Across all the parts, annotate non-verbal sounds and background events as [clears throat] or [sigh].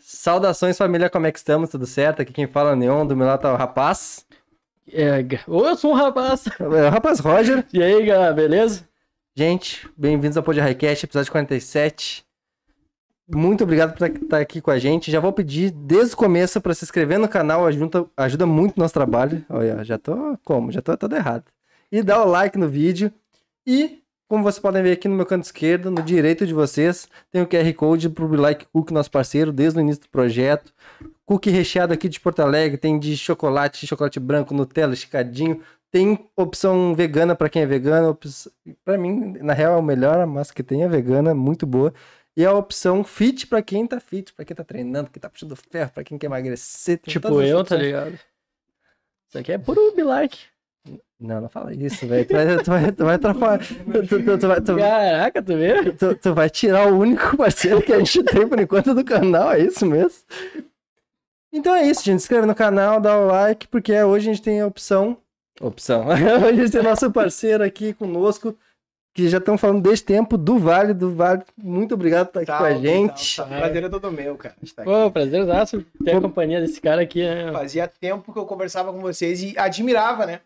Saudações família, como é que estamos? Tudo certo? Aqui quem fala é o Neon, do meu lado tá o rapaz. É, Ô, eu sou um rapaz. É o rapaz Roger. [laughs] E aí, galera, beleza? Gente, bem-vindos ao Pod Highcast, episódio 47. Muito obrigado por estar aqui com a gente. Já vou pedir desde o começo para se inscrever no canal, ajuda, ajuda muito o nosso trabalho. Olha, já tô como? Já tô todo errado. E dá o like no vídeo. E, como vocês podem ver aqui no meu canto esquerdo, no direito de vocês, tem o QR Code pro Like Cook, nosso parceiro, desde o início do projeto. Cookie recheado aqui de Porto Alegre, tem de chocolate, chocolate branco, Nutella, esticadinho. Tem opção vegana para quem é vegano. Para mim, na real, é o melhor a massa que tem é vegana, muito boa. E a opção fit para quem tá fit, para quem tá treinando, quem tá puxando ferro, para quem quer emagrecer. Tipo eu, tá ligado? Isso aqui é puro like. Não, não fala isso, velho. Tu vai, tu vai, tu vai atrapalhar. Tu, tu- tu- tu vai, tu- Caraca, tu vê? tu- tu vai tirar o único parceiro que a gente tem por enquanto do canal, é isso mesmo? Então é isso, gente. Se inscreve no canal, dá o like, porque hoje a gente tem a opção. Opção. [laughs] hoje a gente tem nosso parceiro aqui conosco, que já estão falando desde tempo, do Vale, do Vale. Muito obrigado por estar aqui com a gente. Tá, tá. Prazer é todo meu, cara. de estar aqui. Pô, prazerzaço ter a companhia desse cara aqui, né? Fazia tempo que eu conversava com vocês e admirava, né?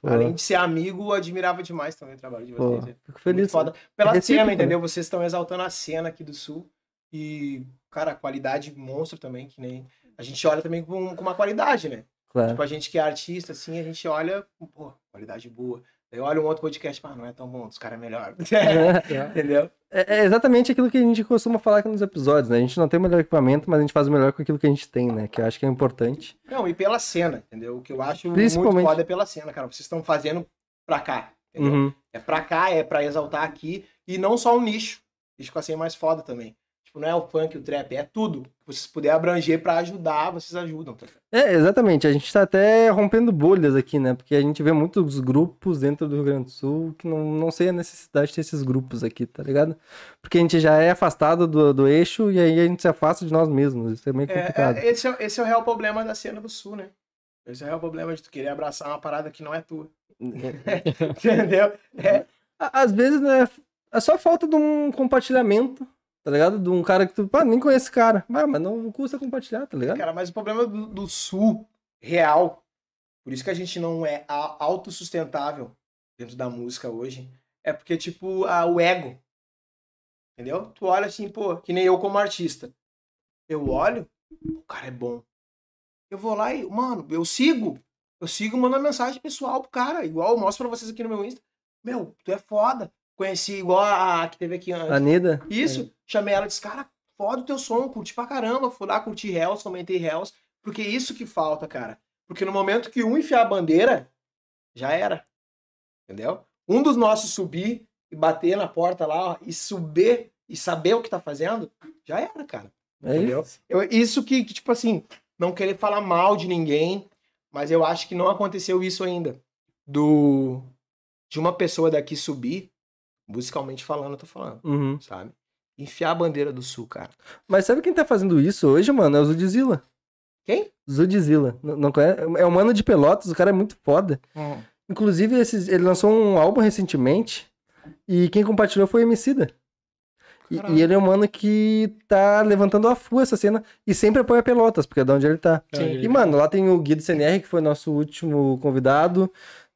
Pô, Além de ser amigo, eu admirava demais também o trabalho de pô, vocês. né? fico Muito feliz. foda. Pela É cena, entendeu? Vocês estão exaltando a cena aqui do Sul. E, cara, qualidade monstro também, que nem. A gente olha também com, com uma qualidade, né? Claro. Tipo, a gente que é artista, assim, a gente olha, pô, qualidade boa. Eu olho um outro podcast, pá, não é tão bom, os caras é melhor. [laughs] [laughs] entendeu? É, é exatamente aquilo que a gente costuma falar aqui nos episódios, né? A gente não tem o melhor equipamento, mas a gente faz o melhor com aquilo que a gente tem, né? Que eu acho que é importante. Não, e pela cena, entendeu? O que eu acho muito Principalmente- foda é pela cena, cara. Vocês estão fazendo pra cá, entendeu? Uhum. É pra cá, é pra exaltar aqui. E não só um nicho. Nicho com a cena mais foda também. Tipo, não é o funk, o trap, é tudo. Que vocês puderem abranger pra ajudar, vocês ajudam. Tá? É, exatamente. A gente tá até rompendo bolhas aqui, né? Porque a gente vê muitos grupos dentro do Rio Grande do Sul que não, não sei a necessidade de ter esses grupos aqui, tá ligado? Porque a gente já é afastado do, do eixo e aí a gente se afasta de nós mesmos. Isso é meio complicado. É, é, esse, é, esse é o real problema da cena do Sul, né? Esse é o real problema de tu querer abraçar uma parada que não é tua. [laughs] entendeu? É, Às vezes, né? É só falta de um compartilhamento, tá ligado? De um cara que tu, pá, nem conhece esse cara. Ah, mas não custa compartilhar, tá ligado? Cara, mas o problema do, do sul real, por isso que a gente não é autossustentável dentro da música hoje, é porque, tipo, a- o ego. Entendeu? Tu olha assim, pô, que nem eu como artista. Eu olho, o cara é bom. Eu vou lá e, mano, eu sigo. Eu sigo mandando mensagem pessoal pro cara, igual eu mostro pra vocês aqui no meu Insta. Meu, tu é foda. Conheci igual a, a que teve aqui antes. A Nida. Isso, chamei ela e disse, cara, foda o teu som, curti pra caramba. Fui lá, curti Hells, comentei Hells. Porque é isso que falta, cara. Porque no momento que um enfiar a bandeira, já era. Entendeu? Um dos nossos subir e bater na porta lá ó, e subir e saber o que tá fazendo, já era, cara. É Entendeu? isso. Eu, isso que, que, tipo assim, não querer falar mal de ninguém, mas eu acho que não aconteceu isso ainda. Do de uma pessoa daqui subir, musicalmente falando, eu tô falando Uhum. sabe? Enfiar a bandeira do sul, cara. Mas sabe quem tá fazendo isso hoje, mano? É o Zudzilla. Quem? Zudzilla. Não, não conhece? É um mano de Pelotas, o cara é muito foda. Inclusive, esses- ele lançou um álbum recentemente e quem compartilhou foi o Emicida. E, e ele é um mano que tá levantando a full essa cena e sempre apoia Pelotas, porque é de onde ele tá. Sim. E, mano, lá tem o Guido CNR, que foi nosso último convidado.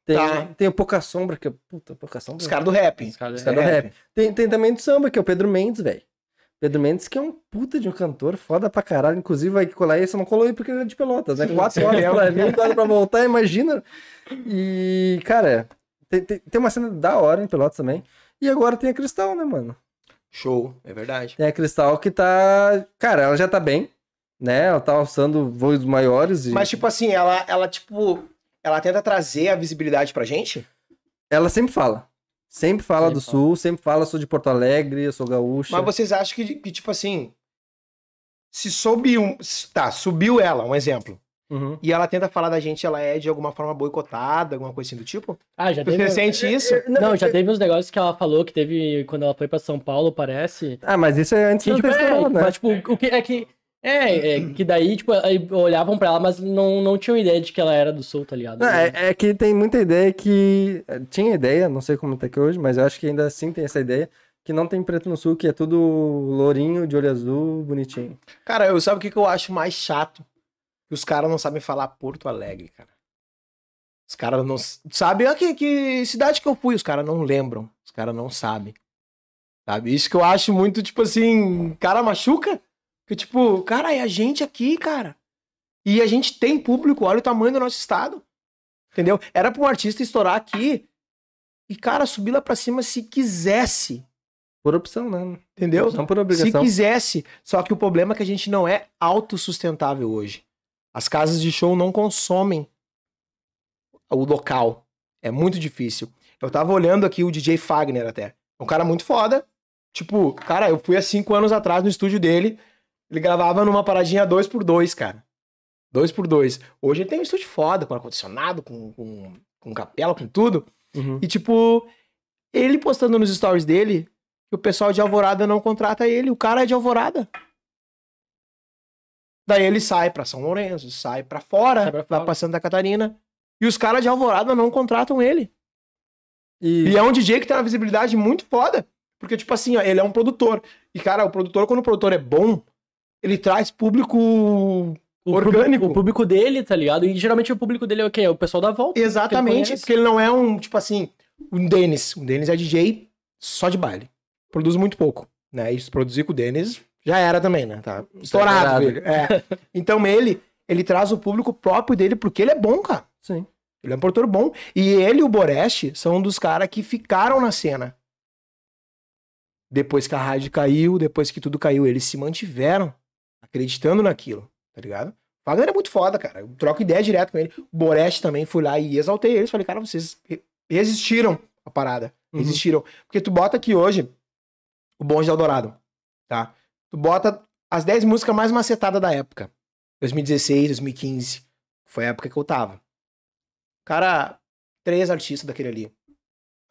Tem, Tá. tem o Pouca Sombra, que é. Puta, Pouca Sombra. Os caras do rap. Os caras- Os caras do É. rap. Tem, tem também do samba, que é o Pedro Mendes, velho. Pedro Mendes, que é um puta de um cantor, foda pra caralho. Inclusive, vai colar só não colou aí porque é de Pelotas, né? Quatro [laughs] horas pra vir, quatro horas pra voltar, imagina. E, cara, tem, tem, tem uma cena da hora em Pelotas também. E agora tem a Cristal, né, mano? Show, é verdade. Tem a Cristal que tá. Cara, ela já tá bem, né? Ela tá alçando voos maiores. E... Mas, tipo assim, ela, ela, tipo, ela tenta trazer a visibilidade pra gente. Ela sempre fala. Sempre fala Sempre do fala. Sul, sempre fala, sou de Porto Alegre, eu sou gaúcha. Mas vocês acham que, que tipo assim, se soube um. Tá, subiu ela, um exemplo. Uhum. E ela tenta falar da gente, ela é de alguma forma boicotada, alguma coisa assim do tipo? Ah, já Você teve. sente isso? Não, já teve uns negócios que ela falou que teve quando ela foi pra São Paulo, parece. Ah, mas isso é antes Que, tipo, é, questão, né? mas, tipo, o que é que. É, é, que daí, tipo, olhavam pra ela, mas não, não tinham ideia de que ela era do sul, tá ligado? Não, é, é que tem muita ideia que. Tinha ideia, não sei como tá aqui hoje, mas eu acho que ainda assim tem essa ideia que não tem preto no sul, que é tudo lourinho, de olho azul, bonitinho. Cara, eu sabe o que, que eu acho mais chato? Que os caras não sabem falar Porto Alegre, cara. Os caras não. Sabe ah, que, que cidade que eu fui? Os caras não lembram. Os caras não sabem. Sabe? Isso que eu acho muito, tipo assim, cara machuca. Que tipo, cara, é a gente aqui, cara. E a gente tem público, olha o tamanho do nosso estado. Entendeu? Era pra um artista estourar aqui e, cara, subir lá pra cima se quisesse. Por opção, né? Entendeu? Não por Se obrigação. quisesse. Só que o problema é que a gente não é autossustentável hoje. As casas de show não consomem o local. É muito difícil. Eu tava olhando aqui o DJ Fagner até. Um cara muito foda. Tipo, cara, eu fui há cinco anos atrás no estúdio dele. Ele gravava numa paradinha 2x2, cara. 2x2. Hoje ele tem um estúdio foda, com ar-condicionado, com, com, com capela, com tudo. Uhum. E, tipo, ele postando nos stories dele que o pessoal de Alvorada não contrata ele. O cara é de Alvorada. Daí ele sai pra São Lourenço, sai pra fora, Sai pra vai fora. pra Santa Catarina. E os caras de Alvorada não contratam ele. E, E é um DJ que tem uma visibilidade muito foda. Porque, tipo assim, ó, ele é um produtor. E, cara, o produtor, quando o produtor é bom, ele traz público O Orgânico. Público, o público dele, tá ligado? E geralmente o público dele é o quê? É o pessoal da volta. Exatamente, porque ele não é um, tipo assim, um Denis. Um Denis é DJ só de baile. Produz muito pouco, né? E se produzir com o Denis, já era também, né? Tá estourado, filho. É. [laughs] Então ele, ele traz o público próprio dele porque ele é bom, cara. Sim. Ele é um produtor bom. E ele e o Boreste são um dos caras que ficaram na cena. Depois que a rádio caiu, depois que tudo caiu, eles se mantiveram acreditando naquilo, tá ligado? O Wagner é muito foda, cara. Eu troco ideia direto com ele. O Boreste também fui lá e exaltei eles. Falei, cara, vocês re- resistiram a parada. Uhum. Resistiram. Porque tu bota aqui hoje o Bonde de Eldorado, tá? Tu bota as 10 músicas mais macetadas da época. 2016, 2015. Foi a época que eu tava. Cara, três artistas daquele ali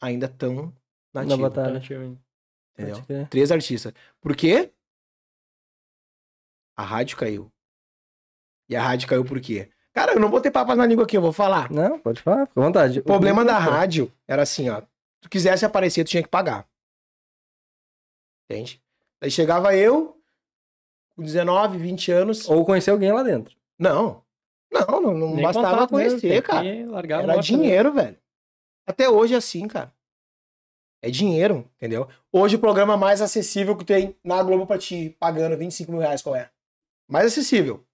ainda estão na Na batalha. Tá, entendeu? Três artistas. Por quê? A rádio caiu. E a rádio caiu por quê? Cara, eu não vou ter papas na língua aqui, eu vou falar. Não, pode falar, fica à vontade. O problema da rádio era assim, ó. Tu quisesse aparecer, tu tinha que pagar. Entende? Aí chegava eu, com 19, 20 anos. Ou conhecer alguém lá dentro. Não. Não, não, não Nem bastava contato mesmo, conhecer, tem cara. Era né? dinheiro, velho. Até hoje é assim, cara. É dinheiro, entendeu? Hoje o programa mais acessível que tem na Globo pra ti, pagando 25 mil reais, qual é? Mais acessível.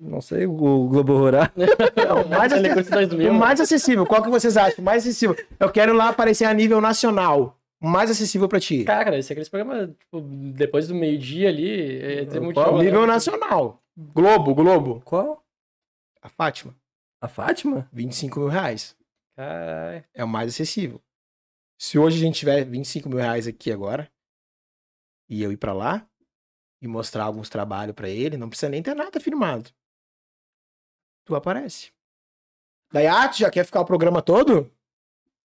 Não sei, o Globo Rural. [laughs] Não, [laughs] mais, acessível. o mais acessível. Qual que vocês acham? Mais acessível. Eu quero lá aparecer a nível nacional. O mais acessível pra ti. Cara, esse é aqueles programas, tipo, depois do meio-dia ali, é, tem muito Qual? né? nível nacional. Globo, Globo. Qual? A Fátima. A Fátima? 25 mil reais. Caralho. É o mais acessível. Se hoje a gente tiver 25 mil reais aqui agora, e eu ir pra lá, e mostrar alguns trabalhos pra ele, não precisa nem ter nada firmado. Tu aparece. Daí, ah, tu já quer ficar o programa todo?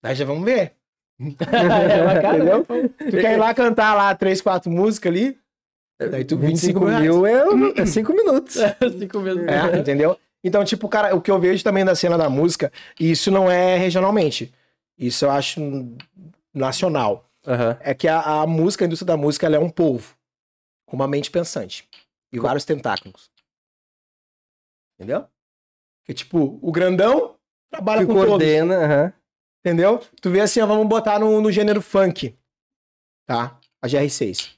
Daí já vamos ver. [laughs] Entendeu? Tu quer ir lá cantar lá três, quatro músicas ali? Daí tu 25 mil reais. [clears throat] é, é cinco minutos. Cinco vezes. É, [laughs] entendeu? Então, tipo, cara, o que eu vejo também da cena da música, e isso não é regionalmente. Isso eu acho nacional. Aham. É que a, a música, a indústria da música, ela é um povo. Com uma mente pensante. E vários tentáculos. Entendeu? Que tipo, o grandão trabalha Que com todos. coordena, aham. Entendeu? Tu vê assim, ó, vamos botar no, no gênero funk. Tá? A GR6.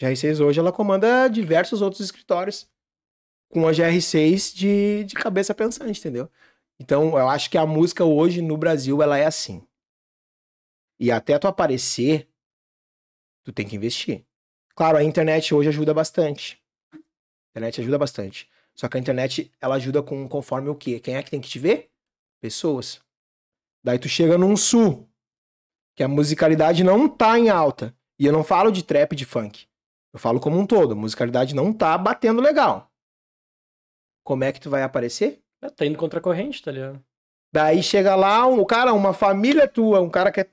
A GR6 hoje ela comanda diversos outros escritórios com a GR6 de, de cabeça pensante, entendeu? Então, eu acho que a música hoje no Brasil ela é assim. E até tu aparecer, tu tem que investir. Claro, a internet hoje ajuda bastante. A internet ajuda bastante. Só que a internet, ela ajuda com conforme o quê? Quem é que tem que te ver? Pessoas. Daí tu chega num sul, que a musicalidade não tá em alta. E eu não falo de trap e de funk. Eu falo como um todo. A musicalidade não tá batendo legal. Como é que tu vai aparecer? É, Tá indo contra a corrente, tá ligado? Daí chega lá um cara, uma família tua, um cara que é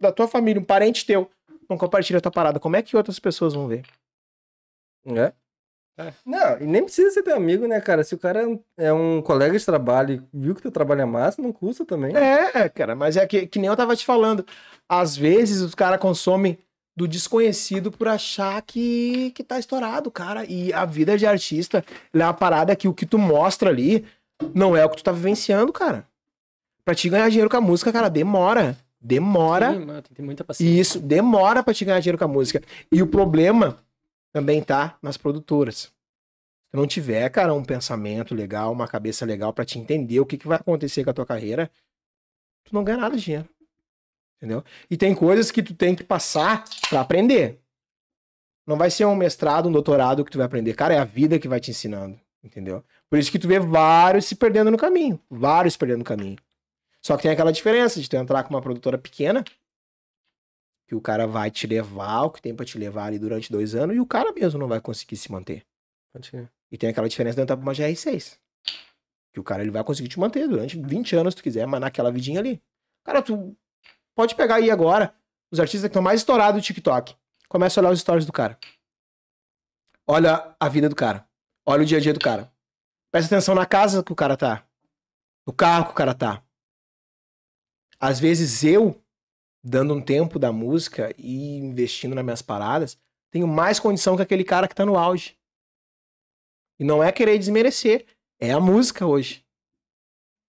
da tua família, um parente teu, não compartilha a tua parada. Como é que outras pessoas vão ver? É. Não, e nem precisa ser teu amigo, né, cara? Se o cara é um colega de trabalho e viu que teu trabalho é massa, não custa também. É, cara, mas é que, que nem eu tava te falando. Às vezes os caras consomem do desconhecido por achar que, que tá estourado, cara. E a vida de artista é uma parada que o que tu mostra ali não é o que tu tá vivenciando, cara. Pra te ganhar dinheiro com a música, cara, demora. Demora. Sim, mano, tem que ter muita paciência. Isso, demora pra te ganhar dinheiro com a música. E o problema também tá nas produtoras. Se não tiver, cara, um pensamento legal, uma cabeça legal pra te entender o que, que vai acontecer com a tua carreira, tu não ganha nada de dinheiro. Entendeu? E tem coisas que tu tem que passar pra aprender. Não vai ser um mestrado, um doutorado que tu vai aprender. Cara, é a vida que vai te ensinando. Entendeu? Por isso que tu vê vários se perdendo no caminho. Vários se perdendo no caminho. Só que tem aquela diferença de tu entrar com uma produtora pequena, que o cara vai te levar o que tem pra te levar ali durante dois anos, e o cara mesmo não vai conseguir se manter. E tem aquela diferença de entrar pra uma GR6. Que o cara ele vai conseguir te manter durante 20 anos se tu quiser, mas naquela vidinha ali. Cara, tu pode pegar aí agora os artistas que estão mais estourados do TikTok. Começa a olhar os stories do cara. Olha a vida do cara. Olha o dia a dia do cara. Presta atenção na casa que o cara tá. No carro que o cara tá. Às vezes eu, dando um tempo da música e investindo nas minhas paradas, tenho mais condição que aquele cara que tá no auge. E não é querer desmerecer. É a música hoje.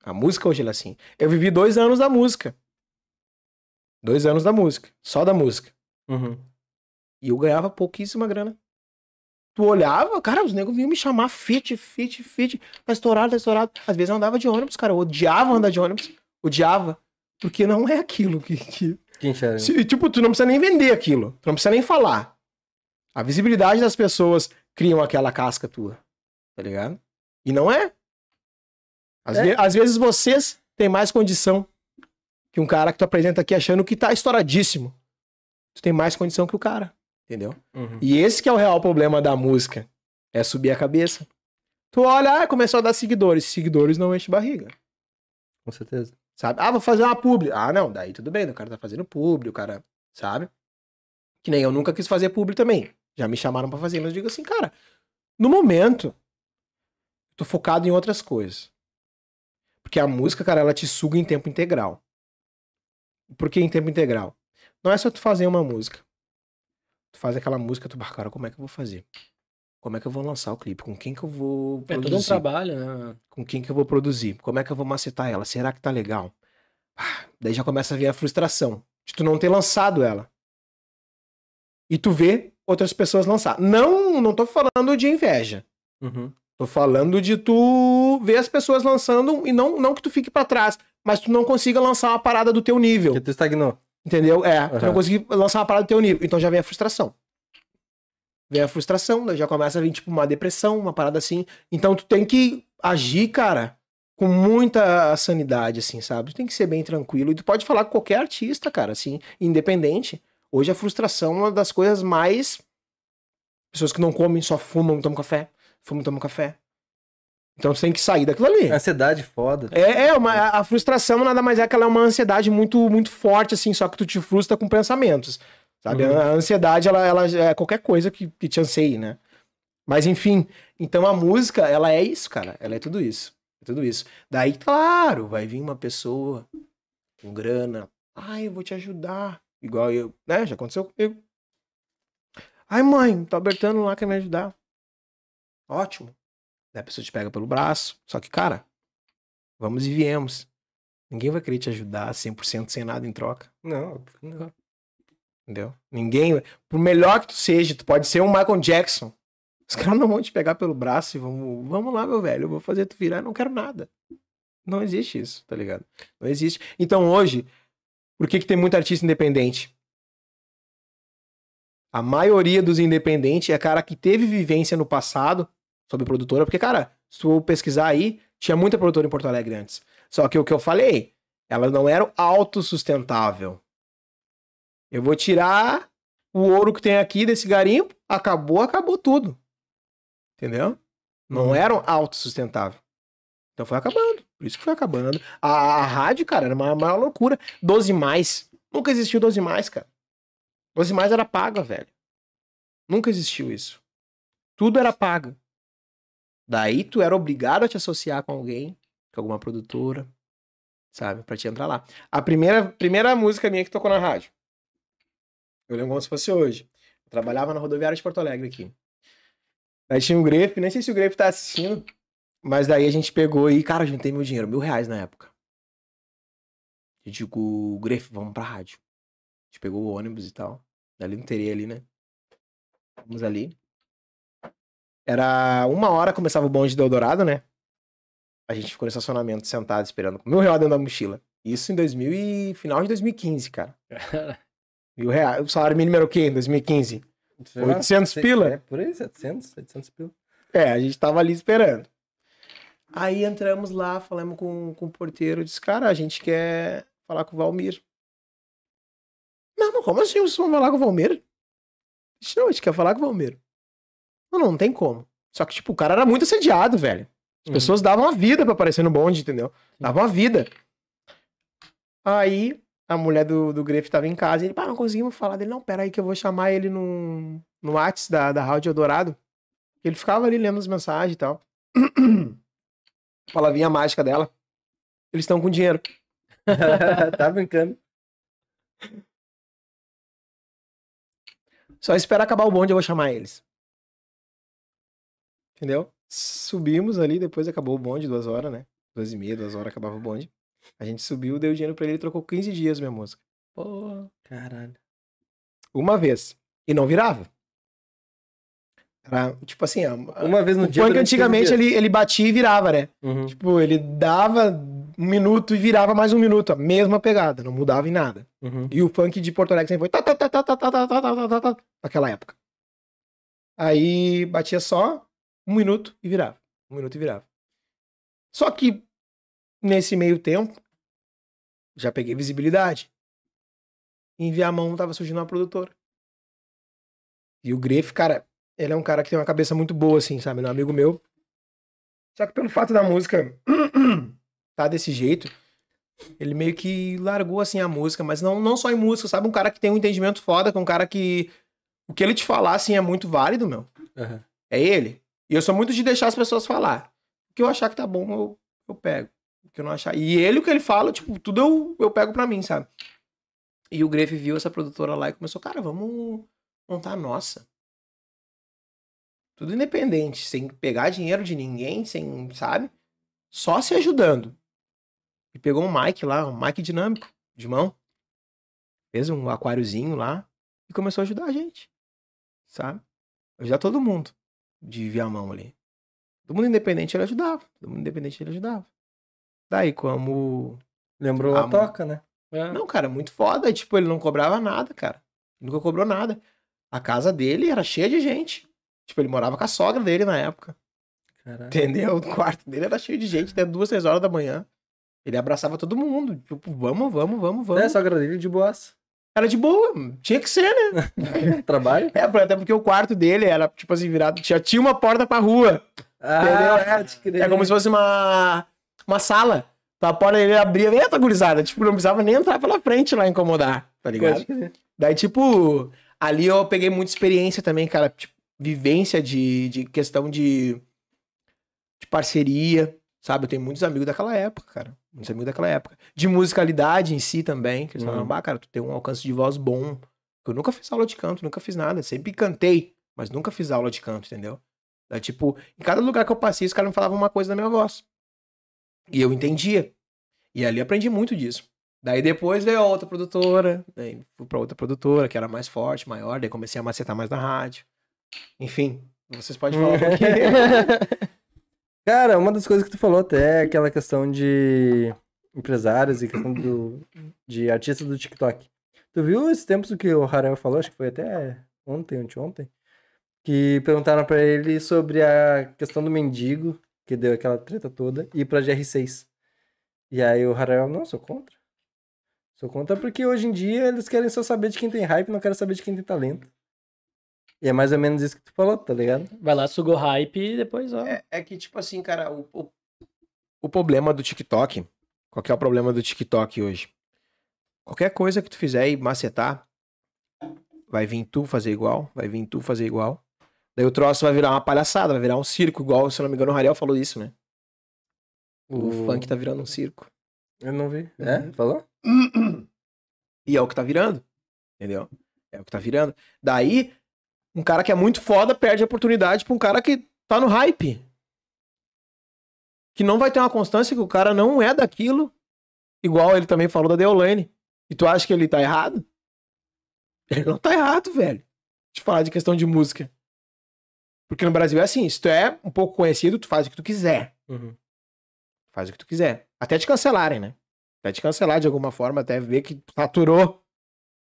A música hoje é assim. Eu vivi dois anos da música. Dois anos da música. Só da música. Uhum. E eu ganhava pouquíssima grana. Tu olhava, cara, os negros vinham me chamar fit, fit, fit. Tá estourado, tá estourado. Às vezes eu andava de ônibus, cara. Eu odiava andar de ônibus. Odiava. Porque não é aquilo que. que... Quem? Se- tipo, tu não precisa nem vender aquilo. Tu não precisa nem falar. A visibilidade das pessoas criam aquela casca tua. Tá ligado? E não é. Às, É. ve- às vezes vocês têm mais condição que um cara que tu apresenta aqui achando que tá estouradíssimo. Tu tem mais condição que o cara. Entendeu? Uhum. E esse que é o real problema da música. É subir a cabeça. Tu olha, ah, começou a dar seguidores. Seguidores não enche barriga. Com certeza. Sabe? Ah, vou fazer uma publi. Ah, não, daí tudo bem, o cara tá fazendo publi, o cara, sabe? Que nem eu nunca quis fazer publi também. Já me chamaram pra fazer, mas eu digo assim, cara, no momento, tô focado em outras coisas. Porque a música, cara, ela te suga em tempo integral. Por que em tempo integral? Não é só tu fazer uma música. Tu faz aquela música, tu, "Ah, cara, como é que eu vou fazer? Como é que eu vou lançar o clipe? Com quem que eu vou É produzir? todo um trabalho, né? com quem que eu vou produzir? Como é que eu vou macetar ela? Será que tá legal? Ah, daí já começa a vir a frustração de tu não ter lançado ela. E tu vê outras pessoas lançar. Não, não tô falando de inveja. Uhum. Tô falando de tu ver as pessoas lançando e não, não que tu fique pra trás, mas tu não consiga lançar uma parada do teu nível. Porque tu estagnou. Entendeu? É, tu não Aham. conseguir lançar uma parada do teu nível. Então já vem a frustração. Vem a frustração, daí já começa a vir, tipo, uma depressão, uma parada assim. Então tu tem que agir, cara, com muita sanidade, assim, sabe? Tu tem que ser bem tranquilo. E tu pode falar com qualquer artista, cara, assim, independente. Hoje a frustração é uma das coisas mais. Pessoas que não comem, só fumam, tomam café. Fumam, tomam café. Então tu tem que sair daquilo ali. Ansiedade foda. É, é uma, a- a frustração nada mais é que ela é uma ansiedade muito, muito forte, assim, só que tu te frustra com pensamentos. Sabe? Uhum. A ansiedade, ela, ela é qualquer coisa que, que te anseie, né? Mas enfim, então a música, ela é isso, cara. Ela é tudo isso. É tudo isso. Daí, claro, vai vir uma pessoa com grana. Ai, eu vou te ajudar. Igual eu, né? Já aconteceu comigo. Ai, mãe, tô abertando lá, quer me ajudar. Ótimo. Daí a pessoa te pega pelo braço. Só que, cara, vamos e viemos. Ninguém vai querer te ajudar 100% sem nada em troca. Não, não. Entendeu? Ninguém. Por melhor que tu seja, tu pode ser um Michael Jackson. Os caras não vão te pegar pelo braço e vão. Vamos lá, meu velho, eu vou fazer tu virar, não quero nada. Não existe isso, tá ligado? Não existe. Então hoje, por que, que tem muito artista independente? A maioria dos independentes é cara que teve vivência no passado sobre produtora, porque, cara, se tu pesquisar aí, tinha muita produtora em Porto Alegre antes. Só que o que eu falei, elas não eram autossustentável. Eu vou tirar o ouro que tem aqui desse garimpo, acabou, acabou tudo. Entendeu? Não Uhum. eram autossustentável. Então foi acabando. Por isso que foi acabando. A, a rádio, cara, era uma maior loucura. 12 mais. Nunca existiu 12 mais, cara. 12 mais era paga, velho. Nunca existiu isso. Tudo era pago. Daí tu era obrigado a te associar com alguém, com alguma produtora, sabe? Pra te entrar lá. A primeira, primeira música minha que tocou na rádio. Eu lembro como se fosse hoje. Eu trabalhava na rodoviária de Porto Alegre aqui. Daí tinha o Grefe, nem sei se o Grefe tá assistindo, mas daí a gente pegou e, cara, tem meu dinheiro, mil reais na época. Eu digo, Grefe, vamos pra rádio. A gente pegou o ônibus e tal. Dali não teria ali, né? Vamos ali. Era uma hora, começava o bonde do Eldorado, né? A gente ficou no estacionamento sentado esperando com mil reais dentro da mochila. Isso em 2000 e... final de 2015, cara. [laughs] Mil reais. O salário mínimo era o quê em 2015? 800 pila? É, por aí, 700, 700 pila. É, a gente tava ali esperando. Aí entramos lá, falamos com, com o porteiro, disse, cara, a gente quer falar com o Valmir. Não, mas como assim vocês vão falar com o Valmir? Disse, não, a gente quer falar com o Valmir. Não, não, não tem como. Só que, tipo, o cara era muito assediado, velho. As Uhum. pessoas davam a vida pra aparecer no bonde, entendeu? Davam a vida. Aí, a mulher do, do Grefe tava em casa e ele, pá, não conseguimos falar dele. Não, pera aí que eu vou chamar ele no, no Whats da, da Rádio Eldorado. Ele ficava ali lendo as mensagens e tal. [clears throat] Palavrinha mágica dela. Eles estão com dinheiro. [laughs] tá brincando. Só esperar acabar o bonde, eu vou chamar eles. Entendeu? Subimos ali, depois acabou o bonde, duas horas, né? Duas e meia, duas horas acabava o bonde. A gente subiu, deu dinheiro pra ele, ele trocou 15 dias minha música. Pô, Caralho. Uma vez. E não virava. Era, tipo assim, a- Uma vez no o dia. antigamente 15 dias. ele, ele batia e virava, né? Uhum. Tipo, ele dava um minuto e virava mais um minuto. A mesma pegada, não mudava em nada. Uhum. E o funk de Porto Alegre sempre foi tá, tá, tá, tá, tá, tá, tá, tá, tá, tá, tá, naquela época. Aí batia só um minuto e virava. Um minuto e virava. Só que nesse meio tempo, já peguei visibilidade. Em Viamão tava surgindo uma produtora. E o Grefe, cara, ele é um cara que tem uma cabeça muito boa, assim, sabe? Ele é um amigo meu. Só que pelo fato da música [clears throat] tá desse jeito, ele meio que largou assim a música, mas não, não só em música, sabe? Um cara que tem um entendimento foda, que é um cara que. O que ele te falar, assim, é muito válido, meu. Uhum. É ele. E eu sou muito de deixar as pessoas falar. O que eu achar que tá bom, eu, eu pego. Que eu não achar. E ele, o que ele fala, tipo, tudo eu, eu pego pra mim, sabe? E o Grefe viu essa produtora lá e começou, cara, vamos montar a nossa. Tudo independente, sem pegar dinheiro de ninguém, sem, sabe? Só se ajudando. E pegou um mic lá, um mic dinâmico, de mão. Fez um aquáriozinho lá e começou a ajudar a gente. Sabe? Ajudar todo mundo de Viamão ali. Todo mundo independente ele ajudava. Todo mundo independente ele ajudava. Daí, como. Lembrou Ah, a toca, né? é. Não, cara, muito foda. Tipo, ele não cobrava nada, cara. Ele nunca cobrou nada. A casa dele era cheia de gente. Tipo, ele morava com a sogra dele na época. Caralho. Entendeu? O quarto dele era cheio de gente, até duas, três horas da manhã. Ele abraçava todo mundo. Tipo, vamos, vamos, vamos, vamos. É, sogra dele de boas. Era de boa. Tinha que ser, né? [laughs] Trabalho? É, até porque o quarto dele era, tipo assim, virado. Já tinha uma porta pra rua. Entendeu? Ah, pode crer. É como se fosse uma, uma sala. Então a porta dele abria, eita, gurizada. Tipo, não precisava nem entrar pela frente lá incomodar, tá ligado? Daí, tipo, ali eu peguei muita experiência também, cara. Tipo, vivência de, de questão de, de parceria, sabe? Eu tenho muitos amigos daquela época, cara. Muitos amigos daquela época. De musicalidade em si também. Que eles Uhum. falaram, bah, cara, tu tem um alcance de voz bom. Eu nunca fiz aula de canto, nunca fiz nada. Sempre cantei, mas nunca fiz aula de canto, entendeu? Daí, tipo, em cada lugar que eu passei, os caras me falavam uma coisa da minha voz. E eu entendia. E ali aprendi muito disso. Daí depois veio a outra produtora, daí fui pra outra produtora, que era mais forte, maior, daí comecei a macetar mais na rádio. Enfim, vocês podem falar um pouquinho. [laughs] Cara, uma das coisas que tu falou até é aquela questão de empresários e questão do, de artistas do TikTok. Tu viu esses tempos que o Harel falou? Acho que foi até ontem, anteontem. Que perguntaram pra ele sobre a questão do mendigo, que deu aquela treta toda, e ir pra GR6. E aí o Harel, não, sou contra. Sou contra porque hoje em dia eles querem só saber de quem tem hype, não querem saber de quem tem talento. E é mais ou menos isso que tu falou, tá ligado? Vai lá, sugou hype e depois, ó. É, é que, tipo assim, cara, o, o, o problema do TikTok, qual que é o problema do TikTok hoje? Qualquer coisa que tu fizer e macetar, vai vir tu fazer igual, vai vir tu fazer igual, Daí o troço vai virar uma palhaçada, vai virar um circo, igual, se eu não me engano, o Rariel falou isso, né? O, funk tá virando um circo. Eu não vi. É? Falou? [clears throat] E é o que tá virando. Entendeu? É o que tá virando. Daí, um cara que é muito foda perde a oportunidade pra um cara que tá no hype. Que não vai ter uma constância, que o cara não é daquilo. Igual ele também falou da Deolane. E tu acha que ele tá errado? Ele não tá errado, velho. De falar de questão de música. Porque no Brasil é assim, se tu é um pouco conhecido, tu faz o que tu quiser. Uhum. Faz o que tu quiser. Até te cancelarem, né? Até te cancelar de alguma forma, até ver que faturou.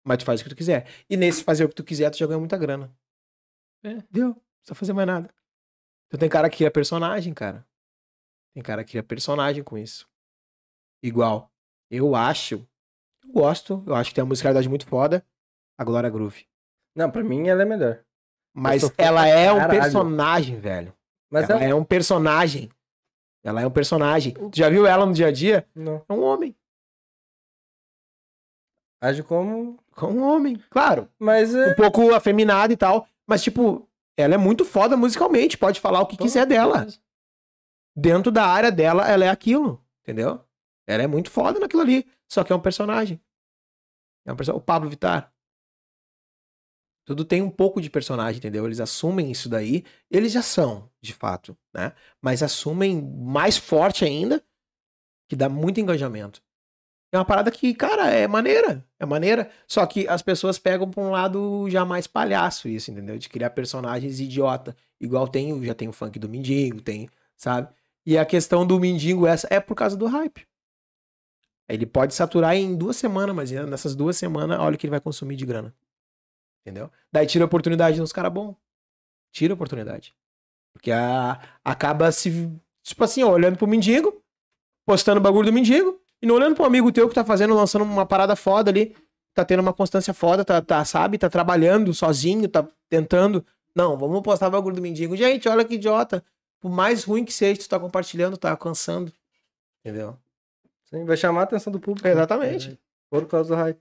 Mas tu faz o que tu quiser. E nesse fazer o que tu quiser, tu já ganha muita grana. É. Deu. Não precisa fazer mais nada. Então tem cara que cria personagem, cara. Tem cara que cria personagem com isso. Igual. Eu acho. Eu gosto. Eu acho que tem uma musicalidade muito foda. A Glória Groove. Não, pra mim ela é melhor. Mas ela é um caralho. personagem, velho. Mas ela ela... é um personagem. Ela é um personagem. Tu já viu ela no dia a dia? Não. É um homem. Age como... É um homem. Claro. Mas é... Um pouco afeminada e tal. Mas, tipo, ela é muito foda musicalmente. Pode falar o que quiser dela. Dentro da área dela, ela é aquilo. Entendeu? Ela é muito foda naquilo ali. Só que é um personagem. É um perso... O Pablo Vittar. Tudo tem um pouco de personagem, entendeu? Eles assumem isso daí. Eles já são, de fato, né? Mas assumem mais forte ainda, que dá muito engajamento. É uma parada que, cara, é maneira. É maneira. Só que as pessoas pegam pra um lado já mais palhaço isso, entendeu? De criar personagens idiota. Igual tem, já tem o funk do mendigo, tem, sabe? E a questão do mendigo essa é por causa do hype. Ele pode saturar em duas semanas, mas nessas duas semanas, olha o que ele vai consumir de grana. Entendeu? Daí tira a oportunidade nos caras bons. Tira a oportunidade. Porque a, acaba se. Tipo assim, ó, olhando pro mendigo, postando o bagulho do mendigo, e não olhando pro amigo teu que tá fazendo, lançando uma parada foda ali, tá tendo uma constância foda, tá, tá, sabe? Tá trabalhando sozinho, tá tentando. Não, vamos postar o bagulho do mendigo. Gente, olha que idiota. Por mais ruim que seja, tu tá compartilhando, tá alcançando. Entendeu? Sim, vai chamar a atenção do público. Exatamente. Por causa do hype.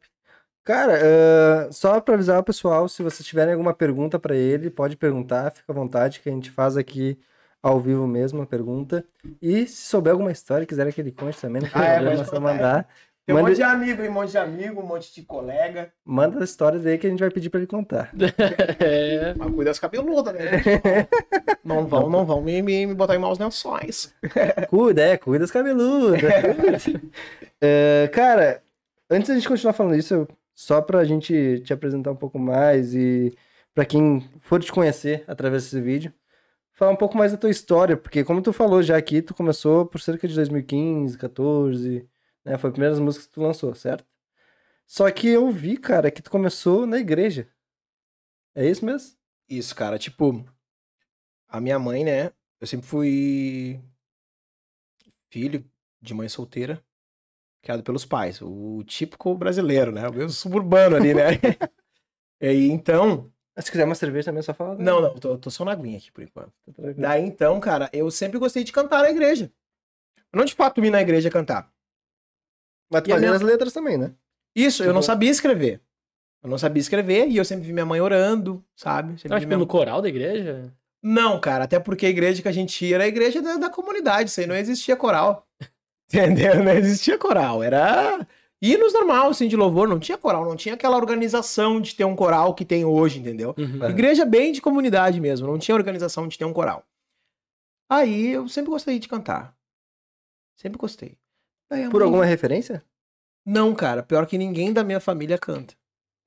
Cara, eh, só pra avisar o pessoal, se vocês tiverem alguma pergunta pra ele, pode perguntar, fica à vontade, que a gente faz aqui ao vivo mesmo a pergunta. E se souber alguma história, quiser que ele conte também, não tem Ah, é, problema, pode é só mandar. Tem um Manda, monte de amigo, um monte de amigo, um monte de colega. manda as histórias aí que a gente vai pedir pra ele contar. [laughs] É. Mas cuida das cabeludas, né? [laughs] não vão, não vão me, me, me botar em maus lençóis. [laughs] Cuida, é, cuida das cabeludas. cuida. Eh, cara, antes da gente continuar falando isso, eu- só pra gente te apresentar um pouco mais e pra quem for te conhecer através desse vídeo, falar um pouco mais da tua história, porque como tu falou já aqui, tu começou por cerca de 2015, 14, né? Foi as primeiras músicas que tu lançou, certo? Só que eu vi, cara, que tu começou na igreja. É isso mesmo? Isso, cara, tipo, a minha mãe, né? Eu sempre fui filho de mãe solteira, criado pelos pais, o típico brasileiro, né? O mesmo suburbano ali, né? [laughs] [laughs] e aí, então, Ah, Se quiser uma cerveja também, é só fala. não, não, tô, tô só na aguinha aqui por enquanto. Tá. Daí então, cara, eu sempre gostei de cantar na igreja. Não de fato ir na igreja cantar. Mas tu fazia minha- as letras também, né? Isso, eu não Tipo- sabia escrever. Eu não sabia escrever e eu sempre vi minha mãe orando, sabe? Sempre vi tipo, minha... no coral da igreja? Não, cara, até porque a igreja que a gente ia era a igreja da, da comunidade, isso aí não existia coral. [laughs] [laughs] Entendeu? Não existia coral, era hinos normal, assim, de louvor, não tinha coral, não tinha aquela organização de ter um coral que tem hoje, entendeu? Uhum. É. Igreja bem de comunidade mesmo, não tinha organização de ter um coral. Aí eu sempre gostei de cantar. Sempre gostei. Daí Por mãe- alguma referência? Não, cara, pior que ninguém da minha família canta.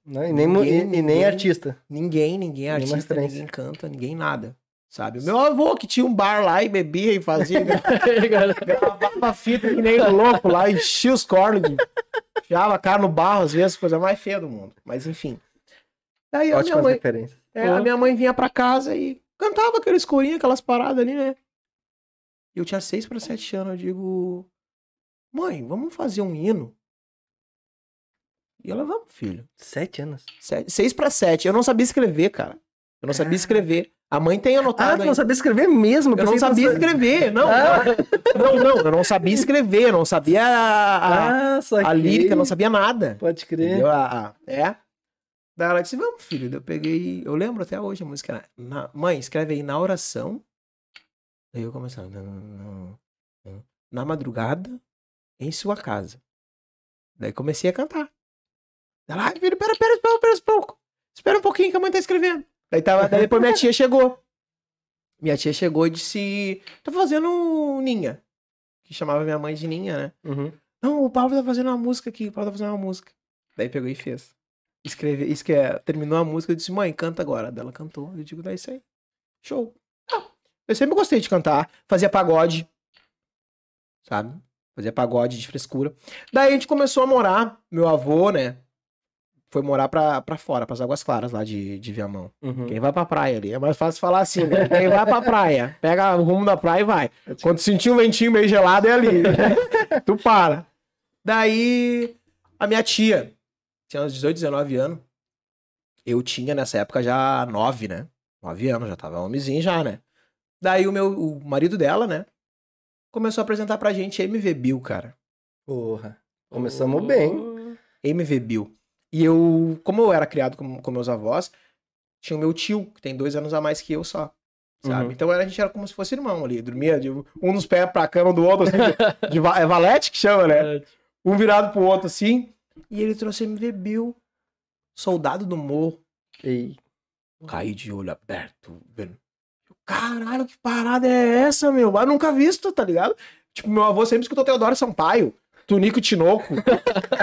Não, e nem, mu- e- Ninguém, e nem ninguém. artista. Ninguém, ninguém é artista, ninguém canta, ninguém nada. Sabe? O meu avô que tinha um bar lá e bebia e fazia, [laughs] gravava fita que nem louco lá, enchia os cornos, de- enfiava a cara no barro, às vezes, coisa mais feia do mundo. Mas enfim. Daí a minha mãe, é, a minha mãe vinha pra casa e cantava aqueles corinhos, aquelas paradas ali, né? E eu tinha seis pra sete anos, eu digo, mãe, vamos fazer um hino? E ela, vamos, filho. Sete anos. Sete- seis pra sete. Eu não sabia escrever, cara. Eu não sabia escrever. A mãe tem Ah, anotado tu aí. não sabia escrever mesmo? Eu não tu sabia sa- escrever, não, Ah. não, não, eu não sabia escrever, eu não sabia a, a, Ah, a lírica, eu não sabia nada. Pode crer. A- a- é. Daí ela disse, vamos, filho. Eu peguei, eu lembro até hoje a música. na- mãe, escreve aí na oração. Daí eu comecei. "Não, não, não, não. Na madrugada, em sua casa. Daí comecei a cantar. Ela, ai, filho, pera, pera, espera um pouco. Espera um pouquinho que a mãe tá escrevendo. Daí, tava, daí depois minha tia chegou. Minha tia chegou e disse: Tô fazendo Ninha. Que chamava minha mãe de Ninha, né? Uhum. Não, o Pablo tá fazendo uma música aqui, o Pablo tá fazendo uma música. Daí pegou e fez. Escreve, isso que é, terminou a música, eu disse, mãe, canta agora. Daí ela cantou, eu digo, daí isso aí. Show. Ah, eu sempre gostei de cantar, fazia pagode, sabe? Fazia pagode de frescura. Daí a gente começou a morar, meu avô, né? Foi morar pra, pra fora, pras Águas Claras lá de, de Viamão. Uhum. Quem vai pra praia ali? É mais fácil falar assim, né? Quem vai pra praia, pega o rumo da praia e vai. Quando sentir um ventinho meio gelado, é ali. [laughs] tu para. Daí, a minha tia tinha uns 18, 19 anos. Eu tinha nessa época já 9, né? 9 anos, já tava homenzinho já, né? Daí o meu, o marido dela, né? Começou a apresentar pra gente MV Bill, cara. Porra. Começamos bem. MV Bill. E eu, como eu era criado com, com meus avós, tinha o meu tio, que tem dois anos a mais que eu só. Sabe? Uhum. Então a gente era como se fosse irmão ali. Dormia de, um dos pés pra cama do outro, assim, de, de é valete que chama, né? Um virado pro outro, assim. E ele trouxe MV Bill, Soldado do Morro. Ei. Caí de olho aberto, vendo. Caralho, que parada é essa, meu? Eu nunca visto, tá ligado? Tipo, meu avô sempre escutou Teodoro Sampaio, Tunico Tinoco.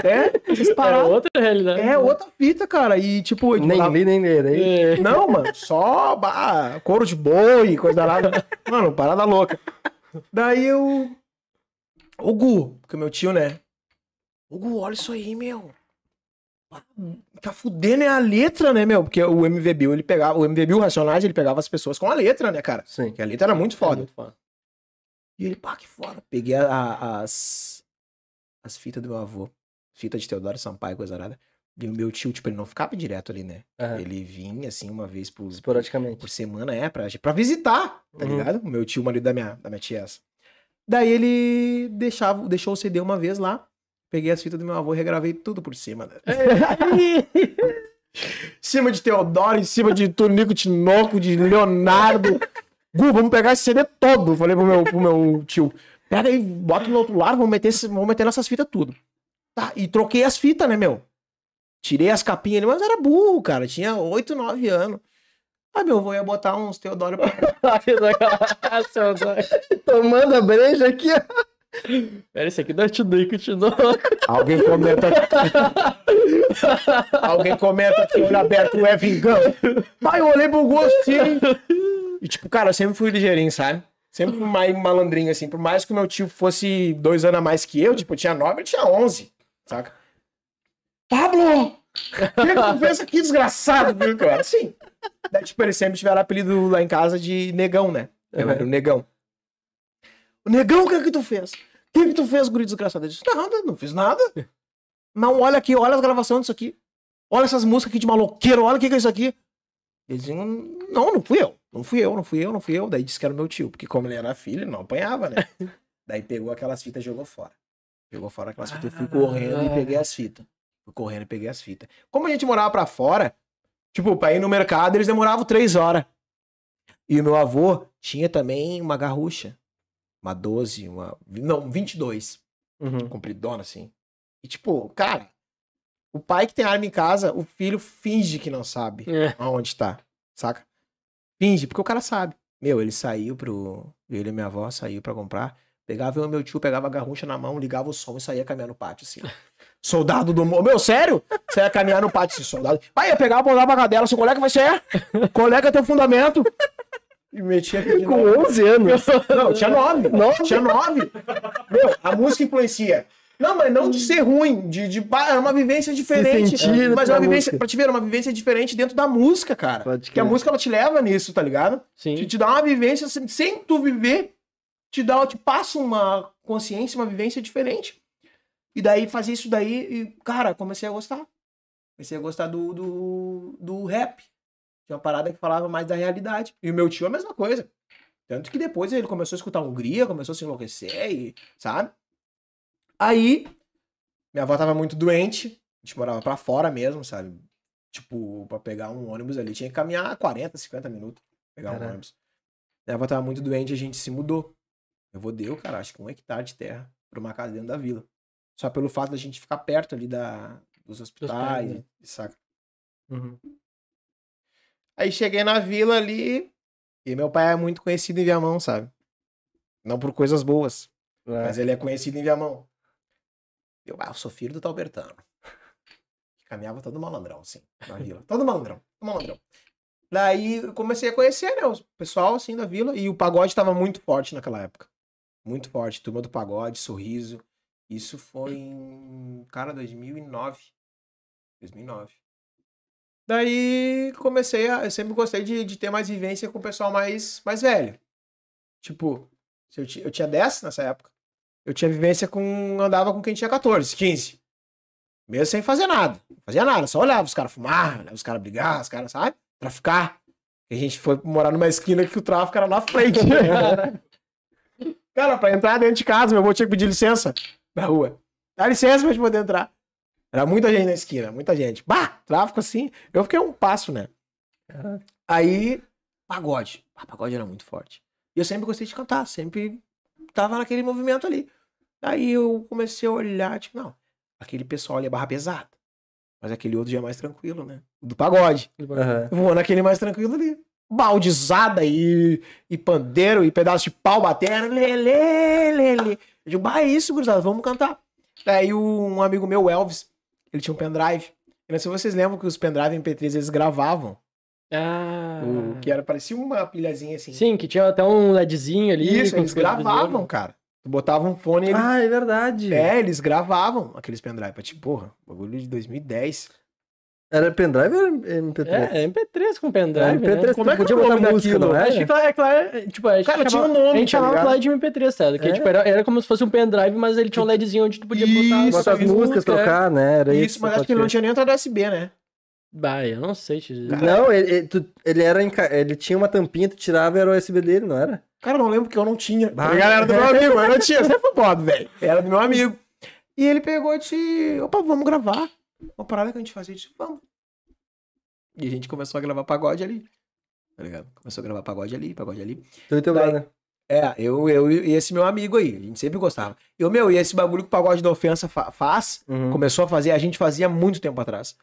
é, É paradas. outra realidade. É outra fita, cara. E tipo, Nem morava- li, nem ler. Aí. É. Não, mano, só bah, couro de boi, coisa nada. Mano, parada louca. Daí eu. O Gu, porque meu tio, né? O Gu, olha isso aí, meu. Tá fudendo é a letra, né, meu? Porque o MV Bill, ele pegava. O MV Bill Racionais, ele pegava as pessoas com a letra, né, cara? Sim. Porque a letra era muito É foda. muito foda. E ele, pá, que foda. Peguei a- a- as, as fitas do meu avô. Fita de Teodoro Sampaio, coisa nada. E o meu tio, tipo, ele não ficava direto ali, né? Aham. Ele vinha, assim, uma vez por, Esporadicamente. por semana, é, pra, pra visitar, tá Uhum. ligado? O meu tio, o marido da minha, da minha tia. essa. Daí ele deixava, deixou o CD uma vez lá. Peguei as fitas do meu avô e regravei tudo por cima. Né? [laughs] cima de Teodoro, em cima de Tonico Tinoco, de Leonardo. Gu, vamos pegar esse CD todo. Falei pro meu, pro meu tio. Pega aí, bota no outro lado, vamos meter, vamos meter nessas fitas tudo. Tá, e troquei as fitas, né, meu? Tirei as capinhas ali, mas era burro, cara. Tinha 8, 9 anos. Ah, meu avô ia botar uns Teodoro pra... [laughs] Tomando a breja aqui, ó. Pera, esse aqui não é Tunico Tinoco. Alguém comenta. Alguém comenta que olho aberto é vingão. Pai, eu olhei pro assim. E tipo, cara, eu sempre fui ligeirinho, sabe? Sempre fui mais malandrinho, assim. Por mais que o meu tio fosse dois anos a mais que eu, tipo, eu tinha nove, ele tinha onze, saca? Pablo! O que que tu fez aqui, desgraçado? Viu era assim. Daí, tipo, eles sempre tiveram apelido lá em casa de negão, né? Eu era o negão. O negão, o que que tu fez? O que que tu fez, guri desgraçado? Eu disse, nada, não fiz nada. Não, olha aqui, olha as gravações disso aqui. Olha essas músicas aqui de maloqueiro, olha o que que é isso aqui. Eles diziam, não, não fui eu. Não fui eu, não fui eu, não fui eu. Daí disse que era o meu tio, porque como ele era filho, ele não apanhava, né? [laughs] Daí pegou aquelas fitas e jogou fora. Jogou fora aquelas fitas. Eu fui correndo e peguei as fitas. Fui correndo e peguei as fitas. Como a gente morava pra fora, tipo, pra ir no mercado, eles demoravam três horas. E o meu avô tinha também uma garrucha. Uma 12, uma. Não, 22 Uhum. compridona, assim. E tipo, cara, o pai que tem arma em casa, o filho finge que não sabe É. aonde tá, saca? Finge, porque o cara sabe. Meu, ele saiu pro. Ele e minha avó saiu pra comprar. Pegava eu e meu tio, pegava a garrucha na mão, ligava o som e saía caminhar no pátio, assim. [laughs] Soldado do morro. Meu, sério? Saía caminhar no pátio, assim, soldado. Pai, ia pegar, apontar pra cadela, assim, qual é que vai ser? Qual é é teu fundamento? E metia aqui Com novo. 11 anos. Não, tinha nove. Nove? Tinha nove. Meu, a música influencia. Não, mas não de ser ruim, de, de é uma vivência diferente. sentir mas é na uma vivência, música. pra te ver, é uma vivência diferente dentro da música, cara. Pode Porque a música ela te leva nisso, tá ligado? Sim. Te, te dá uma vivência sem, sem tu viver, te dá, te passa uma consciência, uma vivência diferente. E daí fazer isso daí, e, cara, comecei a gostar. Comecei a gostar do, do, do rap. Tinha uma parada que falava mais da realidade. E o meu tio a mesma coisa. Tanto que depois ele começou a escutar Hungria, começou a se enlouquecer, e, sabe? Aí, minha avó tava muito doente, a gente morava pra fora mesmo, sabe? Tipo, pra pegar um ônibus ali, tinha que caminhar 40, 50 minutos pra pegar um ônibus. Minha avó tava muito doente, a gente se mudou. Eu vou deu, cara, acho que um hectare de terra pra uma casa dentro da vila. Só pelo fato da gente ficar perto ali da, dos hospitais, né? saca? Uhum. Aí cheguei na vila ali e meu pai é muito conhecido em Viamão, sabe? Não por coisas boas, É. mas ele é conhecido em Viamão. Eu, ah, eu sou filho do Talbertano. Caminhava todo malandrão, assim, na vila. Todo malandrão, todo malandrão. Daí eu comecei a conhecer, né, o pessoal, assim, da vila. E o pagode tava muito forte naquela época. Muito forte. Turma do pagode, sorriso. Isso foi em, cara, 2009. 2009. Daí comecei a. Eu sempre gostei de, de ter mais vivência com o pessoal mais, mais velho. Tipo, eu, eu tinha 10 nessa época. Eu tinha vivência com. Andava com quem tinha 14, 15. Mesmo sem fazer nada. Não fazia nada. Só olhava os caras fumar, olhava os caras brigar, os caras, sabe? Traficar. E a gente foi morar numa esquina que o tráfico era na frente. [laughs] cara, pra entrar dentro de casa, meu avô tinha que pedir licença na rua. Dá licença pra gente poder entrar. Era muita gente na esquina, muita gente. Bah, tráfico assim. Eu fiquei um passo, né? Caraca. Aí, pagode. Ah, pagode era muito forte. E eu sempre gostei de cantar, sempre tava naquele movimento ali. Aí eu comecei a olhar, tipo, não, aquele pessoal ali é barra pesada. Mas aquele outro já é mais tranquilo, né? Do pagode. Eu vou naquele mais tranquilo ali. Baldizada e, e pandeiro e pedaço de pau batendo. Lê, lê. Eu digo, bah, é isso, gurizada, vamos cantar. Daí um amigo meu, o Elvis, ele tinha um pendrive. Eu não sei se vocês lembram que os pendrive MP3 eles gravavam. Ah. O, que era, parecia uma pilhazinha assim. Sim, que tinha até um LEDzinho ali. Isso, eles gravavam, cara. Tu botava um fone e eles... Ah, é verdade. É, eles gravavam aqueles pendrive. Tipo, porra, bagulho de 2010. Era pendrive ou era MP3? É, é MP3 com É, pendrive. MP3 né? Como é que podia é botar música, daquilo? não Acho que era? claro, é claro, tipo, a gente Cara, tinha um chamava, nome, a gente tá chamava lá de MP3, tá? Que É? tipo, era, era como se fosse um pendrive, mas ele tinha um LEDzinho onde tu podia botar, Isso, Botar as músicas, é. trocar, né? Era Isso, isso. mas acho que ele não tinha nem entrada USB, né? Bah, eu não sei te dizer. Não, ele, ele, tu- ele era ele tinha uma tampinha, tu tirava e era o USB dele, não era? Cara, eu não lembro que eu não tinha. Bah. Tá? Era do meu [laughs] amigo, eu não tinha. Sempre fui pobre, velho. Era do meu amigo. E ele pegou e disse: opa, vamos gravar. Uma parada que a gente fazia. Eu disse, vamos. E a gente começou a gravar pagode ali. Tá ligado? Começou a gravar pagode ali, pagode ali. Tu e teu Daí- brother. É, eu, eu e esse meu amigo aí. A gente sempre gostava. Eu, meu, e esse bagulho que o pagode da ofensa fa- faz, Uhum. começou a fazer, a gente fazia há muito tempo atrás.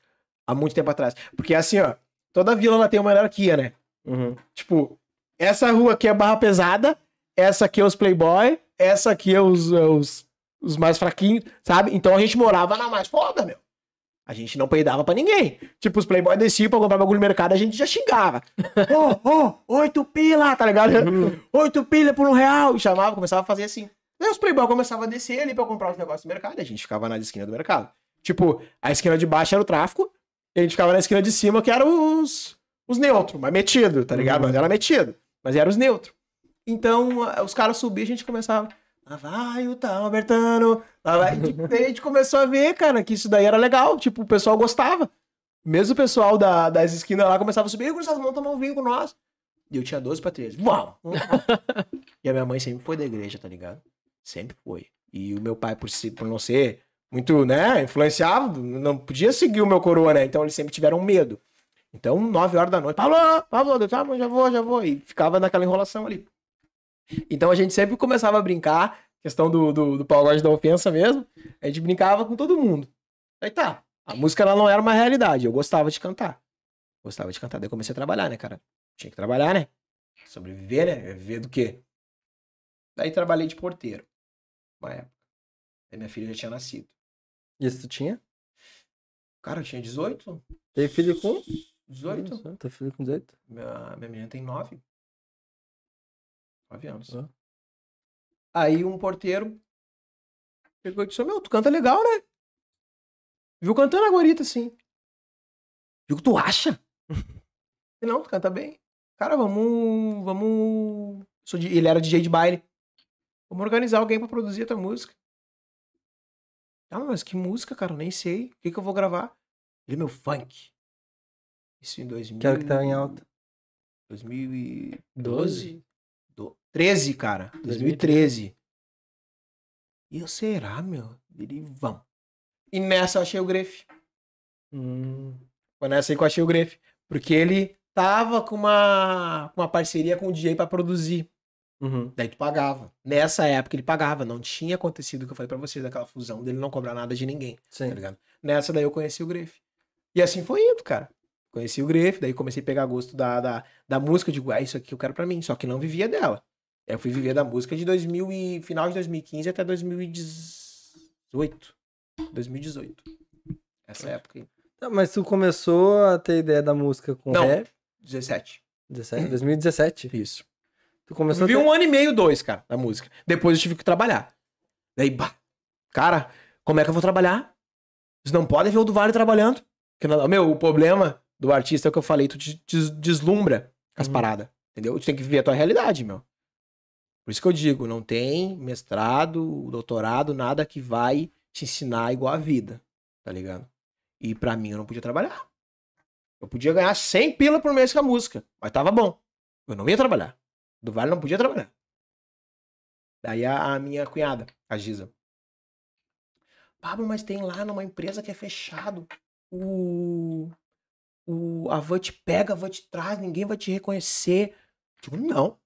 Há muito tempo atrás. Porque assim, ó, toda vila tem uma hierarquia, né? Uhum. Tipo, essa rua aqui é barra pesada, essa aqui é os playboy, essa aqui é os, é os, os mais fraquinhos, sabe? Então a gente morava na mais foda, meu. A gente não peidava pra ninguém. Tipo, os playboy desciam pra comprar bagulho no mercado, a gente já xingava. Ô, ô, oito pila, tá ligado? Oito pila por um real. E chamava, começava a fazer assim. Aí os playboy começavam a descer ali pra comprar os negócios do mercado, e a gente ficava na esquina do mercado. Tipo, a esquina de baixo era o tráfico, e a gente ficava na esquina de cima, que era os, os neutros, mas metido, tá ligado? Uhum. Mas era metido. Mas era os neutros. Então, a- os caras subiam e a gente começava. Lá vai o Talbertano. Lá vai. A gente começou a ver, cara, que isso daí era legal. Tipo, o pessoal gostava. Mesmo o pessoal da, das esquinas lá começava a subir, "Ei, gurizada, vamos tomar um vinho com nós. E eu tinha 12 pra 13. Vamos! vamos lá." e a minha mãe sempre foi da igreja, tá ligado? Sempre foi. E o meu pai, por, se- por não ser muito, né, influenciado, não podia seguir o meu coroa, né? Então eles sempre tiveram medo. Então, 9 horas da noite, Pablo, Pablo, eu tava, já vou, já vou. E ficava naquela enrolação ali. Então a gente sempre começava a brincar, questão do, do, do pagode da ofensa mesmo. A gente brincava com todo mundo. Aí tá. A música ela não era uma realidade. Eu gostava de cantar. Gostava de cantar. Daí comecei a trabalhar, né, cara? Tinha que trabalhar, né? Sobreviver, né? Viver do quê? Daí trabalhei de porteiro. Uma época. Aí minha filha já tinha nascido. Isso tu tinha? Cara, eu tinha 18? Teve filho com? 18? Teu filho com 18? Minha, minha menina tem 9. 9 anos. Ah. Aí um porteiro pegou e disse: Meu, tu canta legal, né? Viu cantando a assim. Viu o que tu acha? [laughs] E não, tu canta bem. Cara, vamos. Vamos. Ele era DJ de baile. Vamos organizar alguém pra produzir a tua música. Ah, mas que música, cara? Eu nem sei. O que, que eu vou gravar? Ele, meu, funk. Isso em 2000. Que era o que tava em alta. 2012? Do... 13, cara. 2013. E eu, será, meu? Ele, vamos. E nessa eu achei o Grefe. Hum. Foi nessa aí que eu achei o Grefe. Porque ele tava com uma, uma parceria com o DJ pra produzir. Uhum. Daí tu pagava. Nessa época ele pagava. Não tinha acontecido o que eu falei pra vocês, daquela fusão dele não cobrar nada de ninguém, Sim. tá ligado? Nessa daí eu conheci o Grefe. E assim foi indo, cara. Conheci o Grefe, daí comecei a pegar gosto da, da, da música. Digo, ah, isso aqui eu quero pra mim. Só que não vivia dela. Eu fui viver da música de 2000 e final de 2015 até 2018. 2018. Essa época aí. Tá, mas tu começou a ter ideia da música com Não. rap? 17. 17, 2017. Isso. Tu começou a ter... um ano e meio, dois, cara, da música. Depois eu tive que trabalhar. Daí, bah, cara, como é que eu vou trabalhar? Vocês não podem ver o do Vale trabalhando. Porque, não- meu, o problema do artista é o que eu falei, tu te des- deslumbra com as Uhum. paradas. Entendeu? Tu tem que viver a tua realidade, meu. Por isso que eu digo, não tem mestrado, doutorado, nada que vai te ensinar igual a vida, tá ligado? E pra mim eu não podia trabalhar. Eu podia ganhar 100 pila por mês com a música, mas tava bom. Eu não ia trabalhar. Do Vale não podia trabalhar. Daí a, a minha cunhada, a Giza. Pablo, mas tem lá numa empresa que é fechado. O. O, a van te pega, a van te traz, ninguém vai te reconhecer. Digo, não.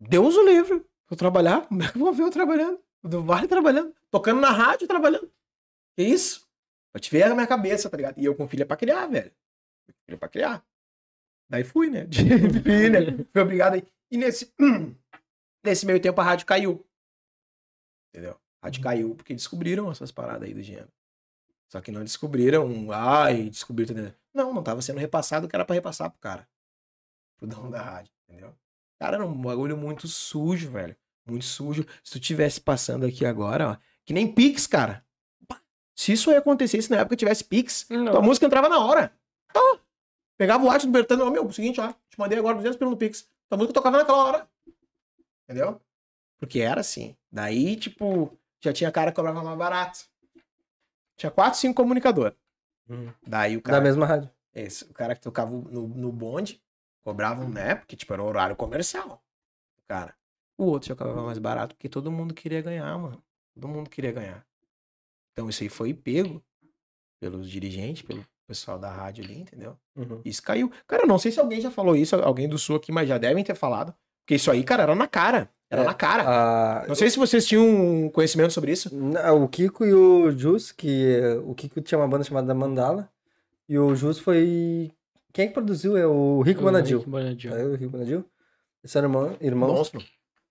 Deus o livre. Vou trabalhar. Como é que eu vou ver eu trabalhando? Do Vale trabalhando. Tocando na rádio trabalhando. Que isso? Pra te ver a minha cabeça, tá ligado? E eu com filha pra criar, velho. Filha pra criar. Daí fui, né? [laughs] De filha. Fui obrigado aí. E nesse, [clears throat] nesse meio tempo a rádio caiu. Entendeu? A rádio caiu porque descobriram essas paradas aí do dinheiro. Só que não descobriram, ai, descobriram. tudo. Não, não tava sendo repassado o que era pra repassar pro cara. Pro [laughs] dono da rádio, entendeu? Cara, era um bagulho muito sujo, velho. Muito sujo. Se tu tivesse passando aqui agora, ó, que nem Pix, cara. Se isso aí acontecesse na época que tivesse Pix, Não. tua música entrava na hora. Então, pegava o WhatsApp do Bertano, ó, meu, seguinte, ó, te mandei agora 200 pelo no Pix. Tua música tocava naquela hora. Entendeu? Porque era assim. Daí, tipo, já tinha cara que cobrava mais barato. Tinha quatro, cinco comunicadores. Uhum. Daí o Da cara. mesma rádio. Esse, o cara que tocava no, no bonde cobrava um, né? Porque, tipo, era um horário comercial. O cara. O outro já cobrava mais barato porque todo mundo queria ganhar, mano. Todo mundo queria ganhar. Então isso aí foi pego pelos dirigentes, pelo pessoal da rádio ali, entendeu? Uhum. Isso caiu. Cara, eu não sei se alguém já falou isso, alguém do sul aqui, mas já devem ter falado. Porque isso aí, cara, era na cara. Era É, na cara. Ah, Não sei se vocês tinham conhecimento sobre isso. O Kiko e o Jus, que o Kiko tinha uma banda chamada Mandala, e o Jus foi. Quem é que produziu? É o Rico Bonadil. Rick Bonadil. É o Rico Bonadil? Eles eram irmão, irmãos. Monstro.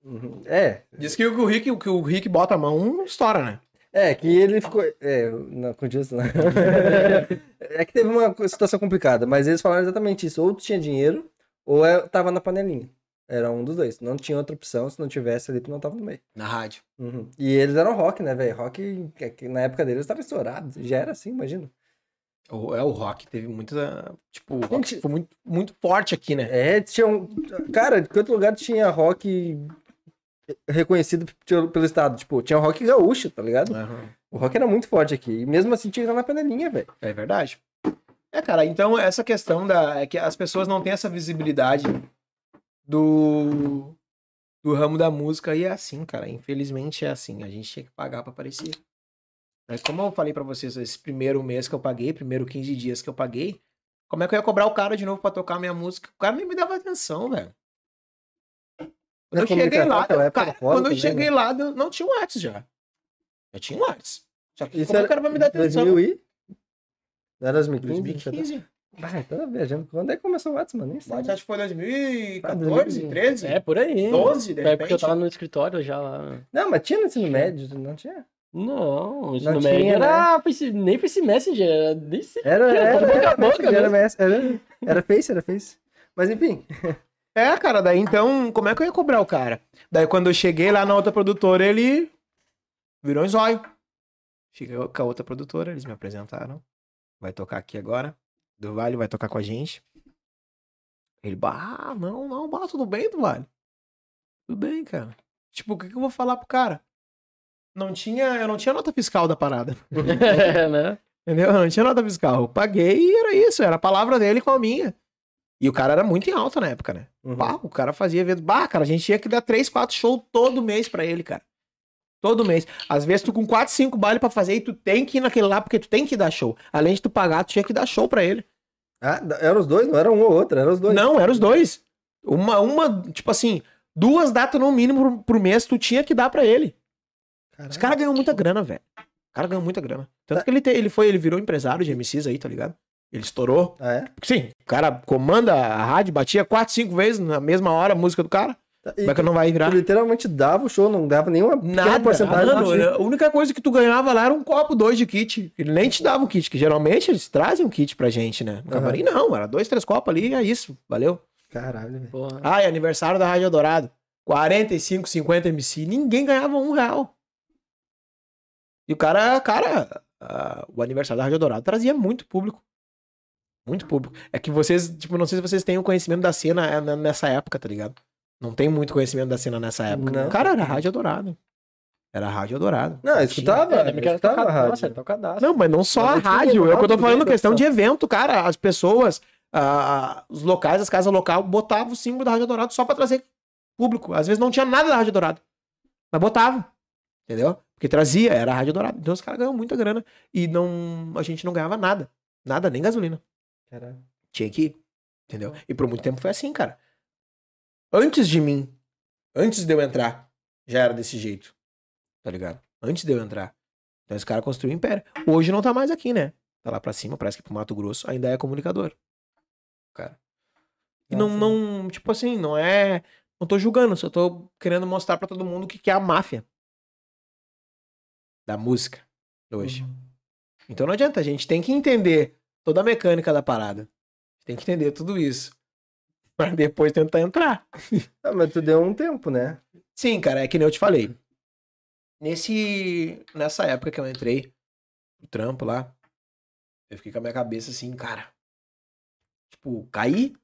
Uhum. É, Diz que o Rick, que o Rick bota a mão, estoura, né? é, que ele ficou. É, não, com o Jus, não. [laughs] é que teve uma situação complicada, mas eles falaram exatamente isso. Ou tu tinha dinheiro, ou é- tava na panelinha. Era um dos dois. Não tinha outra opção, se não tivesse ali, tu não tava no meio. Na rádio. Uhum. E eles eram rock, né, velho? Rock, que na época deles tava estourado. Já era assim, imagina. O, é, o rock teve muita. Tipo, o rock foi muito, muito forte aqui, né? É, tinha um. Cara, que outro lugar tinha rock reconhecido pelo estado? Tipo, tinha rock gaúcho, tá ligado? Aham. O rock era muito forte aqui. E mesmo assim tinha na panelinha, velho. É verdade. É, cara, então essa questão da. É que as pessoas não têm essa visibilidade do. Do ramo da música e é assim, cara. Infelizmente é assim. A gente tinha que pagar pra aparecer. É como eu falei pra vocês, esse primeiro mês que eu paguei, primeiro 15 dias que eu paguei, como é que eu ia cobrar o cara de novo pra tocar minha música? O cara nem me dava atenção, velho. Quando eu cheguei lá, cara, era quando eu cheguei né? lá, deu- não tinha um WhatsApp já. Já tinha um WhatsApp. Só que Isso como é que o era cara vai me dar atenção? 2000 e... Era 2015? 2015. Ah, tava viajando. Quando é que começou o WhatsApp, mano? Nem sei. WhatsApp acho que foi 2014, 2000. 13? É, por aí. 12, de É porque eu repente. tava no escritório já lá. Não, mas tinha no ensino médio, não tinha? Não, isso Não no tinha, médio né? era face- nem Face Messenger, era nem. Era, era, boca era, boca era, era, era, era Face, era Face. Mas enfim. É, cara, daí então, como é que eu ia cobrar o cara? Daí quando eu cheguei lá na outra produtora, ele virou um zóio. Cheguei com a outra produtora, eles me apresentaram. Vai tocar aqui agora. Do Vale vai tocar com a gente. Ele, bah, não, não, bah, tudo bem, do Vale. Tudo bem, cara. Tipo, o que, que eu vou falar pro cara? Não tinha, eu não tinha nota fiscal da parada. é, [laughs] né? Entendeu? Não tinha nota fiscal. Eu paguei e era isso. Era a palavra dele com a minha. E o cara era muito em alta na época, né? Uhum. Bah, o cara fazia evento. Bah, cara, a gente tinha que dar 3, 4 shows todo mês pra ele, cara. Todo mês. Às vezes tu com 4, 5 baile pra fazer e tu tem que ir naquele lá porque tu tem que dar show. Além de tu pagar, tu tinha que dar show pra ele. Ah, eram os dois? Não era um ou outro, eram os dois. Não, eram os dois. Uma, uma, tipo assim, duas datas no mínimo pro, mês tu tinha que dar pra ele. Esse cara ganhou muita grana, velho. O cara ganhou muita grana. Tanto que ele, te- ele foi, ele virou empresário de MCs aí, tá ligado? Ele estourou. Ah, é? Porque sim, o cara comanda a rádio, batia quatro, cinco vezes na mesma hora a música do cara. E Como é que não vai virar? tu literalmente dava o show, não dava nenhuma Nada, porcentagem. ti. a única coisa que tu ganhava lá era um copo, dois de kit. Ele nem te dava um kit, que geralmente eles trazem um kit pra gente, né? No camarim não, era dois, três copos ali e é isso, valeu. Caralho, velho. Ah, e aniversário da Rádio Dourado. 45, 50 MC, ninguém ganhava um real. E o cara, cara, ah, o aniversário da Rádio Dourado trazia muito público. Muito público. É que vocês, tipo, não sei se vocês têm o conhecimento da cena é, n- nessa época, tá ligado? Não tem muito conhecimento da cena nessa época. Não. Cara, era Rádio Dourado. Era Rádio Dourado. Não, eu escutava, É, eu escutava a tocadaço, rádio. era tocadaço. Não, mas não só Mas a rádio. É o que eu tô falando, questão de evento, cara. As pessoas, ah, os locais, as casas local, botavam o símbolo da Rádio Dourado só pra trazer público. Às vezes não tinha nada da Rádio Dourado. Mas botava. Entendeu? Porque trazia, era a Rádio Dourado. Então os caras ganham muita grana. E não, a gente não ganhava nada. Nada, nem gasolina. Caralho. Tinha que ir. Entendeu? E por muito tempo foi assim, cara. Antes de mim, antes de eu entrar, já era desse jeito. Tá ligado? Antes de eu entrar. Então esse cara construiu um império. Hoje não tá mais aqui, né? Tá lá pra cima, parece que pro Mato Grosso ainda é comunicador. Cara. E não, Nossa. não, tipo assim, não é. Não tô julgando, só tô querendo mostrar pra todo mundo o que que é a máfia da música hoje. Uhum. Então não adianta, a gente tem que entender toda a mecânica da parada. Tem que entender tudo isso. [laughs] Pra depois tentar entrar. [laughs] Ah, mas tu deu um tempo, né? Sim, cara, é que nem eu te falei. Nesse. Nessa época que eu entrei no trampo lá, eu fiquei com a minha cabeça assim, cara. Tipo, caí,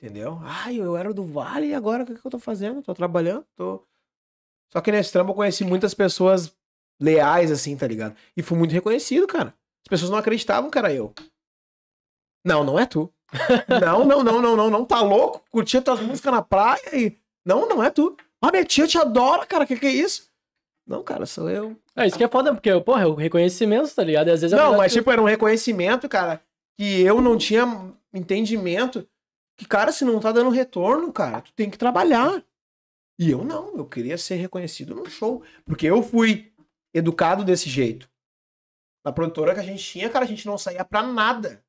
entendeu? Ai, eu era do Vale e agora o que, que eu tô fazendo? Tô trabalhando, tô. Só que nesse trampo eu conheci muitas pessoas leais, assim, tá ligado? E fui muito reconhecido, cara. As pessoas não acreditavam que era eu. Não, não é tu. Não, não, não, não, não, não. Tá louco? Curtia tuas músicas na praia e. Não, não é tu. Ah, minha tia te adora, cara. Que que é isso? Não, cara, sou eu. É isso que é foda, porque, porra, é o reconhecimento, tá ligado? E às vezes Não, mas que- tipo, era um reconhecimento, cara, que eu não tinha entendimento. Que, cara, se não tá dando retorno, cara, tu tem que trabalhar. E eu não, eu queria ser reconhecido no show. Porque eu fui educado desse jeito. Na produtora que a gente tinha, cara, a gente não saía pra nada.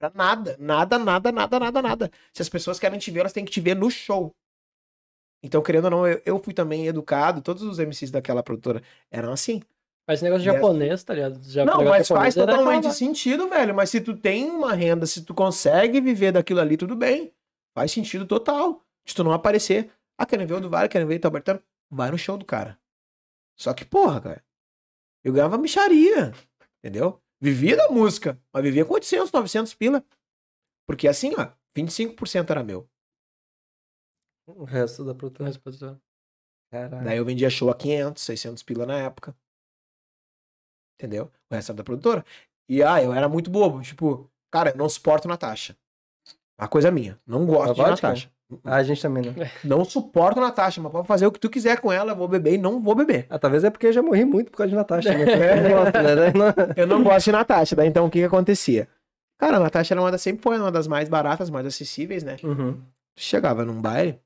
Pra nada. Nada, nada, nada, nada, nada. Se as pessoas querem te ver, elas têm que te ver no show. Então, querendo ou não, eu, eu fui também educado, todos os MCs daquela produtora eram assim. Faz negócio de Yes. japonês, tá ligado? Não, mas faz totalmente sentido, velho. Mas se tu tem uma renda, se tu consegue viver daquilo ali, tudo bem. Faz sentido total. Se tu não aparecer, ah, querem ver o do Vale, querem ver o Albertano, vai no show do cara. Só que, porra, cara, eu ganhava micharia, entendeu? Vivia da música, mas vivia com 800, 900 pila. Porque assim, ó, 25% era meu. O resto da produtora. Caralho. Daí eu vendia show a 500, 600 pila na época. Entendeu? O resto era da produtora. E ah, eu era muito bobo. Tipo, cara, eu não suporto Natasha. Uma coisa minha. Não gosto A de? Natasha. Ah, a gente também, né? Não suporto Natasha, mas pode fazer o que tu quiser com ela, eu vou beber e não vou beber. Ah, talvez é porque eu já morri muito por causa de Natasha. Né? [laughs] Eu não gosto, né? Não- Eu não gosto de Natasha. Daí então o que que acontecia? Cara, a Natasha era uma das, sempre foi uma das mais baratas, mais acessíveis, né? Uhum. Tu chegava num baile,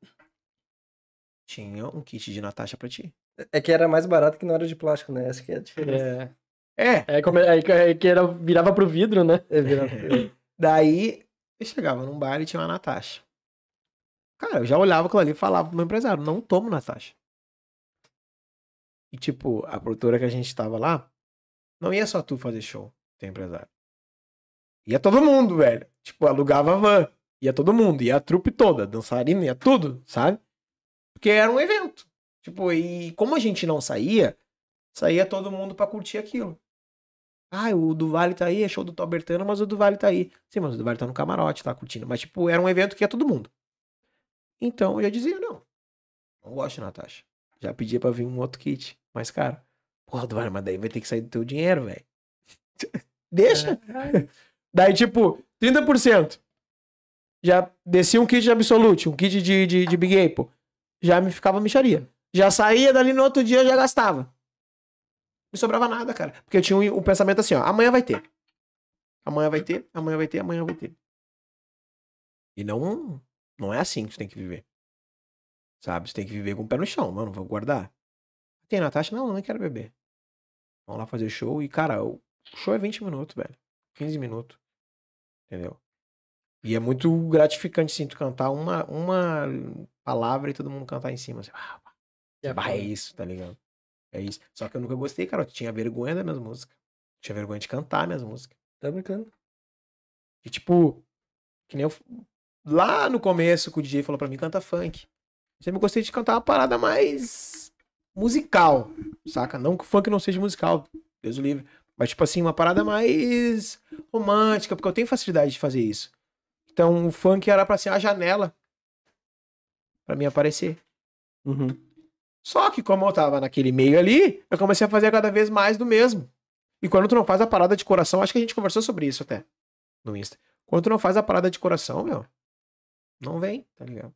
tinha um kit de Natasha pra ti. É que era mais barato que não era de plástico, né? Essa que é a diferença. É. É, É, como, é, que- é que era, virava pro vidro, né? É, vira- [laughs] Daí, eu chegava num bar e tinha uma Natasha. Cara, eu já olhava aquilo ali e falava pro meu empresário, não tomo Natasha. E tipo, a produtora que a gente tava lá, não ia só tu fazer show, teu empresário. Ia todo mundo, velho. Tipo, alugava van. Ia todo mundo, ia a trupe toda, dançarina, ia tudo, sabe? Porque era um evento. Tipo, e como a gente não saía, saía todo mundo pra curtir aquilo. Ah, o do Vale tá aí, é show do Tobertano, mas o do Vale tá aí. Sim, mas o do Vale tá no camarote, tá curtindo. Mas, tipo, era um evento que ia todo mundo. Então eu já dizia, não. Não gosto de Natasha. Já pedia pra vir um outro kit, mais caro. Porra, do Vale, mas daí vai ter que sair do teu dinheiro, velho. [laughs] Deixa. [laughs] Daí, tipo, 30%. Já descia um kit de Absolute, um kit de, de, de Big Apple. Já me ficava micharia. Já saía dali no outro dia, já gastava. Não sobrava nada, cara. Porque eu tinha um, um pensamento assim, ó. Amanhã vai ter. Amanhã vai ter, amanhã vai ter, amanhã vai ter. E não, não é assim que você tem que viver. Sabe? Você tem que viver com o pé no chão, mano, vou guardar. Tem Natasha? Não, eu não quero beber. Vamos lá fazer show e, cara, o show é 20 minutos, velho. 15 minutos. Entendeu? E é muito gratificante, assim, tu cantar uma, uma palavra e todo mundo cantar em cima. Assim, ah, É é isso, tá ligado? É isso. Só que eu nunca gostei, cara. Eu tinha vergonha das minhas músicas. Tinha vergonha de cantar minhas músicas. Tá brincando? E tipo, que nem eu. Lá no começo, que o DJ falou pra mim, canta funk. Eu sempre gostei de cantar uma parada mais musical, saca? Não que o funk não seja musical, Deus o livre. Mas, tipo assim, uma parada mais romântica, porque eu tenho facilidade de fazer isso. Então, o funk era pra ser a janela pra mim aparecer. Uhum. Só que, como eu tava naquele meio ali, eu comecei a fazer cada vez mais do mesmo. E quando tu não faz a parada de coração, acho que a gente conversou sobre isso até no Insta. Quando tu não faz a parada de coração, meu, não vem, tá ligado?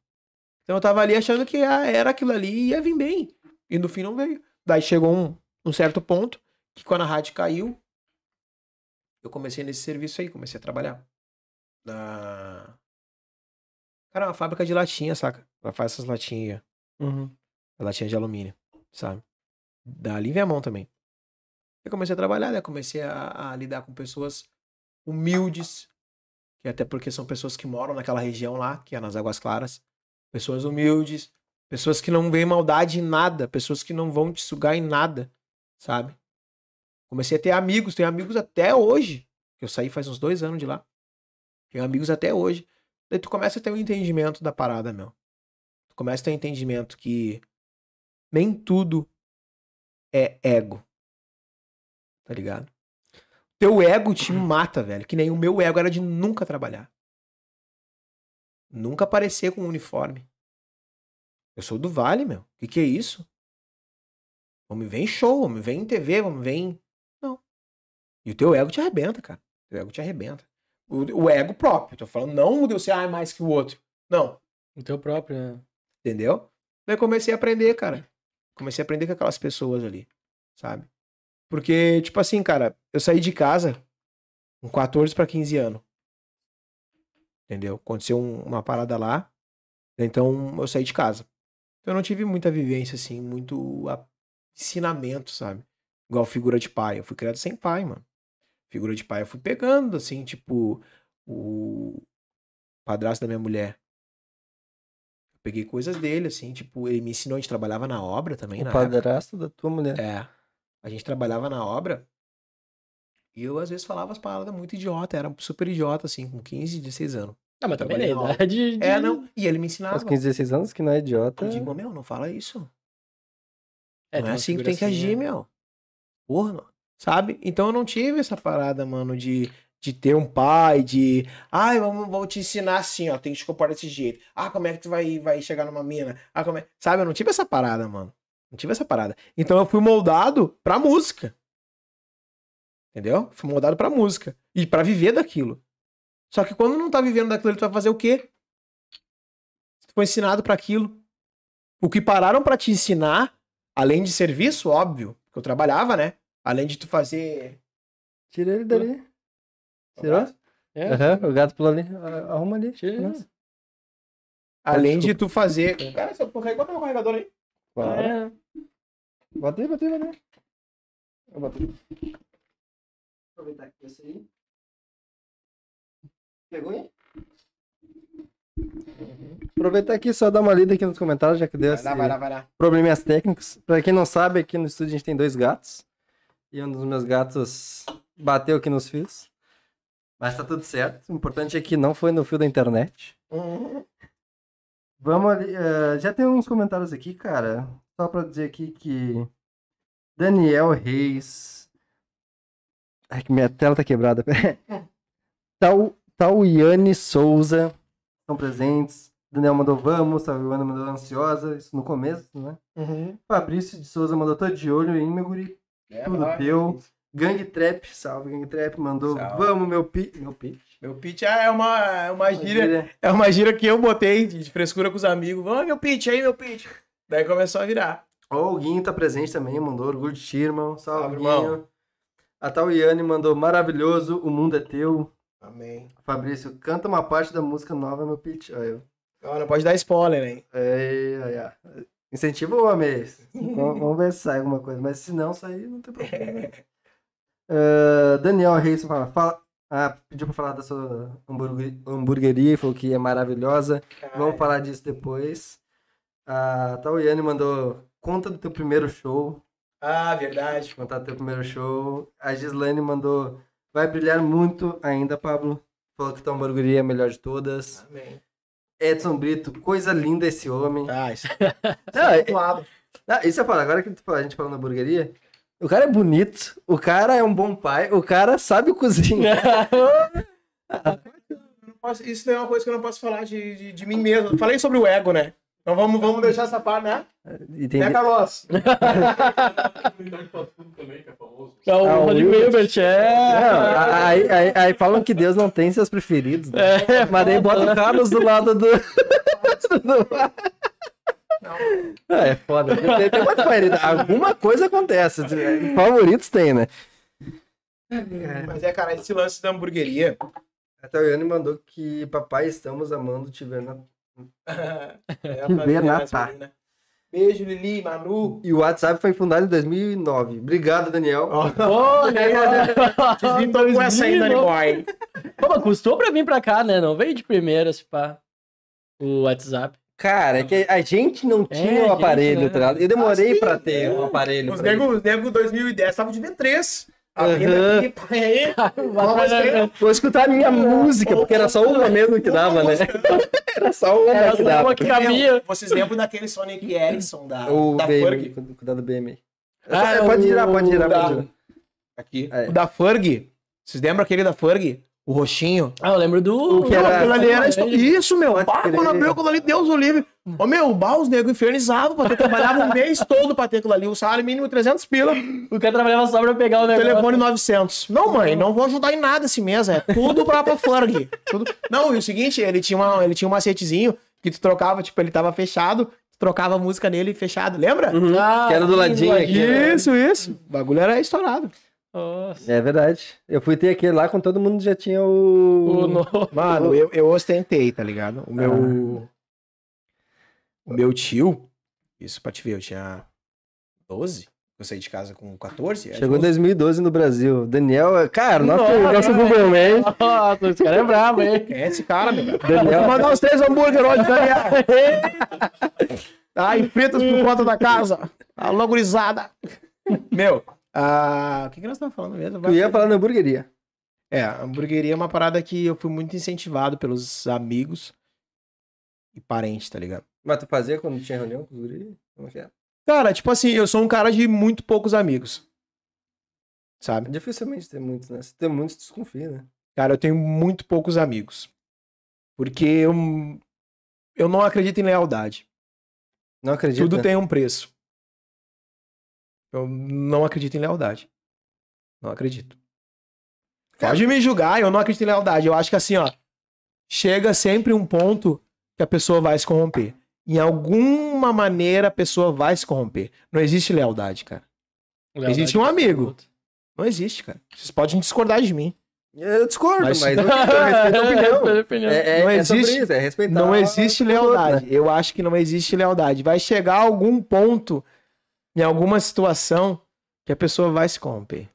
Então eu tava ali achando que ah, era aquilo ali e ia vir bem. E no fim não veio. Daí chegou um, um certo ponto que quando a rádio caiu, eu comecei nesse serviço aí, comecei a trabalhar. Na. Cara, uma fábrica de latinha, saca? Ela faz essas latinhas. Uhum. A latinha de alumínio, sabe? Da Livre a mão também. Eu comecei a trabalhar, né? Comecei a, a lidar com pessoas humildes, que até porque são pessoas que moram naquela região lá, que é nas Águas Claras. Pessoas humildes, pessoas que não veem maldade em nada, pessoas que não vão te sugar em nada, sabe? Comecei a ter amigos, tenho amigos até hoje. que Eu saí faz uns dois anos de lá. Tenho amigos até hoje. Daí tu começa a ter um entendimento da parada, meu. Tu começa a ter um entendimento que nem tudo é ego. Tá ligado? Teu ego te mata, velho. Que nem o meu ego era de nunca trabalhar. Nunca aparecer com um uniforme. Eu sou do Vale, meu. O que, que é isso? Vamos ver em show, vamos ver em TV, vamos ver em. Não. E o teu ego te arrebenta, cara. O teu ego te arrebenta. O, o ego próprio. Tô falando, não o de você ah, é mais que o outro. Não. O teu próprio, né? Entendeu? Daí comecei a aprender, cara. Comecei a aprender com aquelas pessoas ali, sabe? Porque, tipo assim, cara, eu saí de casa com 14 pra 15 anos. Entendeu? Aconteceu um- uma parada lá. Então eu saí de casa. Eu não tive muita vivência, assim, muito ensinamento, sabe? Igual figura de pai. Eu fui criado sem pai, mano. Figura de pai eu fui pegando, assim, tipo, o padrasto da minha mulher. Eu peguei coisas dele, assim, tipo, ele me ensinou, a gente trabalhava na obra também, O na época. padrasto da tua mulher. É. A gente trabalhava na obra e eu às vezes falava as palavras muito idiota, era super idiota, assim, com 15, 16 anos. Ah, mas também na idade de... É, não. E ele me ensinava. Aos 15, 16 anos, que não é idiota. Eu digo, meu, não fala isso. É, não é assim que tem que agir, né? meu. Porra, mano. Sabe? Então eu não tive essa parada, mano, de, de ter um pai, de. Ai, vamos, vou te ensinar assim, ó. Tem que te comportar desse jeito. Ah, como é que tu vai, vai chegar numa mina? Ah, como é. Sabe? Eu não tive essa parada, mano. Não tive essa parada. Então eu fui moldado pra música. Entendeu? Fui moldado pra música. E pra viver daquilo. Só que quando não tá vivendo daquilo, tu vai fazer o quê? Tu foi ensinado pra aquilo. O que pararam pra te ensinar, além de serviço, óbvio, porque eu trabalhava, né? Além de tu fazer. Tira ele dali. Tirou? É, Aham, o gato pulou ali. Arruma ali. Tira. Além de tu fazer. Cara, você carregou meu carregador aí. Claro. é. Aí, bota aí. Eu aí. Aproveitar aqui esse aí. Pegou aí? Aproveitar aqui só dar uma lida aqui nos comentários, já que deu Vai esse lá, vai lá, vai lá. probleminhas técnicos. Pra quem não sabe, aqui no estúdio a gente tem dois gatos. E um dos meus gatos bateu aqui nos fios. Mas tá tudo certo. O importante é que não foi no fio da internet. Vamos ali. eh, já tem uns comentários aqui, cara. Só pra dizer aqui que. Daniel Reis. Ai, que minha tela tá quebrada. [laughs] Tal, Tauiane Souza. Estão presentes. Daniel mandou vamos. Tauiane mandou ansiosa. Isso no começo, né? Uhum. Fabrício de Souza mandou tô de olho em meu guri. É, Tudo teu. Gang Trap, salve Gang Trap, mandou Salve. vamos meu pi... Meu pitch. Meu pitch é uma, é uma gíria. É uma gíria que eu botei de frescura com os amigos. Vamos, meu pitch aí, meu pitch. Daí começou a virar. Ó, o Guinho tá presente também, mandou orgulho de ti, irmão. Salve, Salve. Guinho. A Tauiane mandou maravilhoso, o mundo é teu. Amém. Fabrício, canta uma parte da música nova, meu pitch. Eu. Não, não pode dar spoiler, hein? Ei, ai, ai. Incentiva o homem. [laughs] vamos, ver se sai alguma coisa. Mas se não sair, não tem [laughs] problema. Ah, Daniel Reis fala, fala- ah, pediu pra falar da sua hamburgueria e falou que é maravilhosa. Vamos falar disso depois. A Tauiane mandou conta do teu primeiro show. Ah, verdade. Contar do teu primeiro show. A Gislaine mandou vai brilhar muito ainda, Pablo. Falou que tua hamburgueria é a melhor de todas. Amém. Edson Brito, coisa linda esse homem. Ah, isso [laughs] Não, é- é lado. ah, isso eu falo, agora que tu fala- a gente fala na hamburgueria, o cara é bonito, o cara é um bom pai, o cara sabe cozinhar. [laughs] Isso não é uma coisa que eu não posso falar de, de, de mim mesmo. Eu falei sobre o ego, né? Então vamos, vamos deixar essa parte, né? E tem- Né, Carlos? [laughs] É o Ah, o Rodrigo Hilbert. É. Não, aí, aí- aí falam que Deus não tem seus preferidos. Né? Mas daí bota o Carlos do lado do. [laughs] do- Ah, é foda. Tem, tem uma Alguma coisa acontece. Favoritos tem, né? Mas é, cara, esse lance da hamburgueria. A Tayane mandou que papai, estamos amando te ver na. [laughs] é, Que ver na tá. né? Beijo, Lili, Manu. E o WhatsApp foi fundado em 2009. Obrigado, Daniel. Pô, Desvintou com essa aí, Dani Boy. Pô, mas custou pra vir pra cá, né? Não veio de primeira, se pá. O WhatsApp. Cara, é que a gente não tinha o gente, aparelho, né? tá ligado? Eu demorei Ah, sim. pra ter um aparelho. Os nego, os nego 2010 estavam de V3. Aham. Abrindo aqui, pai, aí. Vamos ver. Vou escutar a minha música, porque era só uma mesmo que dava, né? [laughs] Era só uma Era que dava. uma que cabia. Vocês lembram daquele Sonic Ericsson da, O da BM, Ferg? cuidado do BM. Ah, É, pode o- girar, pode girar, da- pode girar. Aqui. É. O da Ferg. Vocês lembram aquele da Ferg? O roxinho? Ah, eu lembro do. O que era- ali era Isso. Isso, meu. Crer. quando abriu aquilo ali, Deus o livre. Ô, meu, bah, os negros infernizavam pra ter trabalhado um mês todo pra ter aquilo ali. O salário mínimo 300 pila, O cara trabalhava só pra pegar o negócio. telefone 900. Não, mãe, não vou ajudar em nada esse mês. É tudo pra, pra Ferg. Tudo... Não, e o seguinte, ele tinha, uma, ele tinha um macetezinho que tu trocava, tipo, ele tava fechado, tu trocava a música nele fechado, lembra? Ah, Que era do sim, ladinho aqui, né? Isso, isso. O bagulho era estourado. Nossa. É verdade. Eu fui ter aquele lá quando todo mundo já tinha O o. no- Mano, eu, eu ostentei, tá ligado? O meu. O meu tio. Isso pra te ver, eu tinha 12. Eu saí de casa com 14. era Chegou em 12. 2012 no Brasil. Daniel, cara, nosso, Nossa, nosso cara. Google Man. Nossa, esse cara é brabo, hein? Quem é esse cara, meu? Daniel. Vou mandar uns três hambúrguer hoje, Daniel. [laughs] Ai, fritas por conta da casa. Alô, gurizada. [laughs] Meu, ah, o que, que nós estamos falando mesmo? Tu ia falar na hamburgueria. É, a hamburgueria é uma parada que eu fui muito incentivado pelos amigos e parentes, tá ligado? Mas tu fazia quando tinha reunião com os guri? Como é que é? Cara, tipo assim, eu sou um cara de muito poucos amigos. Sabe? Dificilmente tem muitos, né? Se tem muitos, desconfia, né? Cara, eu tenho muito poucos amigos. Porque eu, eu não acredito em lealdade. Não acredito. Tudo tem um preço. Eu não acredito em lealdade. Não acredito. Pode me julgar, eu não acredito em lealdade. Eu acho que assim, ó. Chega sempre um ponto que a pessoa vai se corromper. Em alguma maneira a pessoa vai se corromper. Não existe lealdade, cara. Existe um amigo. Não existe, cara. Vocês podem discordar de mim. Eu discordo, Mas- mas, eu respeito [laughs] a opinião. É, é, Não é existe- isso, é. Não existe outro, lealdade. né? Eu acho que não existe lealdade. Vai chegar algum ponto, em alguma situação, que a pessoa vai se corromper.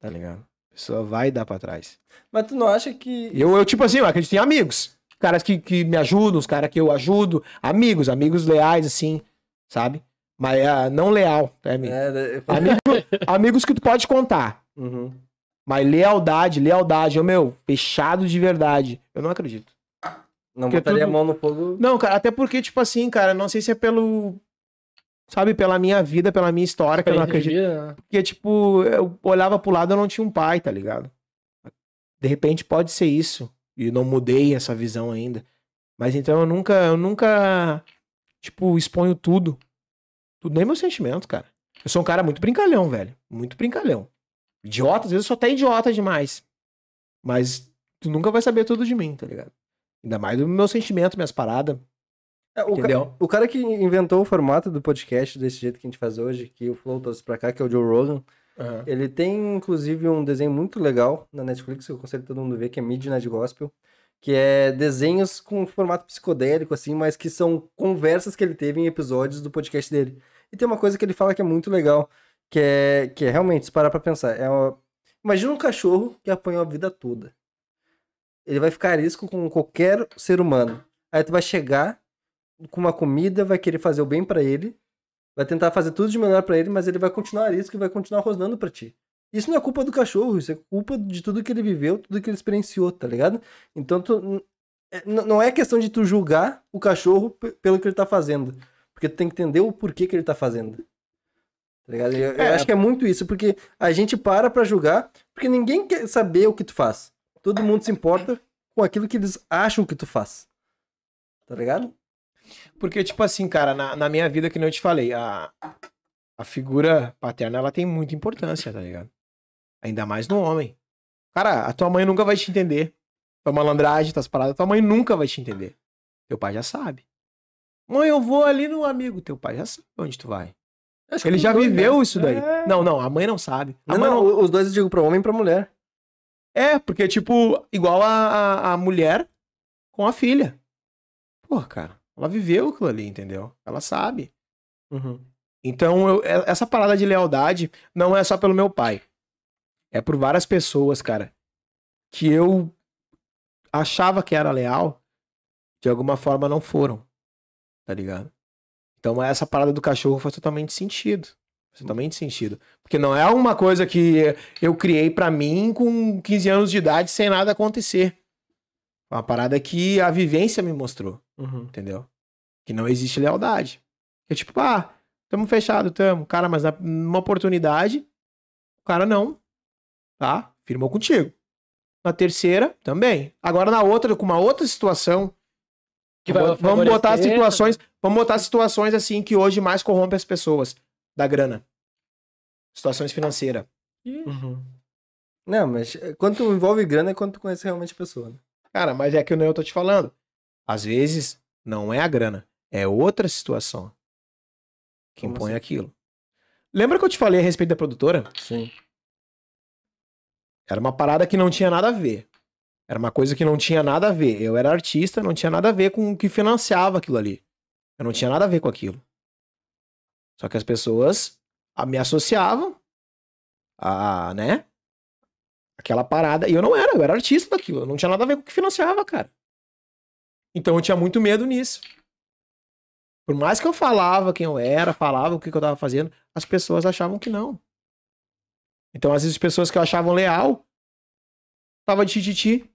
Tá ligado? A pessoa vai dar pra trás. Mas tu não acha que. Eu, eu tipo assim, eu acredito em amigos. Caras que, que me ajudam, os caras que eu ajudo. Amigos, amigos leais, assim, sabe? Mas ah, não leal, tá, amigo? É, eu- [laughs] Amigo- amigos que tu pode contar. Uhum. Mas lealdade, lealdade, ô meu, fechado de verdade. Eu não acredito. Não Porque botaria tudo- a mão no fogo. Não, cara, até porque, tipo assim, cara, não sei se é pelo. Sabe, pela minha vida, pela minha história, que eu não acredito. né? Porque, tipo, eu olhava pro lado, eu não tinha um pai, tá ligado? De repente pode ser isso. E não mudei essa visão ainda. Mas então eu nunca, eu nunca, tipo, exponho tudo. Tudo, nem meu sentimento, cara. Eu sou um cara muito brincalhão, velho. Muito brincalhão. Idiota, às vezes eu sou até idiota demais. Mas tu nunca vai saber tudo de mim, tá ligado? Ainda mais do meu sentimento, minhas paradas. É, o, ca- o cara que inventou o formato do podcast desse jeito que a gente faz hoje, que o Flow trouxe pra cá, que é o Joe Rogan, Aham. Ele tem, inclusive, um desenho muito legal na Netflix, que eu aconselho todo mundo a ver, que é Midnight Gospel, que é desenhos com formato psicodélico, assim, mas que são conversas que ele teve em episódios do podcast dele. E tem uma coisa que ele fala que é muito legal, que é, que é realmente, se parar pra pensar, é uma... imagina um cachorro que apanhou a vida toda. Ele vai ficar arisco com qualquer ser humano. Aí tu vai chegar com uma comida, vai querer fazer o bem pra ele, vai tentar fazer tudo de melhor pra ele, mas ele vai continuar arisco e vai continuar rosnando pra ti. Isso não é culpa do cachorro, isso é culpa de tudo que ele viveu, tudo que ele experienciou, tá ligado? Então tu, é, não é questão de tu julgar o cachorro pelo que ele tá fazendo, porque tu tem que entender o porquê que ele tá fazendo. Tá ligado? Eu, eu É. acho que é muito isso, porque a gente para pra julgar, porque ninguém quer saber o que tu faz. Todo mundo se importa com aquilo que eles acham que tu faz. Tá ligado? Porque, tipo assim, cara, na, na minha vida, que nem eu te falei, a, a figura paterna, ela tem muita importância, tá ligado? Ainda mais no homem. Cara, a tua mãe nunca vai te entender. Tua malandragem, tuas paradas, tua mãe nunca vai te entender. Teu pai já sabe. Mãe, eu vou ali no amigo. Teu pai já sabe onde tu vai. Acho Ele já dois, viveu né? isso daí. É. Não, não, a mãe não sabe. A Não, mãe não, não- os dois eu digo pra homem e pra mulher. É, porque, tipo, igual a, a, a mulher com a filha. Pô, cara, ela viveu aquilo ali, entendeu? Ela sabe. Uhum. Então, eu- é- essa parada de lealdade não é só pelo meu pai. É por várias pessoas, cara, que eu achava que era leal, de alguma forma não foram. Tá ligado? Então, essa parada do cachorro faz totalmente sentido. Faz totalmente sentido. Porque não é uma coisa que eu criei pra mim com 15 anos de idade sem nada acontecer. Uma parada que a vivência me mostrou Uhum. entendeu? Que não existe lealdade. Que é tipo, ah, tamo fechado, tamo. Cara, mas numa oportunidade, o cara não. Tá? Firmou contigo. Na terceira, também. Agora na outra, com uma outra situação. Que vai vamos botar situações. Vamos botar situações assim que hoje mais corrompe as pessoas. Da grana. Situações financeiras. Uhum. Não, mas eh, quando tu envolve grana é quando tu conhece realmente a pessoa. né? Cara, mas é que eu tô te falando. Às vezes, não é a grana. É outra situação que Como impõe assim? aquilo. Lembra que eu te falei a respeito da produtora? Sim. Era uma parada que não tinha nada a ver. Era uma coisa que não tinha nada a ver. Eu era artista, não tinha nada a ver com o que financiava aquilo ali. Eu não tinha nada a ver com aquilo. Só que as pessoas me associavam a, né? Aquela parada. E eu não era, eu era artista daquilo. Eu não tinha nada a ver com o que financiava, cara. Então eu tinha muito medo nisso. Por mais que eu falava quem eu era, falava o que que eu tava fazendo, as pessoas achavam que não. Então, às vezes, pessoas que eu achavam leal, tava de tititi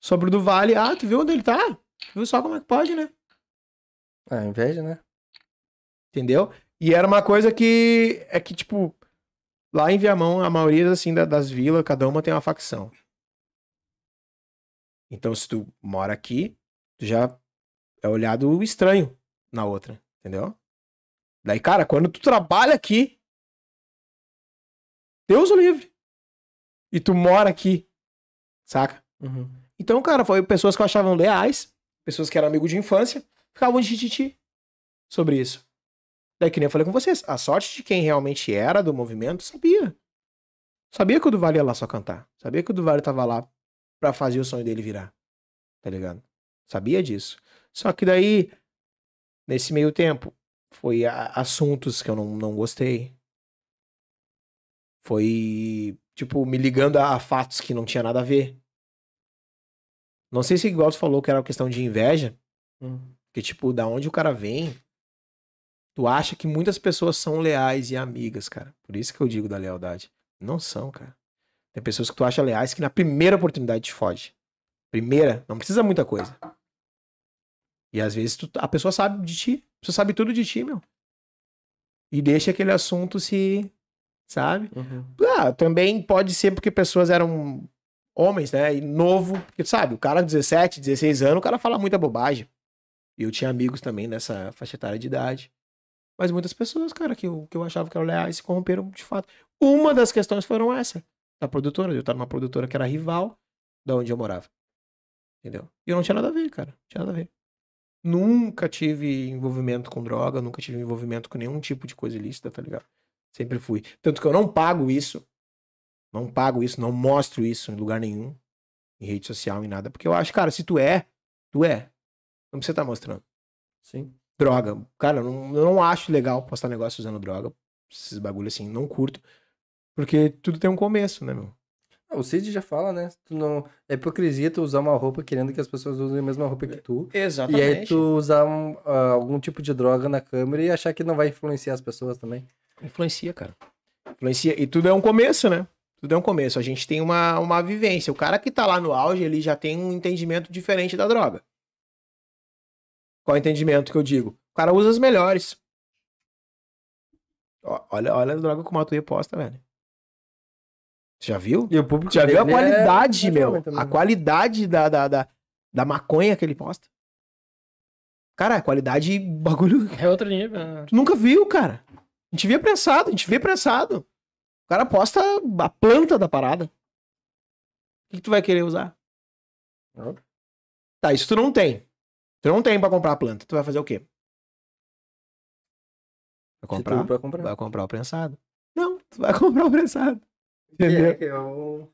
sobre o do Vale. Ah, tu viu onde ele tá? Tu viu só como é que pode, né? Ah, inveja, né? Entendeu? E era uma coisa que é que, tipo, lá em Viamão, a maioria, assim, da- das vilas, cada uma tem uma facção. Então, se tu mora aqui, já é olhado estranho na outra, entendeu? Daí, cara, quando tu trabalha aqui, Deus o livre. E tu mora aqui, saca? Uhum. Então, cara, foi pessoas que eu achavam leais, pessoas que eram amigo de infância, ficavam de tititi sobre isso. Daí, que nem eu falei com vocês, a sorte de quem realmente era do movimento sabia. Sabia que o Duval ia lá só cantar. Sabia que o Duval tava lá pra fazer o sonho dele virar. Tá ligado? Sabia disso. Só que daí, nesse meio tempo, foi assuntos que eu não, não gostei. Foi, tipo, me ligando a, a fatos que não tinha nada a ver. Não sei se igual você falou que era uma questão de inveja, Uhum. que tipo, da onde o cara vem, tu acha que muitas pessoas são leais e amigas, cara. Por isso que eu digo da lealdade. Não são, cara. Tem pessoas que tu acha leais que na primeira oportunidade te foge. Primeira, não precisa muita coisa. E às vezes tu- a pessoa sabe de ti. A pessoa sabe tudo de ti, meu. E deixa aquele assunto se. Sabe? Uhum. Ah, também pode ser porque pessoas eram homens, né? E novo. Porque, sabe, o cara 17, 16 anos, o cara fala muita bobagem. E eu tinha amigos também nessa faixa etária de idade. Mas muitas pessoas, cara, que eu, que eu achava que eram leais se corromperam de fato. Uma das questões foram essa. Da produtora. Eu tava numa produtora que era rival da onde eu morava. Entendeu? E eu não tinha nada a ver, cara. Não tinha nada a ver. Nunca tive envolvimento com droga, nunca tive envolvimento com nenhum tipo de coisa ilícita, tá ligado? Sempre fui. Tanto que eu não pago isso. Não pago isso, não mostro isso em lugar nenhum. Em rede social, em nada. Porque eu acho, cara, se tu é, tu é. Não precisa estar mostrando. Sim. Droga. Cara, eu não, eu não acho legal postar negócio usando droga. Esses bagulho assim, não curto. Porque tudo tem um começo, né, meu? O Cid já fala, né? Tu não... É hipocrisia tu usar uma roupa querendo que as pessoas usem a mesma roupa que tu. E aí tu usar um, ah, algum tipo de droga na câmera e achar que não vai influenciar as pessoas também. Influencia, cara. Influencia. E tudo é um começo, né? Tudo é um começo. A gente tem uma, uma vivência. O cara que tá lá no auge, ele já tem um entendimento diferente da droga. Qual é o entendimento que eu digo? O cara usa as melhores. Ó, Olha, olha a droga que o Matuê posta, velho. Já viu? E o público Já viu a é- qualidade, é meu? jovem também, A qualidade da, da, da, da maconha que ele posta. Cara, a qualidade, [laughs] bagulho É outro nível. né? Tu nunca viu, cara. A gente vê prensado, a gente vê prensado. O cara posta a planta da parada. O que, que tu vai querer usar? Não. Tá, isso tu não tem. Tu não tem pra comprar a planta. Tu vai fazer o quê? Vai comprar? pra comprar. Vai comprar o prensado. Não, tu vai [laughs] comprar o prensado. Que, Entendeu? é, que, é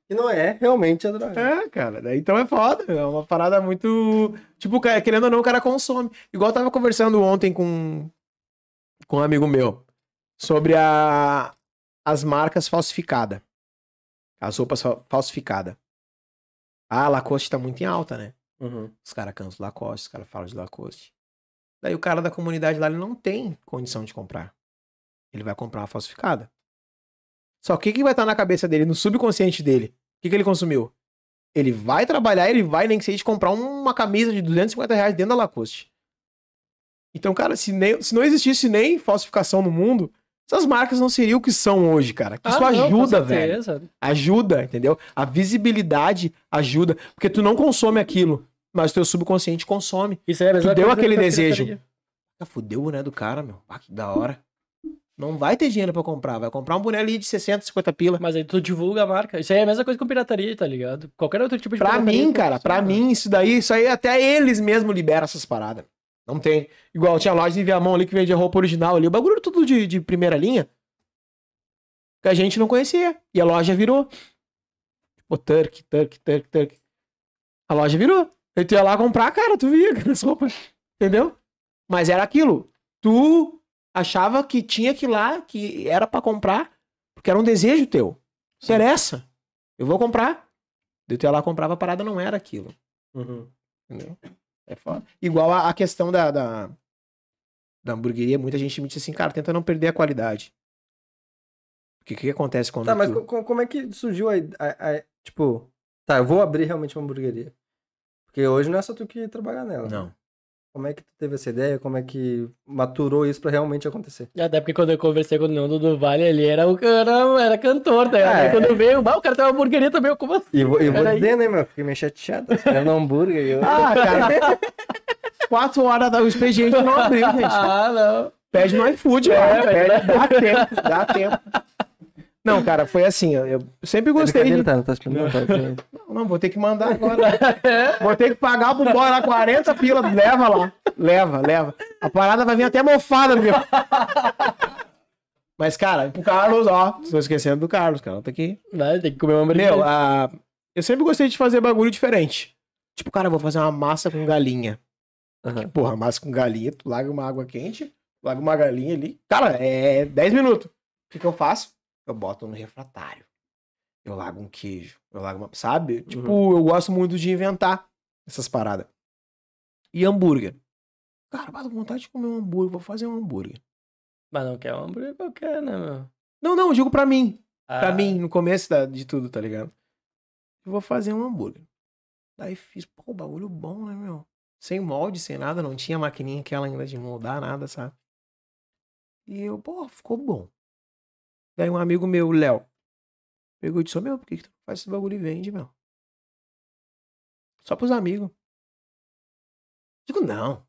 que não é realmente a droga. É, cara, então é foda, é uma parada muito. Tipo, querendo ou não, o cara consome. Igual eu tava conversando ontem com, com um amigo meu sobre a, as marcas falsificadas. As roupas fa- falsificadas. Ah, Lacoste tá muito em alta, né? Uhum. Os caras cantam Lacoste, os caras falam de Lacoste. Daí o cara da comunidade lá, ele não tem condição de comprar. Ele vai comprar uma falsificada. Só que o que, vai estar na cabeça dele, no subconsciente dele? O que, que ele consumiu? Ele vai trabalhar, ele vai, nem que seja, de comprar uma camisa de 250 reais dentro da Lacoste. Então, cara, se, nem- se não existisse nem falsificação no mundo, essas marcas não seriam o que são hoje, cara. Que isso Ah, não, ajuda, velho. Ajuda, entendeu? A visibilidade ajuda. Porque tu não consome aquilo, mas o teu subconsciente consome. Isso é Tu deu aquele desejo. Ah, fudeu o boné do cara, meu. Ah, que da hora. Não vai ter dinheiro pra comprar. Vai comprar um boné ali de 60, 50 pila. Mas aí tu divulga a marca. Isso aí é a mesma coisa com pirataria, tá ligado? Qualquer outro tipo de Pra pirataria mim, tu cara, pra mim, isso daí, isso aí até eles mesmos liberam essas paradas. Não tem. Igual tinha loja em Viamão ali que vendia roupa original ali. O bagulho tudo de, de primeira linha. Que a gente não conhecia. E a loja virou. Tipo, Turk, Turk, Turk, Turk. A loja virou. Aí tu ia lá comprar, cara, tu via [laughs] aquelas roupas. Entendeu? Mas era aquilo. Tu achava que tinha que ir lá, que era pra comprar, porque era um desejo teu. Interessa. Eu vou comprar. Tu ia lá comprava a parada, não era aquilo. Uhum. Entendeu? É foda. Igual a, a questão da, da, da hamburgueria, muita gente me diz assim, cara, tenta não perder a qualidade. Porque o que, que acontece quando Tá, mas tu... co- co- como é que surgiu a, a- a- Tipo, tá, eu vou abrir realmente uma hamburgueria. Porque hoje não é só tu que trabalhar nela. Não. Como é que tu teve essa ideia? Como é que maturou isso pra realmente acontecer? Até porque quando eu conversei com o Nando do Vale, ele era o cara, era cantor, tá ligado? É. Aí Quando veio, "Bah, o cara tem uma hamburgueria também, eu, como assim? E vou, e vou dizer, né, meu? Fiquei meio chateado. Era um hambúrguer e eu... Ah, cara. [laughs] Quatro horas da o expediente não abriu, gente. [laughs] Ah, não. Pede no iFood, É, mas Pede, dá [laughs] tempo, dá tempo. Não, cara, foi assim, eu, eu sempre gostei de... Brincadeira, tá? Não tá? Não, não, vou ter que mandar agora. Vou ter que pagar pro lá 40 pila. Leva lá. Leva, leva. A parada vai vir até mofada, meu. Mas, cara, pro Carlos, ó. Estou esquecendo do Carlos, cara. Tá aqui. Vai, tem que comer uma hamburgueria. Meu, a... eu sempre gostei de fazer bagulho diferente. Tipo, cara, eu vou fazer uma massa com galinha. Aham. Porra, massa com galinha, tu larga uma água quente, larga uma galinha ali. Cara, é 10 minutos. O que, que eu faço? Eu boto no refratário. Eu largo um queijo. Eu largo uma. Sabe? Tipo, eu gosto muito de inventar essas paradas. E hambúrguer. Cara, bato vontade de comer um hambúrguer. Vou fazer um hambúrguer. Mas não quer um hambúrguer qualquer, né, meu? Não, não, eu digo pra mim. Pra Ah, mim, no começo da- de tudo, tá ligado? Eu vou fazer um hambúrguer. Daí fiz, pô, bagulho bom, né, meu? Sem molde, sem nada, não tinha maquininha aquela ainda de moldar nada, sabe? E eu, pô, ficou bom. Daí um amigo meu, Léo, pegou e disse, meu, por que, que tu faz esse bagulho e vende, meu? Só pros amigos. Digo, não.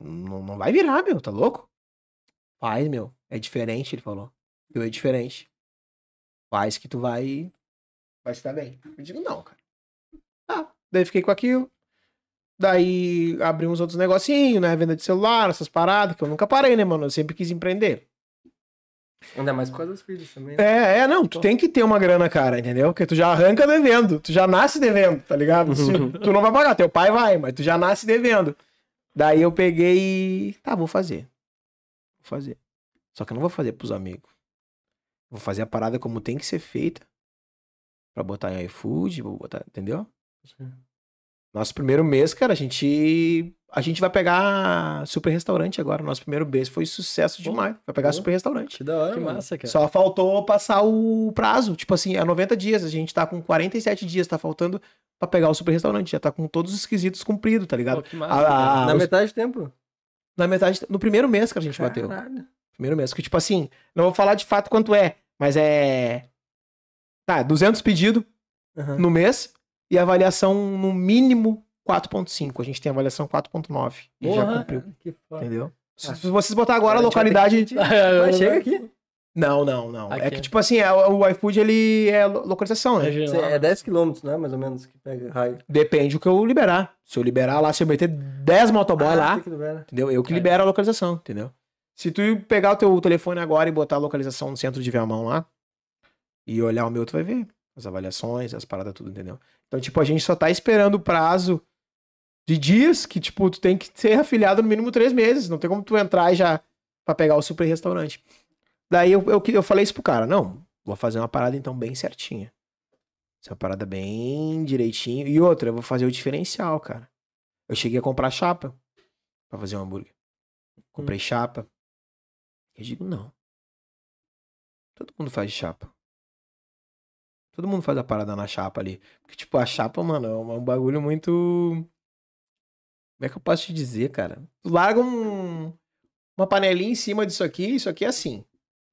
Não, não vai virar, meu, tá louco? Faz, meu. É diferente, ele falou. Eu é diferente. Faz que tu vai. Vai estar bem. Eu digo, não, cara. Tá. Daí fiquei com aquilo. Daí abri uns outros negocinhos, né? Venda de celular, essas paradas, que eu nunca parei, né, mano? Eu sempre quis empreender. Ainda mais por causa dos filhos também. né? É, é, não, tu tem que ter uma grana, cara, entendeu? Porque tu já arranca devendo, tu já nasce devendo, tá ligado? Se- tu não vai pagar, teu pai vai, mas tu já nasce devendo. Daí eu peguei e. Tá, vou fazer. Vou fazer. Só que eu não vou fazer pros amigos. Vou fazer a parada como tem que ser feita. Pra botar em iFood, vou botar, entendeu? Sim. Nosso primeiro mês, cara, a gente. A gente vai pegar super restaurante agora. Nosso primeiro mês foi sucesso demais. Vai pegar pô. super restaurante. Que da hora, Que mano. massa, cara. Só faltou passar o prazo. Tipo assim, é 90 dias. A gente tá com 47 dias. Tá faltando pra pegar o super restaurante. Já tá com todos os quesitos cumpridos, tá ligado? Pô, que massa. A- a- Na os- metade do tempo. na metade. No primeiro mês que a gente bateu. Caralho. Primeiro mês. Que, tipo assim, não vou falar de fato quanto é, mas é. Tá, 200 pedidos Aham. no mês e avaliação no mínimo 4.5. A gente tem avaliação 4.9 e já cumpriu. Que. Entendeu? Se Ah. se vocês botar agora a A gente vai ter localidade. Mas [laughs] chega aqui. Não, não, não. É Aqui. que, tipo assim, é, o iFood ele é lo- localização, né? Regional. É 10 km, né? Mais ou menos, que pega raio. Depende do que eu liberar. Se eu liberar lá, se eu meter 10 motoboy Ah, lá, que entendeu? Eu que É. libero a localização, entendeu? Se tu pegar o teu telefone agora e botar a localização no centro de Viamão lá e olhar o meu, tu vai ver as avaliações, as paradas, tudo, entendeu? Então, tipo, a gente só tá esperando o prazo de dias que, tipo, tu tem que ser afiliado no mínimo três meses. Não tem como tu entrar e já pra pegar o super restaurante. Daí eu, eu, eu falei isso pro cara, não, vou fazer uma parada então bem certinha. Essa parada bem direitinho. E outra, eu vou fazer o diferencial, cara. Eu cheguei a comprar chapa pra fazer um hambúrguer. Comprei chapa. Eu digo, não. Todo mundo faz chapa. Todo mundo faz a parada na chapa ali. Porque, tipo, a chapa, mano, é um, é um bagulho muito. Como é que eu posso te dizer, cara? Tu larga um, uma panelinha em cima disso aqui, isso aqui é assim.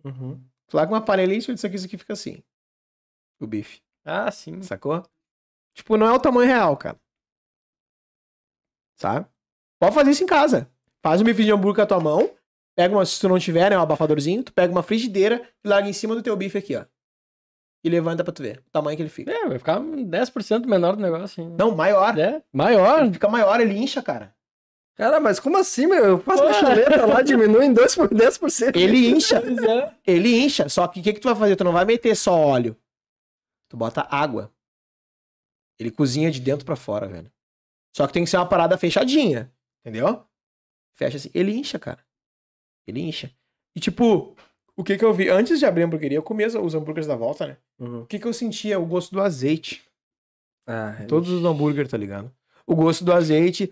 Uhum. Tu larga uma panelinha em cima disso aqui, isso aqui fica assim. O bife. Ah, sim. Sacou? Tipo, não é o tamanho real, cara. Sabe? Pode fazer isso em casa. Faz um bife de hambúrguer com a tua mão. Pega uma, se tu não tiver, né, um abafadorzinho, tu pega uma frigideira e larga em cima do teu bife aqui, ó. E levanta pra tu ver o tamanho que ele fica. É, vai ficar 10% menor do negócio. Hein? Não, maior. É, maior. Ele fica maior, ele incha, cara. Cara, mas como assim, meu? Eu faço uma Ué. chuleta lá, [laughs] diminui em 2 por 10%. Ele incha. É. Ele incha. Só que o que, que tu vai fazer? Tu não vai meter só óleo. Tu bota água. Ele cozinha de dentro pra fora, velho. Só que tem que ser uma parada fechadinha. Entendeu? Fecha assim. Ele incha, cara. Ele incha. E tipo, o que que eu vi? Antes de abrir a hamburgueria, eu comia os hambúrgueres da volta, né? Uhum. O que que eu sentia? O gosto do azeite. Ah, Todos os hambúrgueres, tá ligado? O gosto do azeite.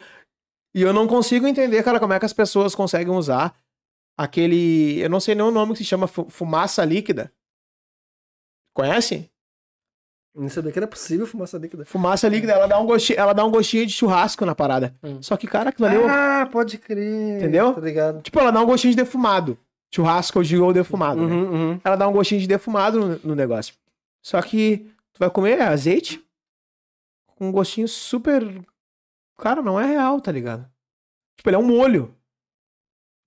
E eu não consigo entender, cara, como é que as pessoas conseguem usar aquele. Eu não sei nem o nome que se chama fu- fumaça líquida. Conhece? Isso daqui era possível fumaça líquida. Fumaça líquida, ela dá um gostinho, ela dá um gostinho de churrasco na parada. Hum. Só que, cara, aquilo ali. eu- Ah, pode crer. Entendeu? Tá ligado. Tipo, ela dá um gostinho de defumado. Churrasco eu digo ou defumado. né? Uhum, uhum. Ela dá um gostinho de defumado no, no negócio. Só que tu vai comer azeite com um gostinho super. Cara, não é real, tá ligado? Tipo, ele é um molho.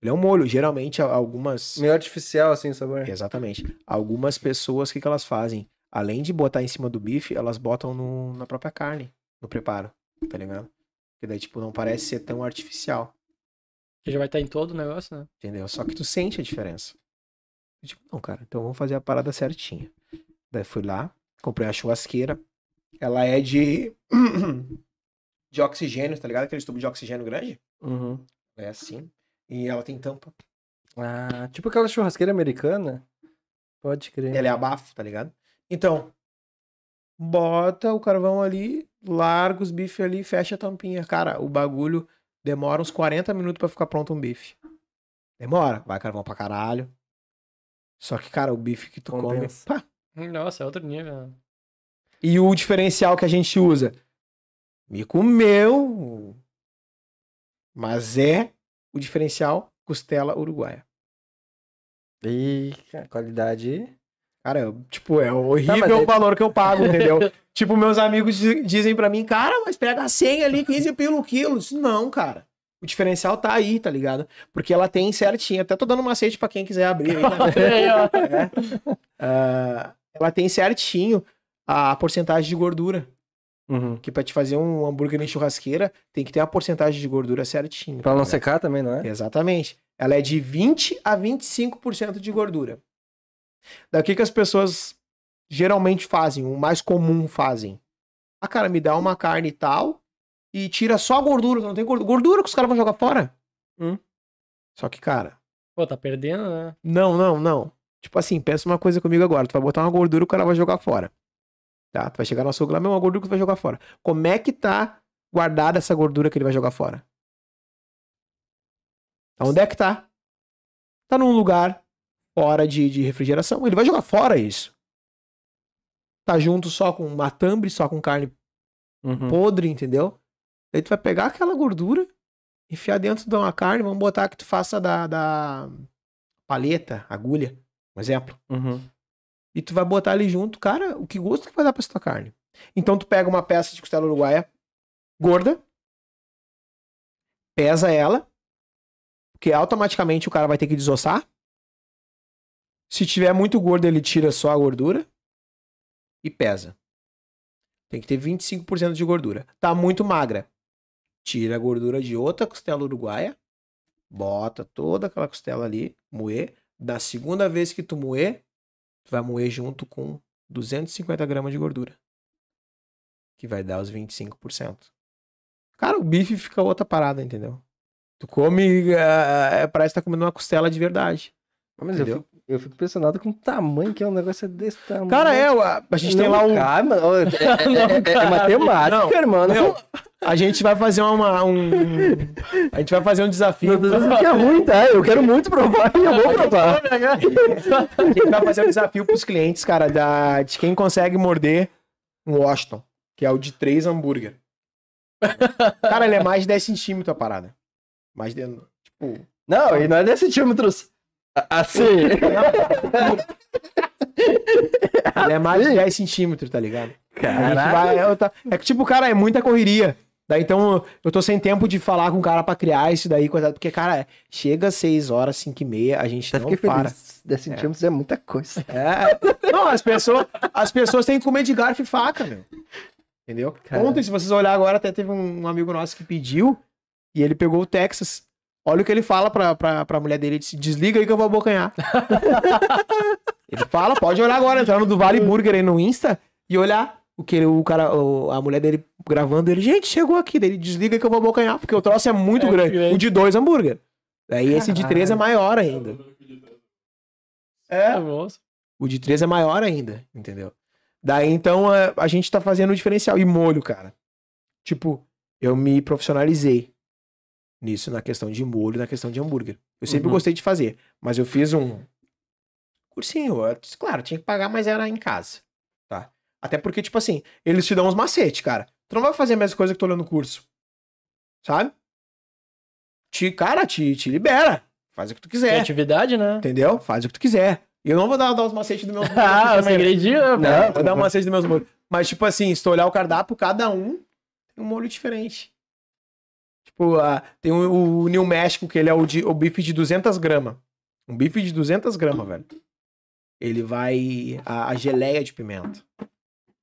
Ele é um molho. Geralmente, algumas. Meio artificial, assim, o sabor. Exatamente. Algumas pessoas, o que, que elas fazem? Além de botar em cima do bife, elas botam no- na própria carne, no preparo, tá ligado? Que daí, tipo, não parece ser tão artificial, Que já vai estar em todo o negócio, né? entendeu? Só que tu sente a diferença. Eu digo, não, cara, então vamos fazer a parada certinha. Daí fui lá, comprei uma churrasqueira. Ela é de. [clears throat] de oxigênio, tá ligado? Aquele tubo de oxigênio grande. Uhum. É assim. E ela tem tampa. Ah, tipo aquela churrasqueira americana. Pode crer. Ela é abafo, tá ligado? Então, bota o carvão ali, larga os bifes ali, fecha a tampinha. Cara, o bagulho demora uns 40 minutos pra ficar pronto um bife. Demora. Vai carvão pra caralho. Só que, cara, o bife que tu Compensa. come. Pá. Nossa, é outro nível. E o diferencial que a gente usa? Me comeu. Mas é o diferencial costela uruguaia. E a qualidade. Cara, tipo, é horrível Tá, mas aí- o valor que eu pago, entendeu? [laughs] tipo, meus amigos di- dizem pra mim, cara, mas pega a 100 ali, 15 pelo quilo. Disse, Não, cara. O diferencial tá aí, tá ligado? Porque ela tem certinho. Até tô dando um macete pra quem quiser abrir aí. né? [laughs] Ó. [laughs] Ah, ela tem certinho a porcentagem de gordura. Uhum. Que pra te fazer um hambúrguer em churrasqueira, tem que ter a porcentagem de gordura certinho. Pra não tá ligado? secar também, não é? Exatamente. Ela é de 20 a 25% de gordura. Daí o que, que as pessoas geralmente fazem, o mais comum fazem? Ah, cara, me dá uma carne e tal e tira só a gordura, não tem gordura. Gordura que os caras vão jogar fora. Hum. Só que, cara, Pô, tá perdendo, né? não, não, não. Tipo assim, pensa uma coisa comigo agora. Tu vai botar uma gordura o cara vai jogar fora. Tá? Tu vai chegar no açougue lá, meu, uma gordura que tu vai jogar fora. Como é que tá guardada essa gordura que ele vai jogar fora? Onde é que tá? Tá num lugar fora de, de refrigeração. Ele vai jogar fora isso. Tá junto só com matambre, só com carne Uhum. podre, entendeu? Aí tu vai pegar aquela gordura, enfiar dentro de uma carne, vamos botar que tu faça da, da paleta, agulha, um exemplo. Uhum. E tu vai botar ali junto, cara, o que gosto que vai dar pra essa tua carne? Então tu pega uma peça de costela uruguaia gorda, pesa ela, porque automaticamente o cara vai ter que desossar. Se tiver muito gordo, ele tira só a gordura e pesa. Tem que ter 25% de gordura. Tá muito magra. Tira a gordura de outra costela uruguaia, bota toda aquela costela ali, moer. Da segunda vez que tu moer, tu vai moer junto com 250 gramas de gordura. Que vai dar os 25%. Cara, o bife fica outra parada, entendeu? Tu come, é, parece que tá comendo uma costela de verdade. Mas eu fico, eu fico impressionado com o tamanho que é um negócio desse tamanho. Cara, é, a, a gente tem lá o. Cara, mano, [laughs] é, é- é- é matemática, Não, irmão. Meu, a gente vai fazer uma, um. A gente vai fazer um desafio. Deus, isso que é ruim, tá? Eu quero muito provar e eu vou [laughs] provar. A gente vai fazer um desafio pros clientes, cara, da, de quem consegue morder um Washington, que é o de 3 hambúrguer. Cara, ele é mais de 10 centímetros a parada. Mais de. Tipo. Não, e não é 10 centímetros. Assim. [laughs] Ele é mais de 10 centímetros, tá ligado? A gente Caralho. vai- eu tá- É que, tipo, cara, é muita correria. Daí, então, eu tô sem tempo de falar com o cara pra criar isso daí, coisa, porque, cara, chega 6 horas, 5 e meia, a gente não para. feliz. 10 centímetros é muita coisa. É. Não, as pessoas, as pessoas têm que comer de garfo e faca, meu. Entendeu? Ontem, se vocês olhar agora, até teve um amigo nosso que pediu e ele pegou o Texas. Olha o que ele fala pra, pra, pra mulher dele. Ele disse, desliga aí que eu vou abocanhar. [laughs] ele fala, pode olhar agora, entrar no do Vale Burger aí no Insta e olhar o que ele- o cara, o- a mulher dele gravando ele. Gente, chegou aqui. Daí ele desliga aí que eu vou abocanhar, porque o troço é muito É grande. grande. O de dois hambúrguer. Daí esse de três é maior ainda. É, bom. o de 3 é maior ainda, entendeu? Daí então a, a gente tá fazendo o diferencial. E molho, cara. Tipo, eu me profissionalizei nisso, na questão de molho, na questão de hambúrguer. Eu sempre Uhum. gostei de fazer, mas eu fiz um cursinho. eu- claro, tinha que pagar, mas era em casa. Tá? Até porque, tipo assim, eles te dão uns macetes, cara. Tu não vai fazer a mesma coisa que tu olhando no curso. Sabe? Te, cara, te, te libera. Faz o que tu quiser. Criatividade, né? Entendeu? Faz o que tu quiser. Eu não vou dar, dar os macetes do meu [laughs] Ah, o segredinho. Não, Vou dar um macete dos meus molhos. Mas, tipo assim, se tu olhar o cardápio, cada um tem um molho diferente. Tipo, ah, tem o, o New México, que ele é o, de, o bife de 200 gramas. Um bife de 200 gramas, velho. Ele vai... A, a geleia de pimenta.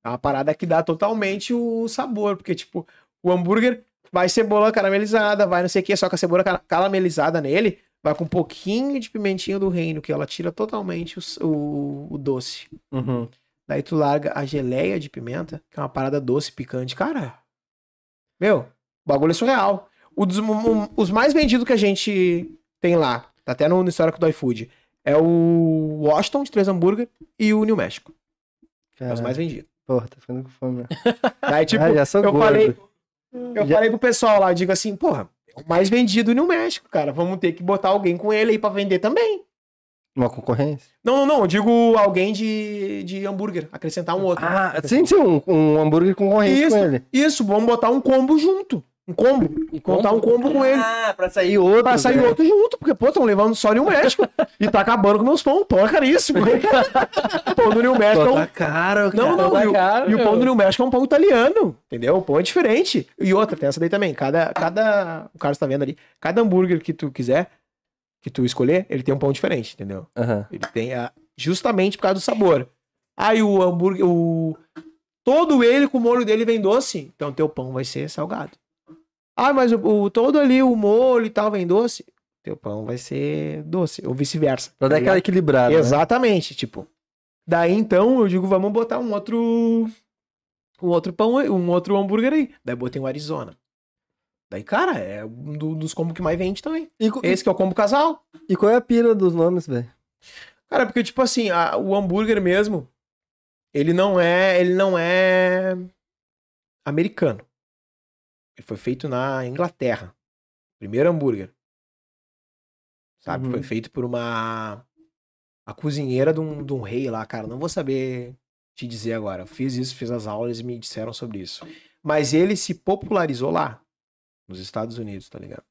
É uma parada que dá totalmente o sabor. Porque, tipo, o hambúrguer vai cebola caramelizada, vai não sei o que, só que a cebola cara- caramelizada nele vai com um pouquinho de pimentinha do reino, que ela tira totalmente o o- o doce. Uhum. Daí tu larga a geleia de pimenta, que é uma parada doce, picante. Cara, meu, o bagulho é surreal. Dos- um- os mais vendidos que a gente tem lá, tá até no, no histórico do iFood, é o Washington de três hambúrguer e o New México. É os mais vendidos. Porra, tá ficando com fome, [laughs] né? Daí, tipo, ah, já sou eu gordo. falei, eu Já- falei pro pessoal lá, digo assim, porra, é o mais vendido no México, cara. Vamos ter que botar alguém com ele aí pra vender também. Uma concorrência? Não, não, não, eu digo alguém de, de hambúrguer, acrescentar um outro. Ah, sim, sim, um, um hambúrguer concorrente Isso. com ele. Isso, vamos botar um combo junto. Um combo. E Contar um combo com ele. Ah, pra sair outro. Pra sair né? outro junto, porque, pô, estão levando só New México. [laughs] e tá acabando com meus pão. Pão é caríssimo. [laughs] pão do New México é Pô, um... tá caro, cara. Não, não, tá e o, caro, e o pão do New México é um pão italiano. Entendeu? O pão é diferente. E outra, tem essa daí também. Cada. cada o Carlos tá vendo ali. Cada hambúrguer que tu quiser, que tu escolher, ele tem um pão diferente, entendeu? Aham. Ele tem a... justamente por causa do sabor. Aí o hambúrguer, o todo ele com o molho dele vem doce, então teu pão vai ser salgado. Ah, mas o, o- todo ali o molho e tal vem doce, teu pão vai ser doce ou vice-versa. Pra dar tá aquela ligado? equilibrada. né? Exatamente, tipo, Daí então eu digo, vamos botar um outro. Um outro pão, um outro hambúrguer aí. Daí botei um Arizona. Daí, cara, é um do- dos combos que mais vende também. E, Esse que é o combo casal. e qual é a pira dos nomes, velho? Cara, porque, tipo assim, a- o hambúrguer mesmo, ele não é. Ele não é americano. Ele foi feito na Inglaterra. Primeiro hambúrguer. Sabe? Uhum. Foi feito por uma. A cozinheira de um, de um rei lá, cara. Não vou saber te dizer agora. Eu fiz isso, fiz as aulas e me disseram sobre isso. Mas ele se popularizou lá, nos Estados Unidos, tá ligado?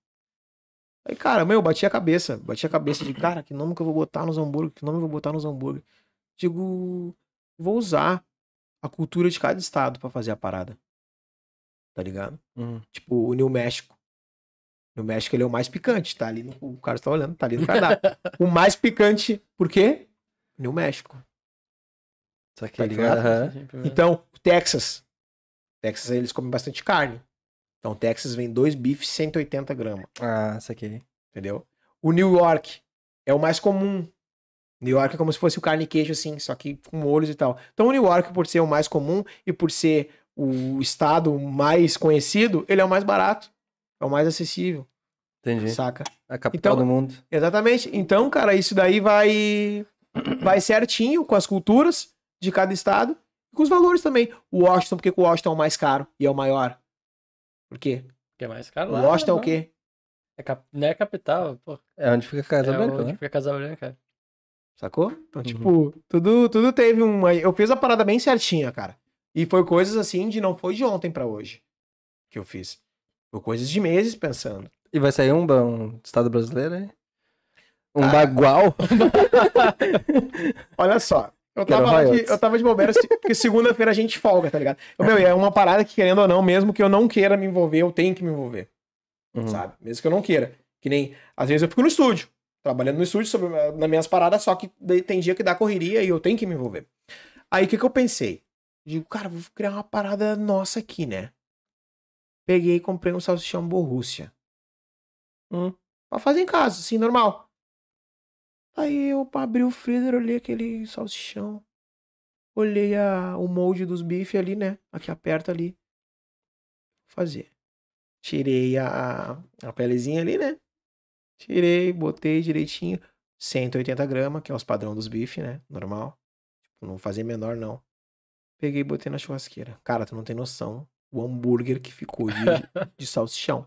Aí, cara, meu, eu bati a cabeça. Bati a cabeça de, cara, que nome que eu vou botar nos hambúrguer? Que nome eu vou botar nos hambúrguer? Digo, vou usar a cultura de cada estado pra fazer a parada. Tá ligado? Uhum. Tipo, o New México. O New México ele é o mais picante, tá ali no. O cara tá olhando, tá ali no cardápio. [laughs] o mais picante, por quê? New México. Só que, Tá ligado? Aham. Então, o Texas. Texas eles comem bastante carne. Então, o Texas vem dois bifes 180 gramas, Ah, isso aqui. entendeu? O New York é o mais comum. New York é como se fosse o carne e queijo, assim, só que com molhos e tal. Então, o New York, por ser o mais comum e por ser o estado mais conhecido, ele é o mais barato. É o mais acessível, Entendi. saca? A capital Então- do mundo. Exatamente. Então, cara, isso daí vai vai certinho com as culturas de cada estado e com os valores também. O Washington, porque o Washington é o mais caro e é o maior. Por quê? Que é mais caro O lá. Washington é o não. quê? É cap... Não é capital, pô. É onde fica a Casa é Branca, onde né? fica Casa Branca. Sacou? Então, Uhum. tipo, tudo, tudo teve uma. Eu fiz a parada bem certinha, cara. E foi coisas assim de não foi de ontem pra hoje que eu fiz. Foi coisas de meses pensando. E vai sair um, um estado brasileiro aí? Um Cara. bagual? [laughs] Olha só. Eu tava, de, eu tava de bobeira, porque segunda-feira a gente folga, tá ligado? Meu, e é uma parada que, querendo ou não, mesmo que eu não queira me envolver, eu tenho que me envolver. Uhum. sabe? Mesmo que eu não queira. Que nem, às vezes eu fico no estúdio, trabalhando no estúdio sobre, nas minhas paradas, só que tem dia que dá correria e eu tenho que me envolver. Aí o que, que eu pensei? Digo, cara, vou criar uma parada nossa aqui, né? Peguei e comprei um salsichão Borrússia. Hum. Pra fazer em casa, assim, normal. Aí eu abri o freezer, olhei aquele salsichão. Olhei a, o molde dos bifes ali, né? Aqui aperta ali. Fazer. Tirei a, a pelezinha ali, né? Tirei, botei direitinho. 180 gramas, que é os padrão dos bifes, né? Normal. Tipo, não fazer menor, não. Peguei e botei na churrasqueira. Cara, tu não tem noção. O hambúrguer que ficou de, [laughs] de salsichão.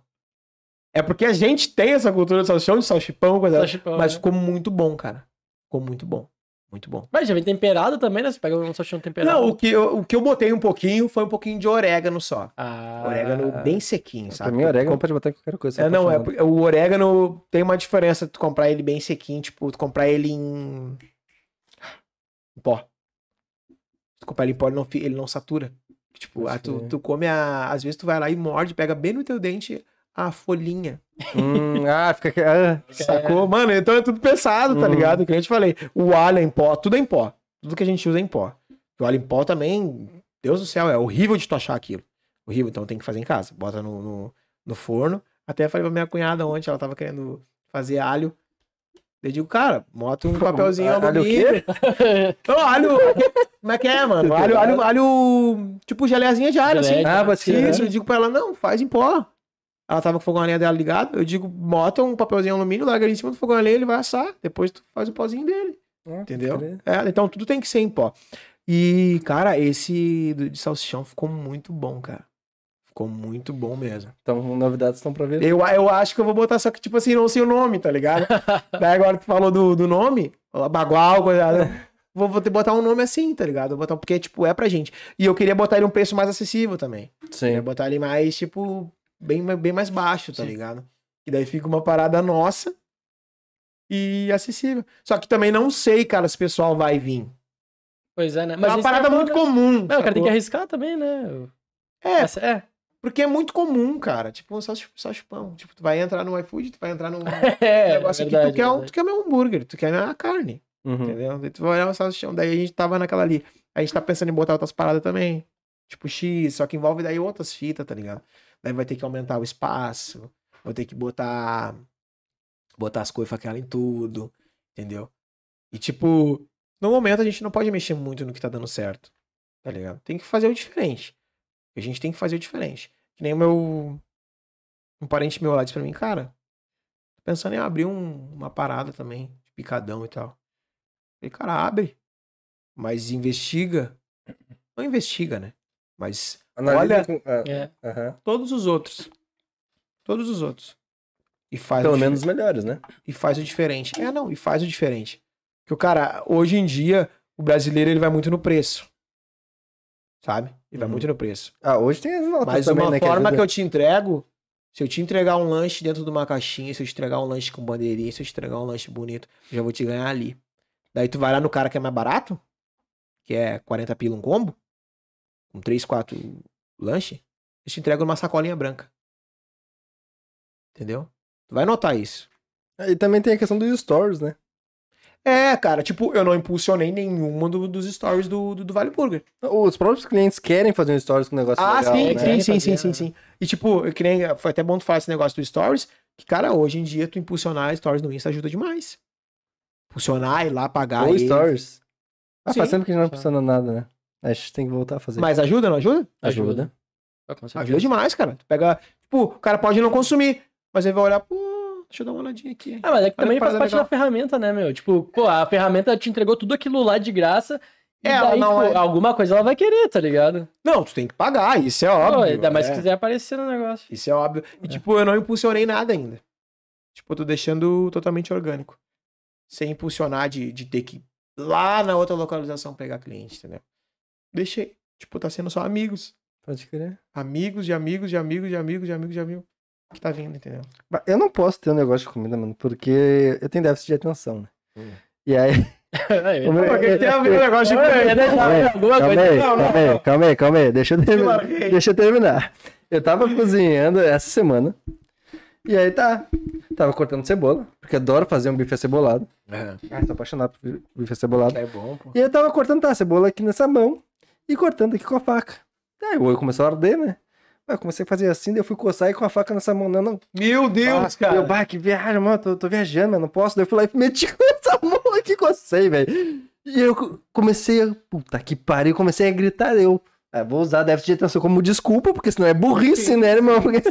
É porque a gente tem essa cultura de salsichão, de salchipão, coisa. Salchipão, mas né? ficou muito bom, cara. Ficou muito bom. Muito bom. Mas já vem temperado também, né? Você pega um salsichão temperado. Não, o que, eu, o que eu botei um pouquinho foi um pouquinho de orégano só. Ah, Orégano bem sequinho, sabe? Pra mim, orégano pode botar qualquer coisa. É, não, é, o orégano tem uma diferença tu comprar ele bem sequinho, tipo, tu comprar ele em, em pó. Tu comprar ele em pó, ele não, ele não satura. Tipo, ah, tu, tu come a. Às vezes tu vai lá e morde, pega bem no teu dente a folhinha. Hum, [laughs] ah, fica... Ah, Sacou? Mano, então é tudo pesado, tá Uhum. ligado? Que eu te falei. O alho é em pó, tudo é em pó. Tudo que a gente usa é em pó. O alho em pó também, Deus do céu, é horrível de tu achar aquilo. Horrível, então tem que fazer em casa. Bota no, no, no forno. Até falei pra minha cunhada ontem, ela tava querendo fazer alho. Eu digo, cara, bota um [laughs] papelzinho Alho o alumínio. Não, [laughs] alho. Como é que é, mano? Alho, alho, alho. Tipo geleazinha de alho, assim. Ah ser. Isso, eu digo pra ela, não, faz em pó. Ela tava com o fogão a lenha dela ligado. Eu digo, bota um papelzinho alumínio, larga ele em cima do fogão a lenha, ele vai assar. Depois tu faz o pozinho dele. Ah, Entendeu? É, então tudo tem que ser em pó. E, cara, esse de salsichão ficou muito bom, cara. Ficou muito bom mesmo. Então, novidades estão pra ver. Eu, eu acho que eu vou botar só que, tipo assim, não sei o nome, tá ligado? [laughs] Daí agora tu falou do, do nome, bagual, coisa. Vou, vou ter que botar um nome assim, tá ligado? Vou botar, porque, tipo, é pra gente. E eu queria botar ele um preço mais acessível também. Sim. Queria botar ele mais, tipo, bem, bem mais baixo, tá ligado? E daí fica uma parada nossa e acessível. Só que também não sei, cara, se o pessoal vai vir. Pois é, né? Mas é uma parada ia muito comum. Não, o cara tem que arriscar também, né? É, Essa- é. Porque é muito comum, cara. Tipo, um salsi- salchipão. Tipo, tu vai entrar no iFood, tu vai entrar num [laughs] É, negócio aqui, verdade, tu quer, um, tu quer meu hambúrguer, tu quer minha carne, Uhum. entendeu? Daí tu vai olhar o salsichão. Daí a gente tava naquela ali. A gente tá pensando em botar outras paradas também. Tipo X, só que envolve daí outras fitas, tá ligado? Daí vai ter que aumentar o espaço, vou ter que botar botar as coisas aquela em tudo, entendeu? E tipo, No momento a gente não pode mexer muito no que tá dando certo. Tá ligado? Tem que fazer o diferente. A gente tem que fazer o diferente. Que nem o meu. Um parente meu lá disse pra mim, cara, tô pensando em abrir um- uma parada também, de picadão e tal. Eu falei, cara, abre. Mas investiga. Não investiga, né? Mas Analisa Olha- com- ah, É. aham. todos os outros. Todos os outros. E faz Pelo o menos os melhores, né? e faz o diferente. É, não, e faz o diferente. Porque o cara, hoje em dia, o brasileiro ele vai muito no preço. Sabe? Vai Uhum. muito no preço. Ah, hoje tem as notas Mas também, uma né? forma que, ajuda. eu te entrego, se eu te entregar um lanche dentro de uma caixinha, se eu te entregar um lanche com bandeirinha, se eu te entregar um lanche bonito, eu já vou te ganhar ali. Daí tu vai lá no cara que é mais barato, que é 40 pila um combo, com 3, 4 lanche, eu te entrego numa sacolinha branca. Entendeu? Tu vai notar isso. E também tem a questão dos stories, né? É, cara, tipo, eu não impulsionei nenhuma do- dos stories do, do, do Vale Burger. Os próprios clientes querem fazer um stories com um negócio Ah, legal, sim, né? sim, sim, sim, sim, né? sim. E tipo, que nem, foi até bom tu falar esse negócio do stories, que, cara, hoje em dia tu impulsionar stories no Insta ajuda demais. Impulsionar, ir lá, pagar Ou ele. stories. Ah, faz Sim. tempo que a gente não funciona nada, né? A gente tem que voltar a fazer. Mas ajuda, não ajuda? ajuda. Ah, com certeza. Ajuda demais, cara. Tu pega, tipo, o cara pode não consumir, mas ele vai olhar, pô, deixa eu dar uma olhadinha aqui. Ah, mas é que Olha também que faz parte legal. da ferramenta, né, meu? Tipo, pô, a ferramenta te entregou tudo aquilo lá de graça. E Ela daí, não tipo, é- alguma coisa ela vai querer, tá ligado? Não, tu tem que pagar, isso é Pô, óbvio. ainda mais é. se quiser aparecer no negócio. Isso é óbvio. E, tipo, eu não impulsionei nada ainda. Tipo, eu tô deixando totalmente orgânico. Sem impulsionar de, de ter que ir lá na outra localização pegar cliente, entendeu? Deixei. Tipo, tá sendo só amigos. Pode crer. Amigos de amigos de amigos de amigos de amigos de amigos. Que tá vindo, entendeu? Eu não posso ter um negócio de comida, mano, porque eu tenho déficit de atenção, né? Hum. E aí. [laughs] Pô, que tem a ver o negócio de deixar Calma aí, Calma aí, Não, não, calma aí, não. calma aí, calma aí. Deixa eu [laughs] terminar. Deixa eu terminar. Eu tava [laughs] cozinhando essa semana. E aí tá. Tava cortando cebola, porque adoro fazer um bife acebolado. Ah, tô apaixonado por bife acebolado. É bom, pô. E aí eu tava cortando tá, a cebola aqui nessa mão e cortando aqui com a faca. Aí o olho começou a arder, né? Aí eu comecei a fazer assim, daí eu fui coçar e com a faca nessa mão. Não, não. Meu Deus, Ah, cara. Eu, bah, que viagem, mano. Tô, tô viajando, mas não posso. Daí eu fui lá e [laughs] meti com essa mão aqui, cocei, velho. E eu co- comecei a. Puta que pariu, comecei a gritar. Eu. ah, vou usar déficit de atenção como desculpa, porque senão é burrice, né, irmão? [laughs] Porque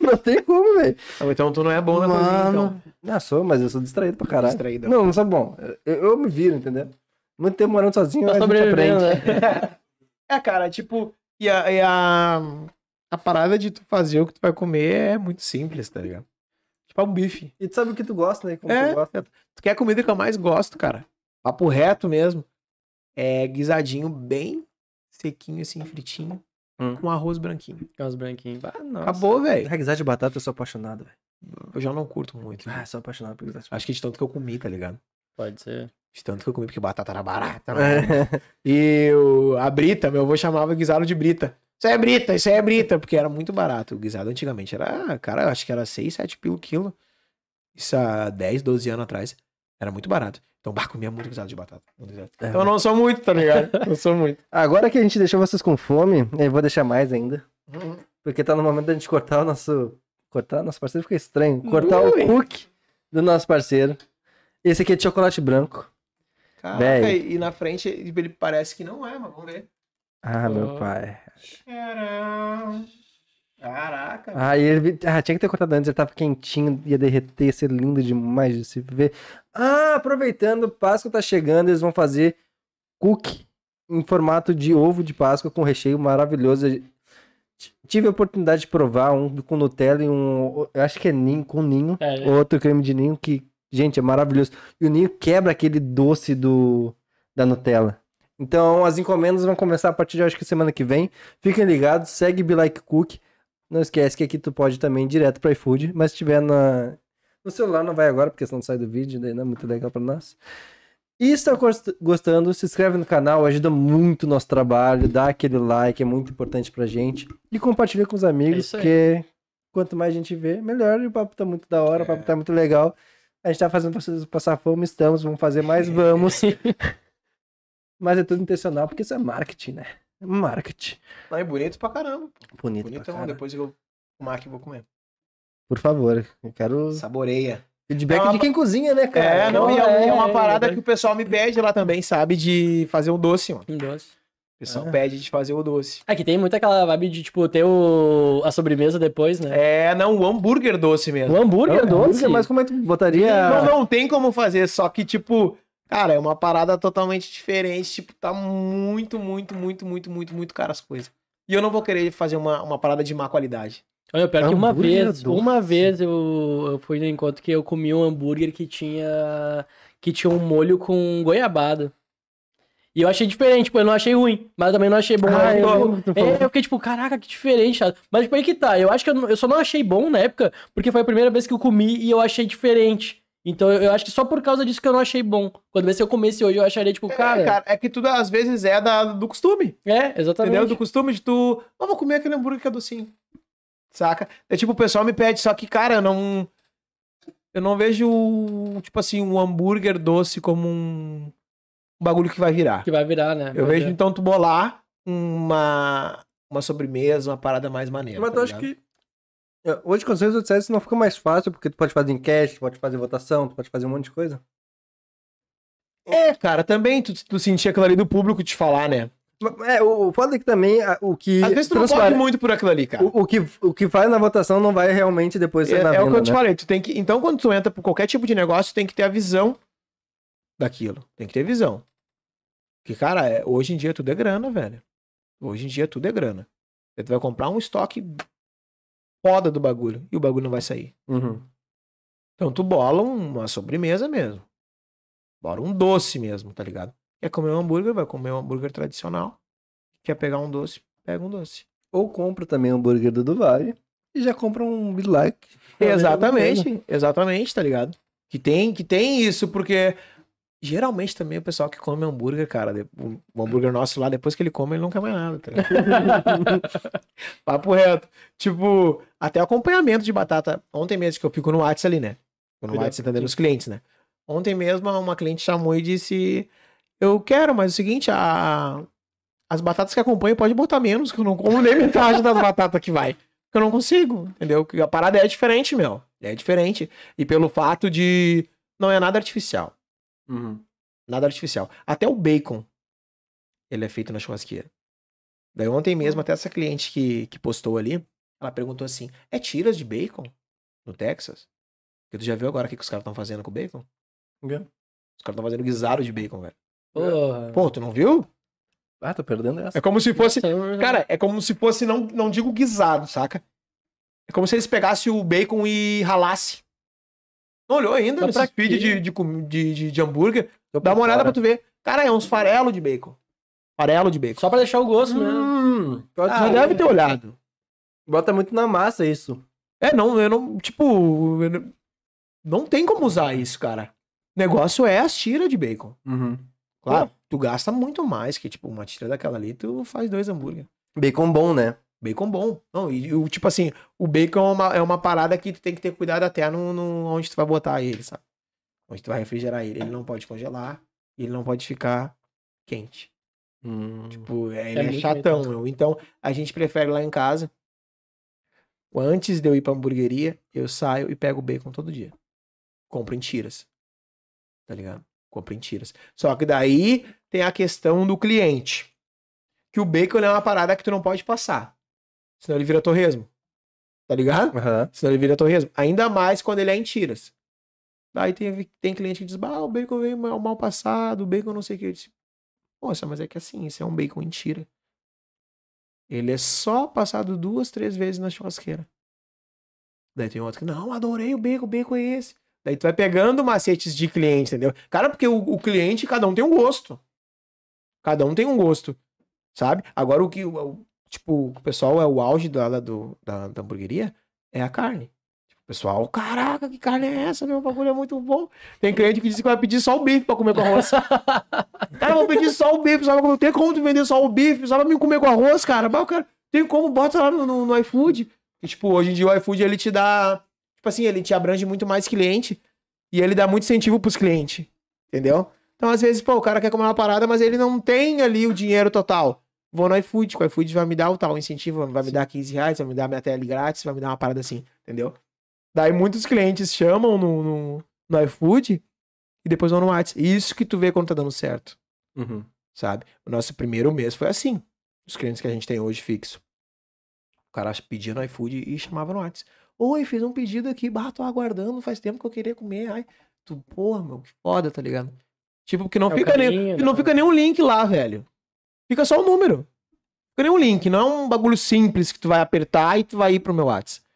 não tem como, velho. Não, Então tu não é bom na cozinha, então. Mano. Não, sou, mas eu sou distraído pra caralho. Distraído. Não, não sou bom. Eu, eu me viro, entendeu? Muito tempo morando sozinho, Tá a gente sobrevivendo, aprende. né? [laughs] É, cara, tipo, e a, e a, a parada de tu fazer o que tu vai comer é muito simples, tá ligado? Tipo, é um bife. E tu sabe o que tu gosta, né? Como É, tu gosta. Tu quer a comida que eu mais gosto, cara? Papo reto mesmo. É guisadinho bem sequinho, assim, fritinho, Hum. com arroz branquinho. Com os branquinhos. Ah, nossa. Acabou, velho. Reguizar de batata, eu sou apaixonado, velho. Eu já não curto muito. Ah, sou apaixonado por guisar de Acho que de tanto que eu comi, tá ligado? Pode ser. De tanto que eu comi, porque batata era barata. né? E o, a brita, meu avô chamava guisado de brita. Isso aí é brita, isso aí é brita, porque era muito barato. O guisado antigamente era, cara, eu acho que era 6, 7 pilo o quilo. Isso há 10, 12 anos atrás. Era muito barato. Então, bah, comia muito guisado de batata. É. Então, eu não sou muito, tá ligado? Não sou muito. [laughs] Agora que a gente deixou vocês com fome, eu vou deixar mais ainda. Porque tá no momento da gente cortar o nosso. Cortar nosso parceiro fica estranho. Cortar Ui. o cookie do nosso parceiro. Esse aqui é de chocolate branco. Caraca, e, e na frente ele parece que não é, mas vamos ver. Ah, meu Oh. pai. Tcharam. Caraca. Ah, e ele. Ah, tinha que ter cortado antes, ele tava quentinho, ia derreter, ia ser lindo demais de se ver. Ah, aproveitando, Páscoa tá chegando, eles vão fazer cookie em formato de ovo de Páscoa com recheio maravilhoso. Tive a oportunidade de provar um com Nutella e um. Eu acho que é ninho, com ninho. É, né? Outro creme de ninho que, gente, é maravilhoso. E o ninho quebra aquele doce do da Nutella. Então, as encomendas vão começar a partir de acho que semana que vem. Fiquem ligados, segue Be Like Cook. Não esquece que aqui tu pode também ir direto para iFood, mas se tiver na no celular não vai agora, porque senão sai do vídeo, daí não é muito legal para nós. E se está gost- gostando, se inscreve no canal, ajuda muito o nosso trabalho, dá aquele like, é muito importante pra gente. E compartilha com os amigos, aí. porque quanto mais gente vê, melhor. E o papo tá muito da hora, o papo tá muito legal. A gente tá fazendo pra vocês passar fome, estamos, vamos fazer mais, vamos. [laughs] Mas é tudo intencional, porque isso é marketing, né? É Marketing. Não, é bonito pra caramba. Bonito. pra Bonitão. caralho. Depois eu vou fumar aqui e vou comer. Por favor, eu quero. Saboreia. Feedback É uma- de quem cozinha, né, cara? É, não, e é, é, uma parada é. que o pessoal me pede lá também, sabe? De fazer o doce, mano. Um doce. O pessoal Ah. pede de fazer o doce. Aqui tem muito aquela vibe de, tipo, ter o... a sobremesa depois, né? É, não, o hambúrguer doce mesmo. O hambúrguer doce. Mas como é que tu botaria... Não, não tem como fazer, só que, tipo, cara, é uma parada totalmente diferente. Tipo, tá muito, muito, muito, muito, muito, muito caro as coisas. E eu não vou querer fazer uma, uma parada de má qualidade. Olha, pior que uma vez, doce. uma vez eu, eu fui no encontro que eu comi um hambúrguer que tinha que tinha um molho com goiabada. E eu achei diferente, tipo, eu não achei ruim, mas também não achei bom. Ah, eu é, eu fiquei tipo, caraca, que diferente. Mas tipo, aí que tá, eu acho que eu, eu só não achei bom na época, porque foi a primeira vez que eu comi e eu achei diferente. Então eu, acho que só por causa disso que eu não achei bom. Quando vê se eu comesse hoje, eu acharia, tipo, É, cara. cara, é que tudo às vezes é da, do costume. É, exatamente. Entendeu? Do costume de tu. Não, vou comer aquele hambúrguer que é docinho. Saca? É tipo, o pessoal me pede, só que, cara, eu não. Eu não vejo, tipo assim, um hambúrguer doce como um, um bagulho que vai virar. Que vai virar, né? Eu Vai vejo, virar. então, tu bolar uma, uma sobremesa, uma parada mais maneira. Mas tá tu acha ligado? que... É, Hoje, com as redes sociais, não fica mais fácil, porque tu pode fazer enquete, tu pode fazer votação, tu pode fazer um monte de coisa. É, cara, também tu, tu sentir aquilo ali do público te falar, né? É, o o foda é que também a- o que... Às vezes tu não pode muito por aquilo ali, cara. o, o que, o que faz na votação não vai realmente depois É, ser na é o venda, que eu te né? falei, tu tem que. Então, quando tu entra por qualquer tipo de negócio, tu tem que ter a visão daquilo. Tem que ter visão. Porque, cara, é- hoje em dia tudo é grana, velho. Hoje em dia tudo é grana. Tu vai comprar um estoque foda do bagulho e o bagulho não vai sair. Uhum. Então tu bola uma sobremesa mesmo. Bora um doce mesmo, tá ligado? Quer comer um hambúrguer, vai comer um hambúrguer tradicional. Quer pegar um doce, pega um doce. Ou compra também o hambúrguer do Dubai e já compra um Big Like. Exatamente, exatamente, tá ligado? Que tem, que tem isso, porque geralmente também o pessoal que come hambúrguer, cara, o hambúrguer nosso lá, depois que ele come, ele não quer mais nada, tá? [laughs] Papo reto. Tipo, até acompanhamento de batata. Ontem mesmo que eu fico no WhatsApp ali, né? Fico no WhatsApp atendendo os clientes, né? Ontem mesmo uma cliente chamou e disse: Eu quero, mas é o seguinte, a... as batatas que acompanham pode botar menos, que eu não como nem metade das batatas que vai. Porque eu não consigo, entendeu? Que a parada é diferente, meu. É diferente. E pelo fato de. Não é nada artificial. Uhum. Nada artificial. Até o bacon, ele é feito na churrasqueira. Daí ontem mesmo, até essa cliente que, que postou ali, ela perguntou assim, é tiras de bacon no Texas? Porque tu já viu agora o que, que os caras estão fazendo com o bacon? Quê? Os caras estão fazendo guisado de bacon, velho. Porra. Pô, tu não viu? Ah, tô perdendo essa. É como se fosse... Nossa, Cara, é como se fosse, não, não digo guisado, saca? É como se eles pegassem o bacon e ralasse. Não olhou ainda Mas nesse quê? de, de, de, de, de hambúrguer? Tô Dá por uma olhada fora. pra tu ver. Cara, é uns farelo de bacon. Farelo de bacon. Só pra deixar o gosto mesmo. Hum, Ah, ser. deve ter olhado. Bota muito na massa isso. É, não, eu não, tipo, eu não, não tem como usar isso, cara. O negócio é as tiras de bacon. Uhum. Claro, tu gasta muito mais que, tipo, uma tira daquela ali, tu faz dois hambúrguer. Bacon bom, né? Bacon bom. Não, e o tipo assim, o bacon é uma, é uma parada que tu tem que ter cuidado até no, no onde tu vai botar ele, sabe? Onde tu vai refrigerar ele. Ele não pode congelar, e ele não pode ficar quente. Hum. Tipo, é, É ele é, muito chatão, meu. Então, a gente prefere lá em casa. Antes de eu ir pra hamburgueria, eu saio e pego o bacon todo dia. Compro em tiras. Tá ligado? Compro em tiras. Só que daí tem a questão do cliente. Que o bacon é uma parada que tu não pode passar. Senão ele vira torresmo. Tá ligado? Aham. Senão ele vira torresmo. Ainda mais quando ele é em tiras. Daí tem, tem cliente que diz, ah, o bacon veio mal, mal passado, o bacon não sei o que. Eu disse, mas é que assim, isso é um bacon em tira. Ele é só passado duas, três vezes na churrasqueira. Daí tem outro que, não, adorei o bacon, o bacon é esse. Daí tu vai pegando macetes de cliente, entendeu? Cara, porque o, o cliente, cada um tem um gosto. Cada um tem um gosto. Sabe? Agora o que, o- tipo, o pessoal é o auge da, do, da, da hamburgueria é a carne. Tipo, o pessoal, caraca, que carne é essa? Meu bagulho é muito bom. Tem cliente que diz que vai pedir só o bife pra comer com arroz. [laughs] cara, eu vou pedir só o bife, sabe? Não tem como tu vender só o bife, só pra me comer com arroz, cara. Mas, cara, tem como, bota lá no, no, no iFood. E, tipo, hoje em dia o iFood, ele te dá... Tipo assim, ele te abrange muito mais cliente e ele dá muito incentivo pros clientes. Entendeu? Então, às vezes, pô, o cara quer comer uma parada, mas ele não tem ali o dinheiro total. Vou no iFood, que o iFood vai me dar o tal incentivo, vai me dar 15 reais, vai me dar minha tele grátis, vai me dar uma parada assim, entendeu? Daí muitos clientes chamam no, no, no iFood e depois vão no WhatsApp. Isso que tu vê quando tá dando certo, Uhum. sabe? O nosso primeiro mês foi assim. Os clientes que a gente tem hoje fixo. O cara pedia no iFood e chamava no WhatsApp. Oi, fiz um pedido aqui, bah, tô aguardando, faz tempo que eu queria comer. Ai, tu, porra, meu, que foda, tá ligado? Tipo, que não, É fica, nem, carinho, que não né? fica nenhum link lá, velho. Fica só o número. Fica nenhum link, não é um bagulho simples que tu vai apertar e tu vai ir pro meu WhatsApp.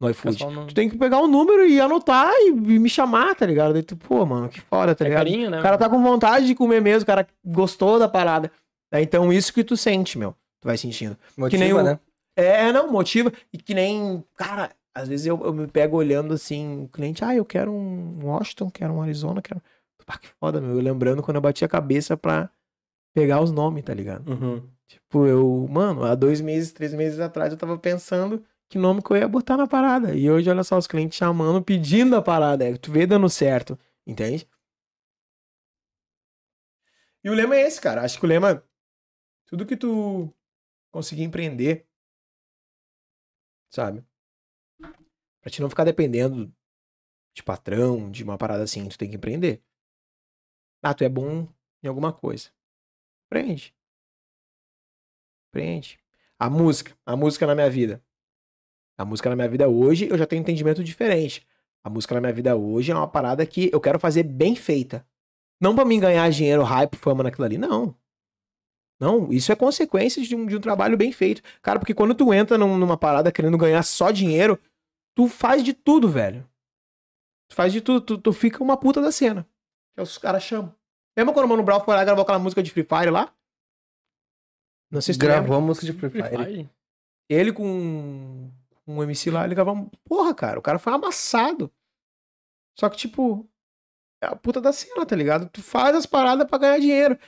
No iFood. no- Tu tem que pegar o número e anotar e, e me chamar, tá ligado? Daí tu, pô, mano, que foda, tá É ligado? carinho, né? O cara tá com vontade de comer mesmo, o cara gostou da parada. É, então isso que tu sente, meu. Tu vai sentindo. Motiva, nem o- né? É, não, motiva. E que nem, cara, às vezes eu, eu me pego olhando assim, o cliente, ah, eu quero um Washington, quero um Arizona, quero. Pá, que foda, meu. Eu lembrando quando eu bati a cabeça pra pegar os nomes, tá ligado? Uhum. Tipo, eu, mano, há dois meses, três meses atrás eu tava pensando que nome que eu ia botar na parada. E hoje, olha só, os clientes chamando, pedindo a parada. É, tu vê dando certo, entende? E o lema é esse, cara. Acho que o lema. Tudo que tu conseguir empreender, sabe? Pra te não ficar dependendo de patrão, de uma parada assim, tu tem que empreender. Ah, tu é bom em alguma coisa. Aprende. Aprende. A música. A música na minha vida. A música na minha vida hoje, eu já tenho um entendimento diferente. A música na minha vida hoje é uma parada que eu quero fazer bem feita. Não pra mim ganhar dinheiro, hype, fama naquilo ali. Não. Não, isso é consequência de um, de um trabalho bem feito. Cara, porque quando tu entra num- numa parada querendo ganhar só dinheiro, tu faz de tudo, velho. Tu faz de tudo. Tu, tu fica uma puta da cena. Que os caras chamam. Lembra quando o Mano Brown foi lá e gravou aquela música de Free Fire lá? Não sei se. Gravou a música de Free Free Fire. Fire. Ele com um MC lá, ele gravou. um- Porra, cara, o cara foi amassado. Só que, tipo, é a puta da cena, tá ligado? Tu faz as paradas pra ganhar dinheiro.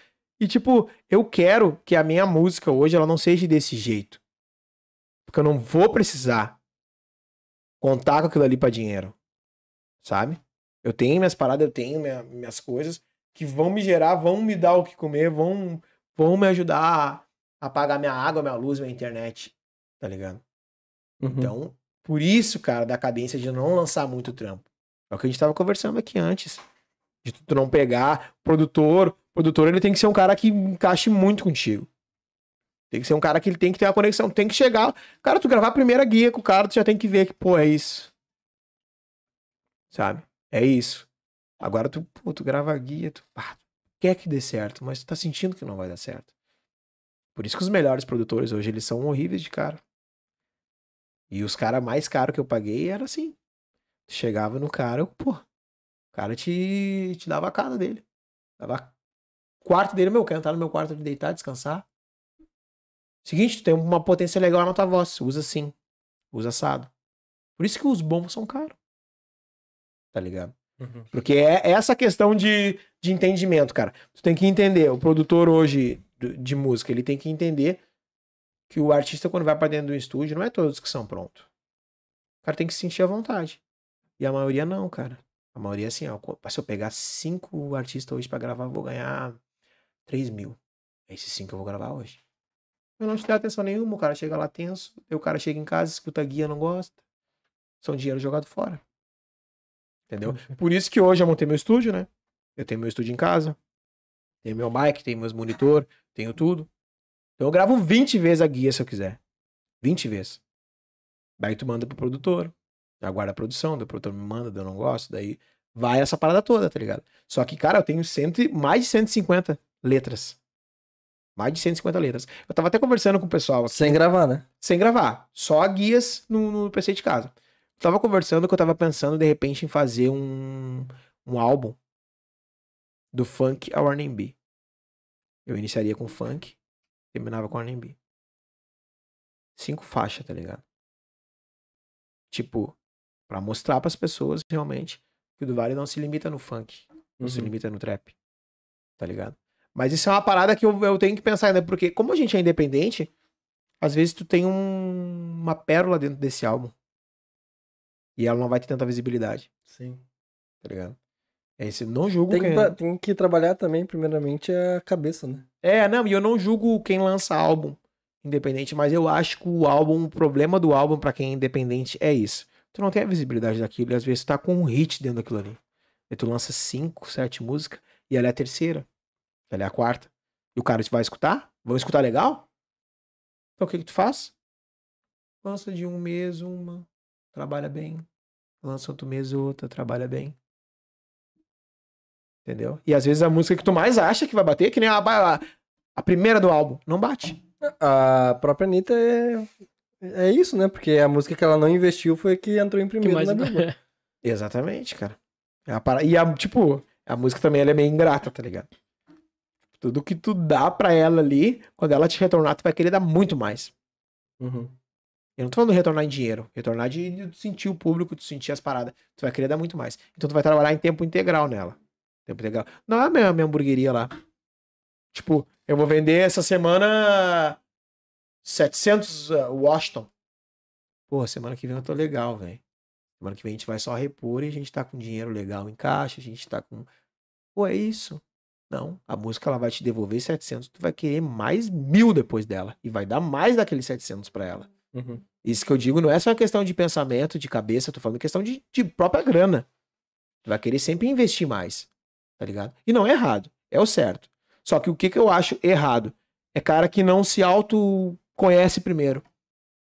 E, tipo, eu quero que a minha música hoje ela não seja desse jeito. Porque eu não vou precisar contar com aquilo ali pra dinheiro. Sabe? Eu tenho minhas paradas, eu tenho minha- minhas coisas que vão me gerar, vão me dar o que comer, vão, vão me ajudar a, a pagar minha água, minha luz, minha internet. Tá ligado? Uhum. Então, por isso, cara, da cadência de não lançar muito trampo. É o que a gente tava conversando aqui antes. De tu não pegar produtor. O produtor, ele tem que ser um cara que encaixe muito contigo. Tem que ser um cara que ele tem que ter uma conexão. Tem que chegar. Cara, tu gravar a primeira guia com o cara, tu já tem que ver que, pô, é isso. Sabe? É isso. Agora tu, pô, tu grava a guia, tu pá, quer que dê certo, mas tu tá sentindo que não vai dar certo. Por isso que os melhores produtores hoje, eles são horríveis de cara. E os caras mais caros que eu paguei era assim. Tu chegava no cara, eu, pô, o cara te, te dava a casa dele. Dava quarto dele, meu, quer entrar no meu quarto de deitar, descansar. Seguinte, tu tem uma potência legal na tua voz, usa assim. Usa assado. Por isso que os bons são caros. Tá ligado? Uhum. Porque é essa questão de, de entendimento, cara. Tu tem que entender. O produtor hoje do- de música, ele tem que entender que o artista, quando vai pra dentro do estúdio, não é todos que são prontos. O cara tem que se sentir à vontade. E a maioria não, cara. A maioria é assim, ó. Se eu pegar cinco artistas hoje pra gravar, eu vou ganhar 3 mil. É esses cinco que eu vou gravar hoje. Eu não te dá atenção nenhuma, o cara chega lá tenso, o cara chega em casa, escuta guia, não gosta. São dinheiro jogado fora. Entendeu? Por isso que hoje eu montei meu estúdio, né? Eu tenho meu estúdio em casa, tenho meu mic, tenho meus monitor, tenho tudo. Então eu gravo 20 vezes a guia se eu quiser. 20 vezes. Daí tu manda pro produtor, aguarda a produção, daí o produtor me manda, eu não gosto, daí vai essa parada toda, tá ligado? Só que, cara, eu tenho cento, e- mais de 150 letras. Mais de 150 letras. Eu tava até conversando com o pessoal aqui Sem gravar, né? sem gravar, só guias no, no PC de casa. Tava conversando que eu tava pensando de repente em fazer um, um álbum do funk ao R&B. Eu iniciaria com funk, terminava com R&B. Cinco faixas, tá ligado? Tipo, pra mostrar pras pessoas realmente que o do Vale não se limita no funk, não se Uhum. limita no trap. Tá ligado? Mas isso é uma parada que eu, eu tenho que pensar ainda, porque como a gente é independente, às vezes tu tem um- uma pérola dentro desse álbum. E ela não vai ter tanta visibilidade, Sim. tá ligado? É isso, não julgo Tem que, quem... tra- tem que trabalhar também, primeiramente, a cabeça, né? É, não, e eu não julgo quem lança álbum independente, mas eu acho que o álbum, o problema do álbum pra quem é independente é isso. tu não tem a visibilidade daquilo. E às vezes tu tá com um hit dentro daquilo ali. Aí tu lança cinco, sete músicas e ela é a terceira. Ela é a quarta. E o cara vai escutar? Vão escutar legal? Então o que que tu faz? Lança de um mês uma, trabalha bem. Lança outro mês outra, trabalha bem. Entendeu? E às vezes a música que tu mais acha que vai bater, que nem a, a, a primeira do álbum, não bate. A própria Anitta é, é isso, né? Porque a música que ela não investiu foi que entrou em primeiro mais... na Billboard. Exatamente, cara. É a para- E a, tipo, a música também ela é meio ingrata, tá ligado? Tudo que tu dá pra ela ali, quando ela te retornar, tu vai querer dar muito mais. Uhum. Eu não tô falando retornar em dinheiro, retornar de, de sentir o público, tu sentir as paradas. Tu vai querer dar muito mais. Então tu vai trabalhar em tempo integral nela. Tempo integral. Não é a minha, minha hamburgueria lá. Tipo, eu vou vender essa semana 700 uh, Washington. Pô, semana que vem eu tô legal, velho. Semana que vem a gente vai só repor e a gente tá com dinheiro legal em caixa, a gente tá com. Pô, é isso. Não, a música ela vai te devolver 700, tu vai querer mais mil depois dela. E vai dar mais daqueles 700 pra ela. Uhum. Isso que eu digo não é só uma questão de pensamento, de cabeça, tô falando questão de, de própria grana. Tu vai querer sempre investir mais, tá ligado? E não é errado, é o certo. Só que o que, que eu acho errado é cara que não se autoconhece primeiro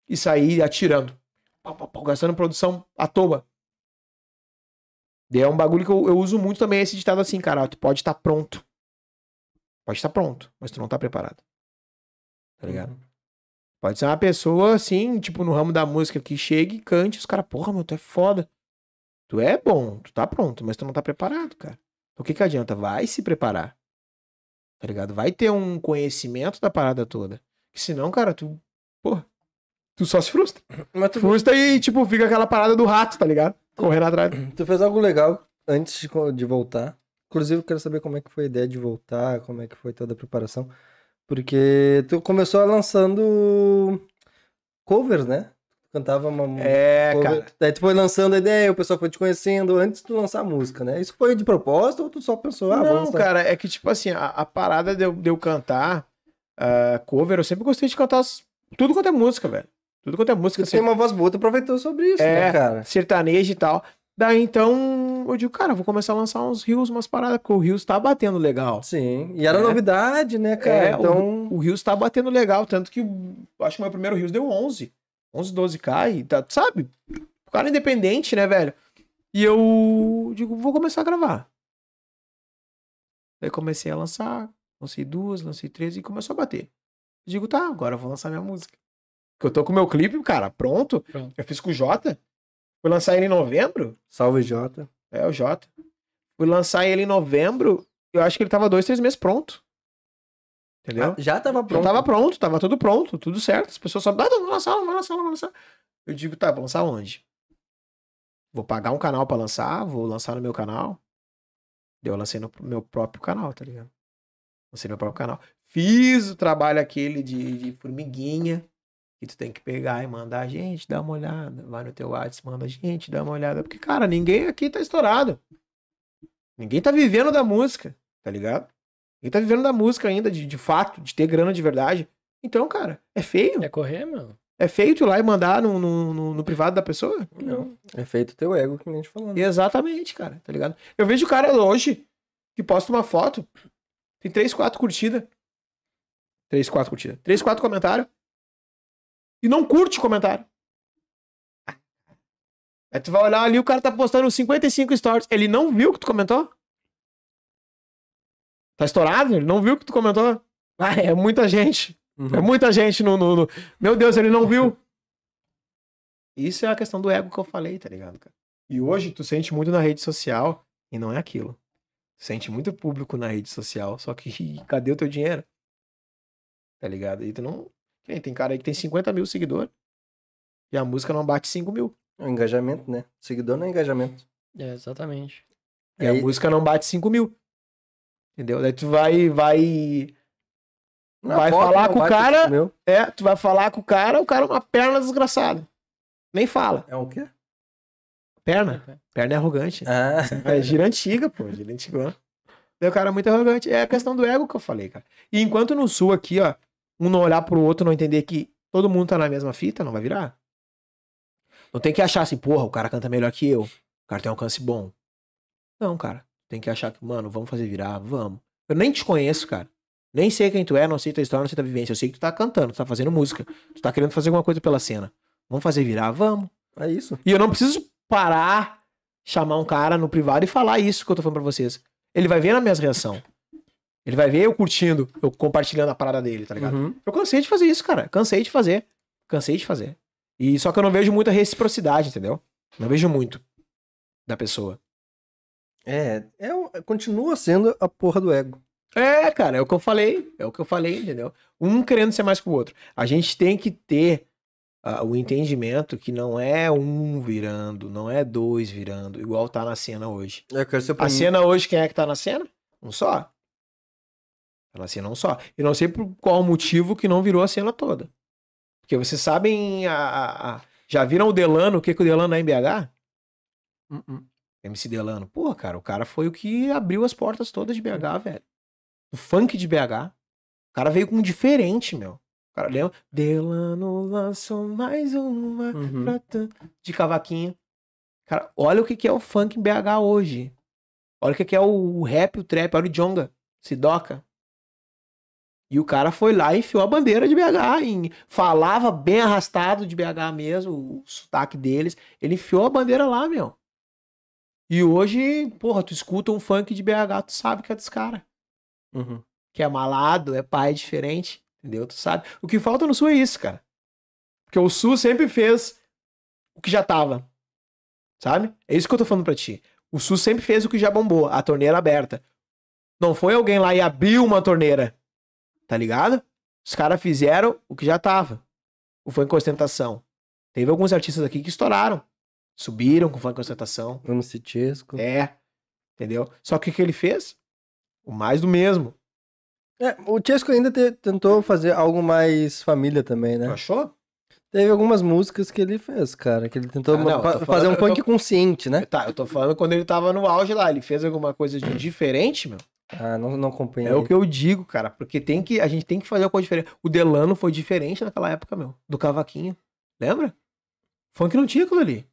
e sair atirando, pau, pau, pau, gastando produção à toa. E é um bagulho que eu, eu uso muito também esse ditado assim, cara, tu pode estar pronto. Pode estar pronto, mas tu não tá preparado. Tá ligado? Uhum. Pode ser uma pessoa assim, tipo, no ramo da música que chega e cante, os caras, porra, meu, tu é foda. Tu é bom, tu tá pronto, mas tu não tá preparado, cara. Então o que que adianta? Vai se preparar. Tá ligado? Vai ter um conhecimento da parada toda. Que senão, cara, tu, porra, tu só se frustra. Mas tu, Frustra e, tipo, fica aquela parada do rato, tá ligado? Correndo atrás. [clears throat] tu fez algo legal antes de voltar. Inclusive, eu quero saber como é que foi a ideia de voltar, como é que foi toda a preparação. Porque tu começou lançando covers, né? Cantava uma É, cover. cara. Daí tu foi lançando a ideia, o pessoal foi te conhecendo antes de tu lançar a música, né? Isso foi de propósito ou tu só pensou, ah, não, cara, é que, tipo assim, a, a parada de eu, de eu cantar ah, cover, eu sempre gostei de cantar tudo quanto é música, velho. Tudo quanto é música. Você tem uma voz boa, tu aproveitou sobre isso, É. né, cara? sertanejo e tal. Daí então eu digo, cara, eu vou começar a lançar uns rios, umas paradas, porque o Rios tá batendo legal. Sim. E era É. novidade, né, cara? É, então. O Rios tá batendo legal, tanto que acho que o meu primeiro Rios deu 11. 11, 12k e tá, sabe? O cara é independente, né, velho? E eu digo, vou começar a gravar. Daí comecei a lançar, lancei duas, lancei três e começou a bater. Eu digo, tá, agora eu vou lançar minha música. Porque eu tô com o meu clipe, cara, pronto. Pronto. Eu fiz com o Jota. Fui lançar ele em novembro. Salve, Jota. É, o Jota. Fui lançar ele em novembro. Eu acho que ele tava dois, três meses pronto. Entendeu? Ah, já tava Já pronto. tava pronto, tava tudo pronto, tudo certo. As pessoas só, ah, não, lançar, vamos lançar, vamos lançar. Eu digo, tá, vou lançar onde? Vou pagar um canal pra lançar, vou lançar no meu canal. Eu lancei no meu próprio canal, tá ligado? Lancei no meu próprio canal. Fiz o trabalho aquele de, de formiguinha, que tu tem que pegar e mandar, gente, dá uma olhada. Vai no teu WhatsApp, manda, gente, dá uma olhada. Porque, cara, ninguém aqui tá estourado. Ninguém tá vivendo da música, tá ligado? Ninguém tá vivendo da música ainda, de, de fato, de ter grana de verdade. Então, cara, é feio. É correr, meu? É feio tu ir lá e mandar no, no, no- no privado da pessoa? Não. É feito teu ego, que nem a gente falou. né? Exatamente, cara, tá ligado? Eu vejo o cara hoje que posta uma foto, tem três, quatro curtidas. Três, quatro curtidas. Três, quatro comentários. E não curte o comentário. Aí tu vai olhar ali, o cara tá postando 55 stories. Ele não viu o que tu comentou? Tá estourado? Ele não viu o que tu comentou? Ah, é muita gente. Uhum. É muita gente no, no, no- Meu Deus, ele não viu. Isso é a questão do ego que eu falei, tá ligado, cara? E hoje tu sente muito na rede social e não é aquilo. Tu sente muito público na rede social, só que [laughs] cadê o teu dinheiro? Tá ligado? E tu não. Que nem Tem cara aí que tem 50 mil seguidores e a música não bate 5 mil. É um engajamento, né? Seguidor não é engajamento. É, exatamente. E Aí- a música não bate 5 mil. Entendeu? Daí tu vai. vai Na Vai foto falar com o cara- meu. É, tu vai falar com o cara, o cara é uma perna desgraçada. Nem fala. É o quê? Perna. Perna é arrogante. Ah, É gira antiga, pô. Gira antiga. Daí o cara é muito arrogante. É a questão do ego que eu falei, cara. E enquanto no sul aqui, ó, um não olhar pro outro, não entender que todo mundo tá na mesma fita, não vai virar. Não tem que achar assim, porra, o cara canta melhor que eu. O cara tem um alcance bom. Não, cara. Tem que achar que, mano, vamos fazer virar, vamos. Eu nem te conheço, cara. Nem sei quem tu é, não sei tua história, não sei tua vivência. Eu sei que tu tá cantando, tu tá fazendo música. Tu tá querendo fazer alguma coisa pela cena. Vamos fazer virar? Vamos. É isso. E eu não preciso parar, chamar um cara no privado e falar isso que eu tô falando pra vocês. Ele vai ver na minha reação. Ele vai ver eu curtindo, eu compartilhando a parada dele, tá ligado? Uhum. Eu cansei de fazer isso, cara. Cansei de fazer. Cansei de fazer. E só que eu não vejo muita reciprocidade, entendeu? Não vejo muito da pessoa. É, é, continua sendo a porra do ego. É, cara, é o que eu falei. É o que eu falei, entendeu? Um querendo ser mais que o outro. A gente tem que ter ah, o entendimento que não é um virando, não é dois virando, igual tá na cena hoje. Eu quero ser A cena hoje, quem é que tá na cena? Um só. Na cena um só. E não sei por qual motivo que não virou a cena toda. Porque vocês sabem. A, a- a- já viram o Delano, o que, que o Delano é em BH? Uhum. MC Delano. Pô, cara, o cara foi o que abriu as portas todas de BH, velho. O funk de BH. O cara veio com um diferente, meu. O cara lembra? Delano lançou mais uma Uhum. de cavaquinho. Cara, olha o que, que é o funk em BH hoje. Olha o que, que é o rap, o trap, olha o Jonga, Sidoca. E o cara foi lá e enfiou a bandeira de BH. em- falava bem arrastado de BH mesmo, o sotaque deles. Ele enfiou a bandeira lá, meu. E hoje, porra, tu escuta um funk de BH, tu sabe que é dos caras. Uhum. Que é malado, é pai diferente, entendeu? Tu sabe. O que falta no Sul é isso, cara. Porque o Sul sempre fez o que já tava. Sabe? É isso que eu tô falando pra ti. O Sul sempre fez o que já bombou, a torneira aberta. Não foi alguém lá e abriu uma torneira. Tá ligado? Os caras fizeram o que já tava. O funk com ostentação. Teve alguns artistas aqui que estouraram. Subiram com funk com ostentação. MC Chesco. É. Entendeu? Só que o que ele fez? O mais do mesmo. É, o Chesco ainda te- tentou fazer algo mais família também, né? Achou? Teve algumas músicas que ele fez, cara, que ele tentou Ah, não, eu fa- tô fazer falando- um punk tô- consciente, né? Tá, eu tô falando quando ele tava no auge lá. Ele fez alguma coisa de diferente, meu. Ah, não, não acompanhei. É o que eu digo, cara. Porque tem que, a gente tem que fazer uma coisa diferente. O Delano foi diferente naquela época, meu. Do cavaquinho. Lembra? Funk não tinha aquilo ali.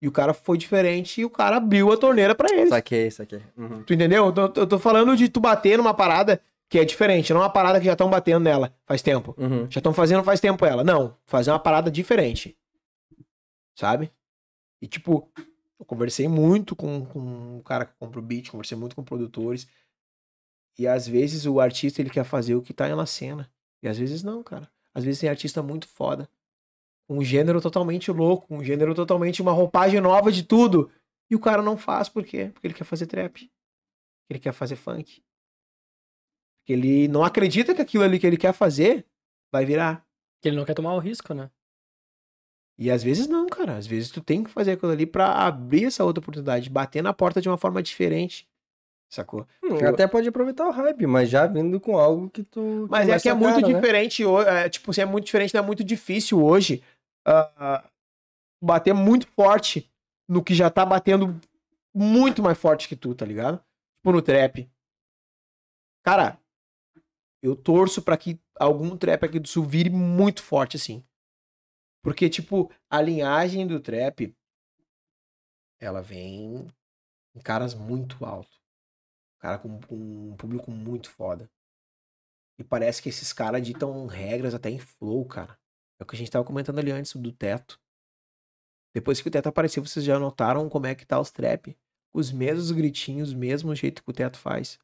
E o cara foi diferente e o cara abriu a torneira pra ele. Saquei, saquei. Uhum. Tu entendeu? Eu tô, eu tô falando de tu bater numa parada que é diferente, não uma parada que já estão batendo nela faz tempo. Uhum. Já estão fazendo faz tempo ela. Não, fazer uma parada diferente. Sabe? E tipo, eu conversei muito com, com o cara que compra o beat, conversei muito com produtores. E às vezes o artista ele quer fazer o que tá na cena. E às vezes não, cara. Às vezes tem artista muito foda. Um gênero totalmente louco, um gênero totalmente uma roupagem nova de tudo. E o cara não faz por quê? Porque ele quer fazer trap. Ele quer fazer funk. Porque ele não acredita que aquilo ali que ele quer fazer vai virar. Que ele não quer tomar o risco, né? E às vezes não, cara. Às vezes tu tem que fazer aquilo ali pra abrir essa outra oportunidade, bater na porta de uma forma diferente. Sacou? Hum, Eu- Até pode aproveitar o hype, mas já vindo com algo que tu. Mas que é que é muito cara, né? diferente. É, tipo, se é muito diferente, não é muito difícil hoje ah, bater muito forte no que já tá batendo muito mais forte que tu, tá ligado? Tipo no trap. Cara, eu torço pra que algum trap aqui do sul vire muito forte assim. Porque, tipo, a linhagem do trap ela vem em caras muito alto. Cara com, com um público muito foda. E parece que esses caras ditam regras até em flow, cara. É o que a gente tava comentando ali antes do teto. Depois que o teto apareceu, vocês já notaram como é que tá os trap? Os mesmos gritinhos, o mesmo jeito que o teto faz.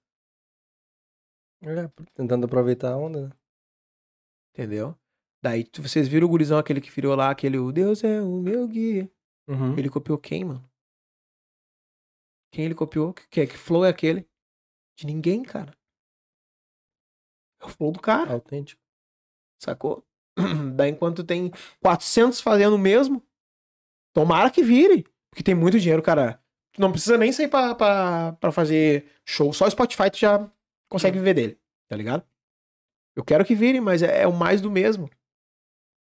É, tentando aproveitar a onda, né? Entendeu? Daí vocês viram o gurizão aquele que virou lá, aquele o Deus é o meu guia. Uhum. Ele copiou quem, mano? Quem ele copiou? Que, que, que flow é aquele? De ninguém, cara. É o flow do cara. Autêntico. Sacou? [clears throat] Daí enquanto tem 400 fazendo o mesmo, tomara que vire. Porque tem muito dinheiro, cara. Tu não precisa nem sair pra, pra, pra fazer show. Só Spotify tu já consegue viver dele, tá ligado? Eu quero que vire, mas é, é o mais do mesmo.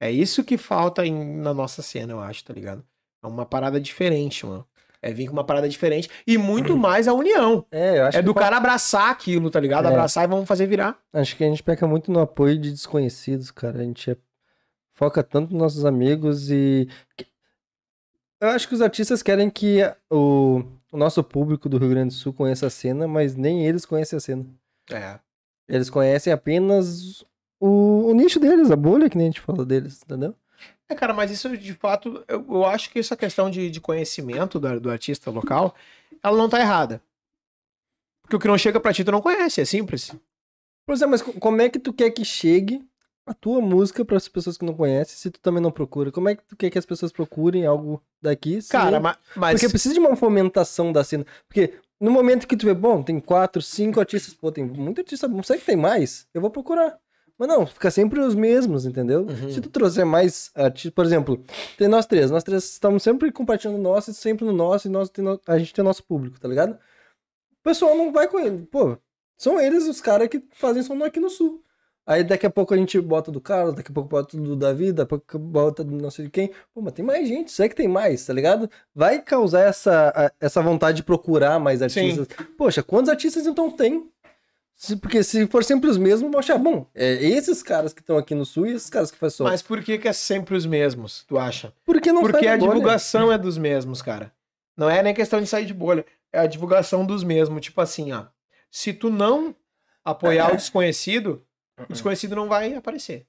É isso que falta em- na nossa cena, eu acho, tá ligado? É uma parada diferente, mano. É vir com uma parada diferente. E muito mais a união. É, eu acho É que do fa- cara abraçar aquilo, tá ligado? É. Abraçar e vamos fazer virar. Acho que a gente peca muito no apoio de desconhecidos, cara. A gente é- foca tanto nos nossos amigos e. Eu acho que os artistas querem que o, o nosso público do Rio Grande do Sul conheça a cena, mas nem eles conhecem a cena. É. Eles conhecem apenas o, o nicho deles, a bolha que nem a gente falou deles, entendeu? É, cara, mas isso de fato, eu, eu acho que essa questão de, de conhecimento do, do artista local, ela não tá errada. Porque o que não chega pra ti, tu não conhece, é simples. Pois é, mas co- como é que tu quer que chegue a tua música para as pessoas que não conhecem, se tu também não procura? Como é que tu quer que as pessoas procurem algo daqui? Cara, nem- ma- mas. Porque precisa de uma fomentação da cena. Porque no momento que tu vê, bom, tem quatro, cinco artistas, pô, tem muito artista, não sei que tem mais, eu vou procurar. Mas não, fica sempre os mesmos, entendeu? Uhum. Se tu trouxer mais artistas, por exemplo, tem nós três, nós três estamos sempre compartilhando nosso, e sempre no nosso, e nós no- a gente tem nosso público, tá ligado? O pessoal não vai com ele. Pô, são eles os caras que fazem som aqui no sul. Aí daqui a pouco a gente bota do Carlos, daqui a pouco bota do Davi, daqui a pouco bota do não sei de quem. Pô, mas tem mais gente, sei que tem mais, tá ligado? Vai causar essa, essa vontade de procurar mais artistas. Poxa, quantos artistas então tem? Se- porque se for sempre os mesmos, vão achar, bom, é esses caras que estão aqui no sul e esses caras que fazem som. Mas por que, que é sempre os mesmos, tu acha? Por que não Porque a bolha? divulgação é dos mesmos, cara. Não é nem questão de sair de bolha. É a divulgação dos mesmos. Tipo assim, ó. Se tu não apoiar o desconhecido, o desconhecido não vai aparecer.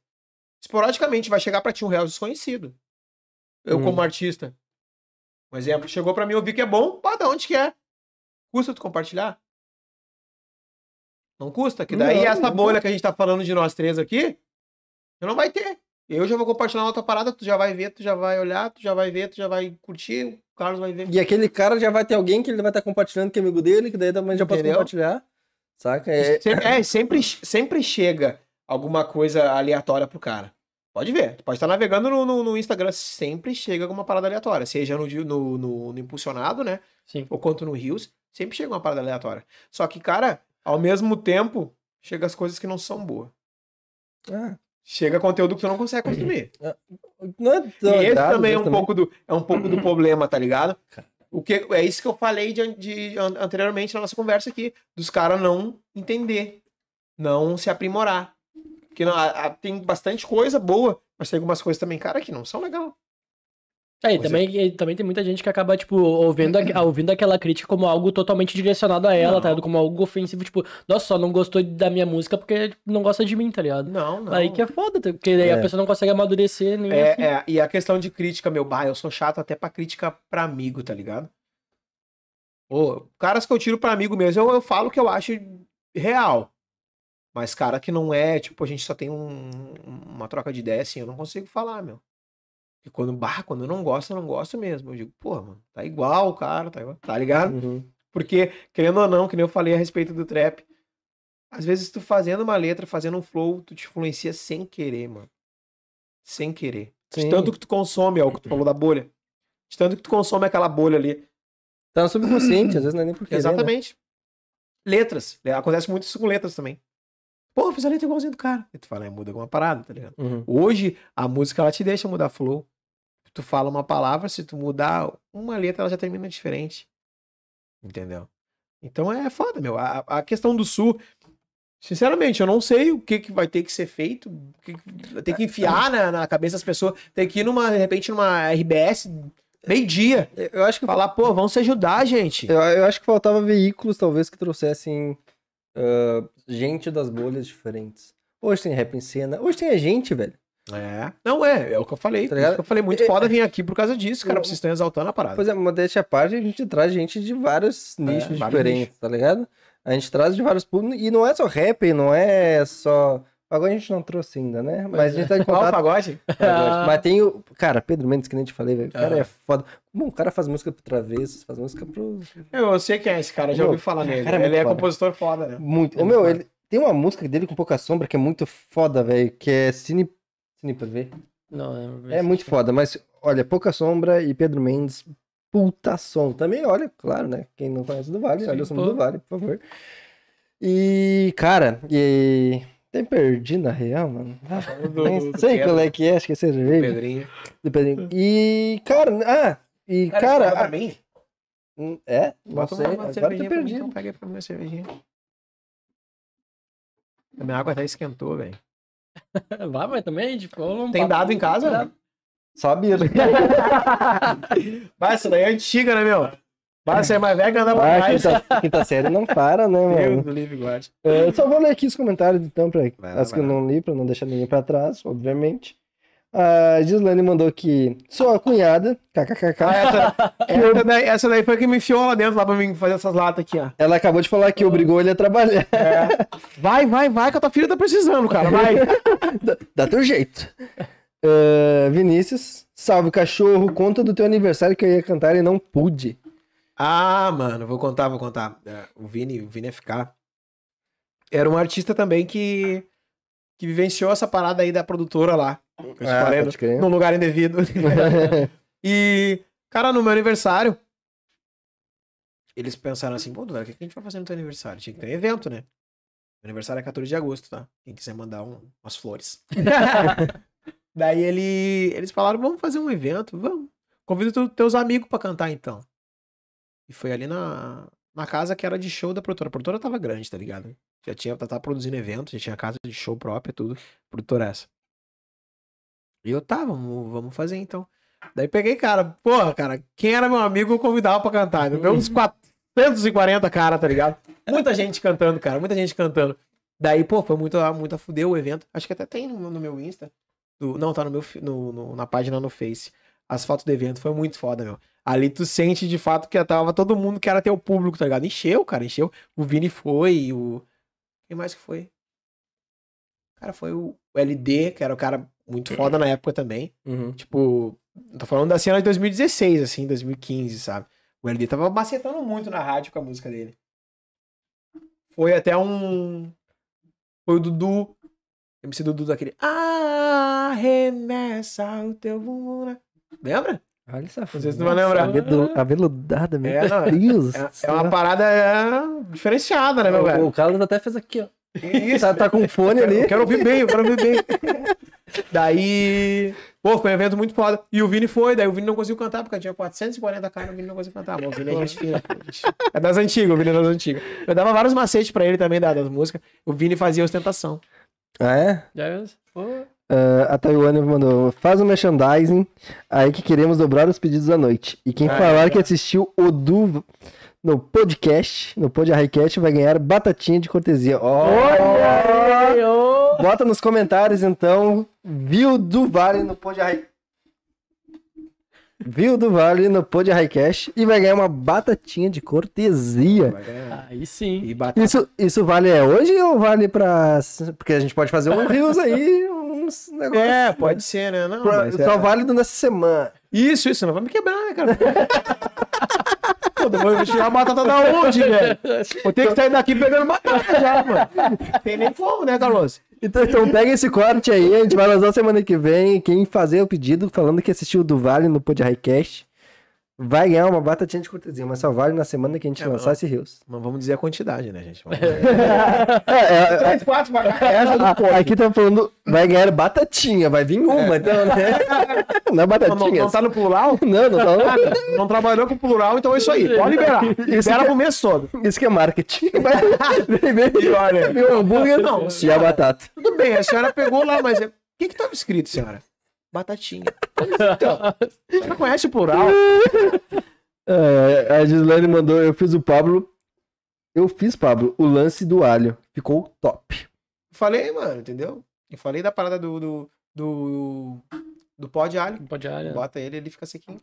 Esporadicamente vai chegar pra ti um real desconhecido. Eu, Hum. como artista. Um exemplo, chegou pra mim, eu vi que é bom, pá, da onde que é? Custa tu compartilhar? Não custa, que daí Não, essa não bolha que a gente tá falando de nós três aqui, tu não vai ter. Eu já vou compartilhar uma outra parada, tu já vai ver, tu já vai olhar, tu já vai ver, tu já vai curtir, o Carlos vai ver. E aquele cara já vai ter alguém que ele vai estar compartilhando que é amigo dele, que daí também já pode compartilhar. Saca? É, Sempre, é, sempre, sempre chega alguma coisa aleatória pro cara. Pode ver, tu pode estar navegando no, no, no Instagram, sempre chega alguma parada aleatória. Seja no, no, no, no impulsionado, né? Sim. Ou quanto no Rios, sempre chega uma parada aleatória. Só que, cara, ao mesmo tempo, chega as coisas que não são boas. ah, Chega conteúdo que tu não consegue consumir. [clears throat] não é tão E esse errado, também é um, pouco do, é um pouco do [clears throat] problema, tá ligado? O que, é isso que eu falei de, de- an- anteriormente na nossa conversa aqui, dos caras não entender, não se aprimorar. Porque não- a- a- tem bastante coisa boa, mas tem algumas coisas também, cara, que não são legal. É, e Pois também, e também tem muita gente que acaba, tipo, ouvindo, a- [clears throat] ouvindo aquela crítica como algo totalmente direcionado a ela, Não. tá ligado? Como algo ofensivo, tipo, nossa, só não gostou da minha música porque tipo, não gosta de mim, tá ligado? Não, não. Aí que é foda, tá? porque daí É. a pessoa não consegue amadurecer nem É, assim. é, e a questão de crítica, meu, bah, eu sou chato até pra crítica pra amigo, tá ligado? Pô, caras que eu tiro pra amigo mesmo, eu, eu falo o que eu acho real. Mas cara que não é, tipo, a gente só tem um- uma troca de ideia assim, eu não consigo falar, meu. E quando, bah, quando eu não gosto, eu não gosto mesmo. Eu digo, pô, mano, tá igual, cara, tá igual, tá ligado? Uhum. Porque, querendo ou não, que nem eu falei a respeito do trap, às vezes tu fazendo uma letra, fazendo um flow, tu te influencia sem querer, mano. Sem querer. De Sim. tanto que tu consome, é o que tu falou da bolha. De tanto que tu consome aquela bolha ali. Tá no subconsciente, às vezes não é nem porque. Exatamente. Letras. É, Acontece muito isso com letras também. Pô, fiz a letra igualzinho do cara. E tu fala, é, muda alguma parada, tá ligado? Uhum. Hoje, a música, ela te deixa mudar flow. Tu fala uma palavra, se tu mudar uma letra, ela já termina diferente. Entendeu? Então é foda, meu. A, a questão do sul, sinceramente, eu não sei o que, que vai ter que ser feito. que ter que enfiar na, na cabeça das pessoas. Tem que ir numa, de repente, numa RBS, meio-dia. Eu acho que Falar, pô, vamos se ajudar, gente. Eu, eu acho que faltava veículos, talvez, que trouxessem ah, gente das bolhas diferentes. Hoje tem rap em cena. Hoje tem a gente, velho. É. Não, é, é o que eu falei. Tá que eu falei, muito É- foda vir aqui por causa disso, cara. Eu- Vocês estão exaltando a parada. Pois é, modéstia à parte, a gente traz gente de vários nichos vários diferentes, tá ligado? A gente traz de vários públicos. E não é só rap, não é só. Agora a gente não trouxe ainda, né? Mas a gente tá em Qual o contato. pagode? [laughs] Pagode. Mas tem o. Cara, Pedro Mendes, que nem te falei, velho. O cara Ah. é foda. Bom, o cara faz música pro Travessos, faz música pro. Eu sei quem é esse cara, já Meu, ouvi falar nele. cara, é ele é foda. compositor foda, né? Muito. É Ô, meu, ele tem uma música dele com pouca sombra que é muito foda, velho. Que é Cine. Cine PV. Não, É muito foda, mas olha, pouca sombra e Pedro Mendes, puta som. Também, olha, claro, né? Quem não conhece do Vale, Sim, olha o som do Vale, por favor. E, cara, e. Tem perdi na real, mano. Ah, [laughs] Do- nem do- do sei Pedro, qual é que é, acho que é cerveja. Pedrinho. Do Pedrinho. E, cara, ah, e, cara. pra ah, mim? hum, é? Não sei. Agora eu pra perdido. então. Pega aí pra mim uma cervejinha. A minha água até esquentou, velho. [laughs] Vai, mas também, tipo, não Tem papo- dado em casa? Sabia. [laughs] Vai, essa daí é antiga, né, meu? Você é mais velho que anda pra Ah, mais. quinta, quinta série não para, né, [laughs] Deus mano? do livre guarda. É, Eu só vou ler aqui os comentários, então, pra Vai as que vai eu não li, pra não deixar ninguém pra trás, obviamente. A Gislaine mandou que sou a cunhada, kkkk. Ah, essa, [laughs] essa, daí, essa daí foi que me enfiou lá dentro, lá pra mim fazer essas latas aqui, ó. Ela acabou de falar que obrigou ele a trabalhar. Vai, vai, vai, que a tua filha tá precisando, cara, vai. [laughs] Dá teu jeito. É, Vinícius, salve cachorro, conta do teu aniversário que eu ia cantar e não pude. Ah, mano, vou contar, vou contar. É, O Vini, o Vini FK, era um artista também que, que vivenciou essa parada aí da produtora lá. Ah, crer. num lugar indevido. [laughs] e, cara, no meu aniversário, eles pensaram assim, pô, velho, o que a gente vai fazer no teu aniversário? Tinha que ter um evento, né? Meu aniversário é 14 de agosto, tá? Quem quiser mandar um- umas flores. [laughs] Daí ele, eles falaram, vamos fazer um evento, vamos. Convida teus amigos pra cantar então. E foi ali na, na casa que era de show da produtora. A produtora tava grande, tá ligado? Já tinha, tava produzindo evento, já tinha casa de show própria, tudo. Produtora essa. E eu, tá, vamos, vamos fazer então. Daí peguei, cara, porra, cara, quem era meu amigo eu convidava pra cantar. Deu uns [laughs] 440 cara, tá ligado? Muita gente cantando, cara, muita gente cantando. Daí, pô, foi muito, muito a fuder o evento. Acho que até tem no, no meu Insta. Do- não, tá no meu, no, no- na página no Face. As fotos do evento foi muito foda, meu. Ali tu sente de fato que tava todo mundo que era teu público, tá ligado? Encheu, cara, encheu. O Vini foi, o. Quem mais que foi? Cara, foi o LD, que era o cara muito foda na época também. Uhum. Tipo, tô falando da cena de 2016, assim, 2015, sabe? O LD tava macetando muito na rádio com a música dele. Foi até um. Foi o Dudu. MC Dudu daquele. Arremessa o teu bumbum. Né?" Lembra? Olha essa Não sei se tu vai lembrar. Avelu- Aveludada, meu É, não, é- Deus. É, é uma parada é, diferenciada, né, meu O, velho? o Carlos até fez aqui, ó. Isso, Tá, tá com fone ali. Eu quero ouvir bem, eu quero ouvir bem. daí. Pô, foi um evento muito foda. E o Vini foi, daí o Vini não conseguiu cantar, porque tinha 440 caras, o Vini não conseguiu cantar. Mas o Vini é gente fina. É das antigas, o Vini é das antigas. Eu dava vários macetes pra ele também da, das músicas. O Vini fazia ostentação. Ah, é? Já é? Pô, Ah, a Taiwane mandou, faz o merchandising, aí que queremos dobrar os pedidos à noite. E quem Ah, falar é. que assistiu o Du no podcast, no Pod Highcast, vai ganhar batatinha de cortesia. Ó, Olha! ô. Bota nos comentários, então, viu do Vale no Pod High... Viu do Vale no Pod Highcast e vai ganhar uma batatinha de cortesia. Aí sim. E. Isso, isso vale é hoje ou vale pra... Porque a gente pode fazer um Rios aí, É, pode ser, né? Não, mas só é- válido nessa semana. Isso, isso, não vai me quebrar, né, cara? [laughs] Pô, eu vou tirar a batata da onde, velho? Vou ter que sair daqui pegando batata já, mano. Tem nem como, né, Carlos? Então, então pega esse corte aí, a gente vai lançar semana que vem. Quem fazer o pedido falando que assistiu o do Vale no Pod Highcast vai ganhar uma batatinha de cortesia, mas só vale na semana que a gente É, lançar esse Rios. Mas vamos dizer a quantidade, né, gente? Vamos... [laughs] É, é, Três, quatro, vai essa do [laughs] aqui tá falando, vai ganhar batatinha, vai vir uma, então, né? [laughs] Não é Não, batatinha. não, não tá no plural? Não, não tá. Nada. Não trabalhou com plural, então é isso aí. Pode liberar. Libera pro mês todo. Isso que é marketing. Vai, vem, vem, E olha, vem o hambúrguer Não, e a batata. tudo bem, a senhora pegou lá, mas é- o que que tava escrito, senhora? Batatinha. Então, [laughs] senhora conhece o plural? [laughs] É, a Gislaine mandou, eu fiz o Pablo. Eu fiz, Pablo, o lance do alho. Ficou top. Falei, mano, entendeu? Eu falei da parada do. do. do, do pó de alho. Pode área. Bota ele, ele fica sequinho.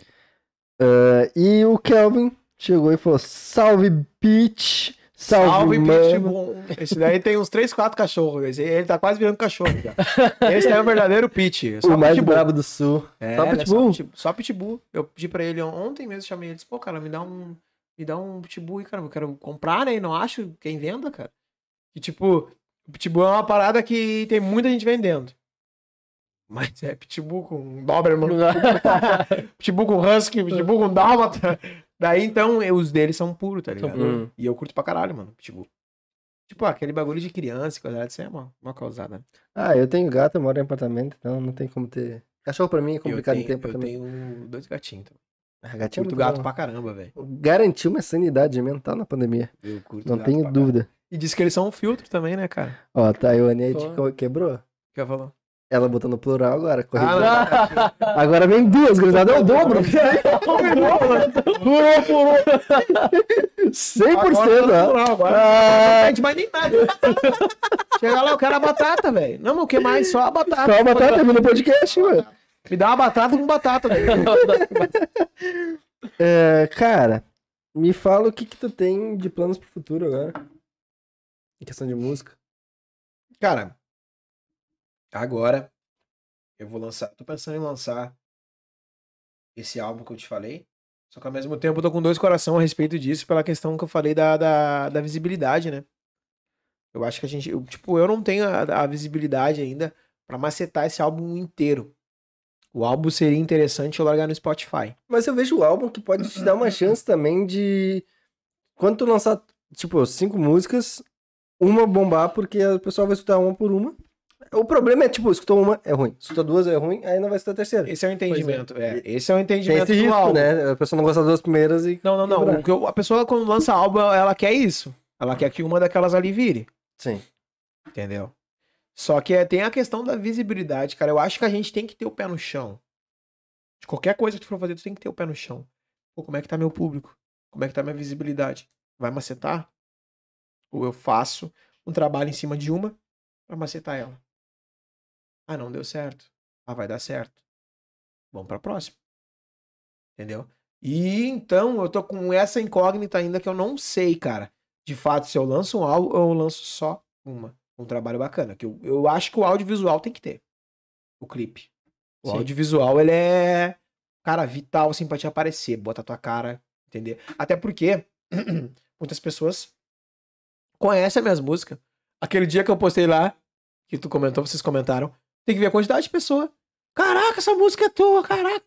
É, e o Kelvin chegou e falou: Salve, Peach! Salve, Salve! Pitbull. Esse daí tem uns 3, 4 cachorros. Esse- Ele tá quase virando cachorro já. Esse daí é o verdadeiro Pit. O mais brabo do sul. É, Só é Pitbull? Só, Pitbull. só Pitbull. Eu pedi pra ele ontem mesmo, chamei ele. Disse, pô, cara, me dá um. Me dá um Pitbull aí, cara. Eu quero comprar, né? E não acho quem venda, cara. E tipo, o Pitbull é uma parada que tem muita gente vendendo. Mas é Pitbull com Doberman, [laughs] Pitbull com Husky, Pitbull com Dálmata. Daí então, eu- os deles são puros, tá ligado? E eu curto pra caralho, mano, Pitbull. Tipo, aquele bagulho de criança e coisa assim, é uma, uma causada. Ah, eu tenho gato, eu moro em apartamento, então não tem como ter. Cachorro pra mim é Eu complicado tenho, em ter eu tenho dois gatinhos. Então. Ah, gatinho é Curto muito gato bom. pra caramba, velho. Garantiu minha sanidade mental na pandemia. Eu curto Não gato tenho pra dúvida. caralho. E diz que eles são um filtro também, né, cara? Ó, a aí te Pô. quebrou. Que eu falo. Ela botou no plural agora. corrigiu. Ah, Agora vem duas, gurizada. É o dobro. Purou, purou. 100%, ó. Agora, [laughs] agora não pede mais nem nada. Chega lá, eu quero a batata, velho. Não, mas o que mais? Só a batata. Só a batata vindo no podcast, mano. Me dá uma batata com batata, velho. [laughs] É, cara, me fala o que que tu tem de planos pro futuro agora. Em questão de música. Cara, agora eu vou lançar. Tô pensando em lançar esse álbum que eu te falei. Só que ao mesmo tempo eu tô com dois corações a respeito disso, pela questão que eu falei da, da, da visibilidade, né? Eu acho que a gente. eu, tipo, eu não tenho a, a visibilidade ainda pra macetar esse álbum inteiro. O álbum seria interessante eu largar no Spotify. Mas eu vejo o álbum que pode te dar uma chance também de. Quando tu lançar, tipo, cinco músicas, uma bombar, porque o pessoal vai escutar uma por uma. O problema é, tipo, escutou uma, é ruim. Escutou duas, é ruim, aí não vai escutar a terceira. Esse é o entendimento. É, esse é o Tem entendimento esse do risco, né? A pessoa não gosta das duas primeiras e. Não, não, não. Eu- a pessoa, quando lança álbum, ela quer isso. Ela quer que uma daquelas ali vire. Sim. Entendeu? Só que é, tem a questão da visibilidade, cara. Eu acho que a gente tem que ter o pé no chão. De qualquer coisa que tu for fazer, tu tem que ter o pé no chão. Pô, como é que tá meu público? Como é que tá minha visibilidade? Vai macetar? Ou eu faço um trabalho em cima de uma pra macetar ela? Ah, não deu certo. Ah, vai dar certo. Vamos pra próxima. Entendeu? E então eu tô com essa incógnita ainda que eu não sei, cara. De fato, se eu lanço um álbum ou eu lanço só uma. Um trabalho bacana. Que eu, eu acho que o audiovisual tem que ter. O clipe. O Sim. audiovisual, ele é, cara, vital, assim, pra te aparecer. Bota a tua cara, entender? Até porque [clears throat] muitas pessoas conhecem as minhas músicas. Aquele dia que eu postei lá, que tu comentou, vocês comentaram, tem que ver a quantidade de pessoa. Caraca, essa música é tua, caraca.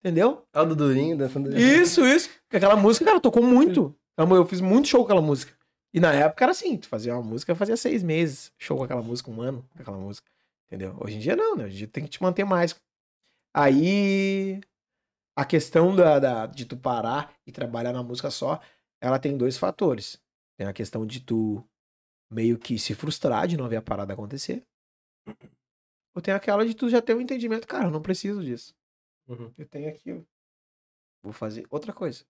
Entendeu? É o do Durinho dançando. Isso, isso. Aquela música, cara, tocou muito. Eu fiz muito show com aquela música. E na época era assim, tu fazia uma música, fazia seis meses. Show com aquela música, um ano com aquela música. Entendeu? Hoje em dia não, né? Hoje em dia tem que te manter mais. Aí, a questão da, da- de tu parar e trabalhar na música só, ela tem dois fatores. Tem a questão de tu meio que se frustrar de não ver a parada acontecer. Ou tem aquela de tu já ter um entendimento, cara, eu não preciso disso. Uhum. Eu tenho aquilo. Vou fazer outra coisa.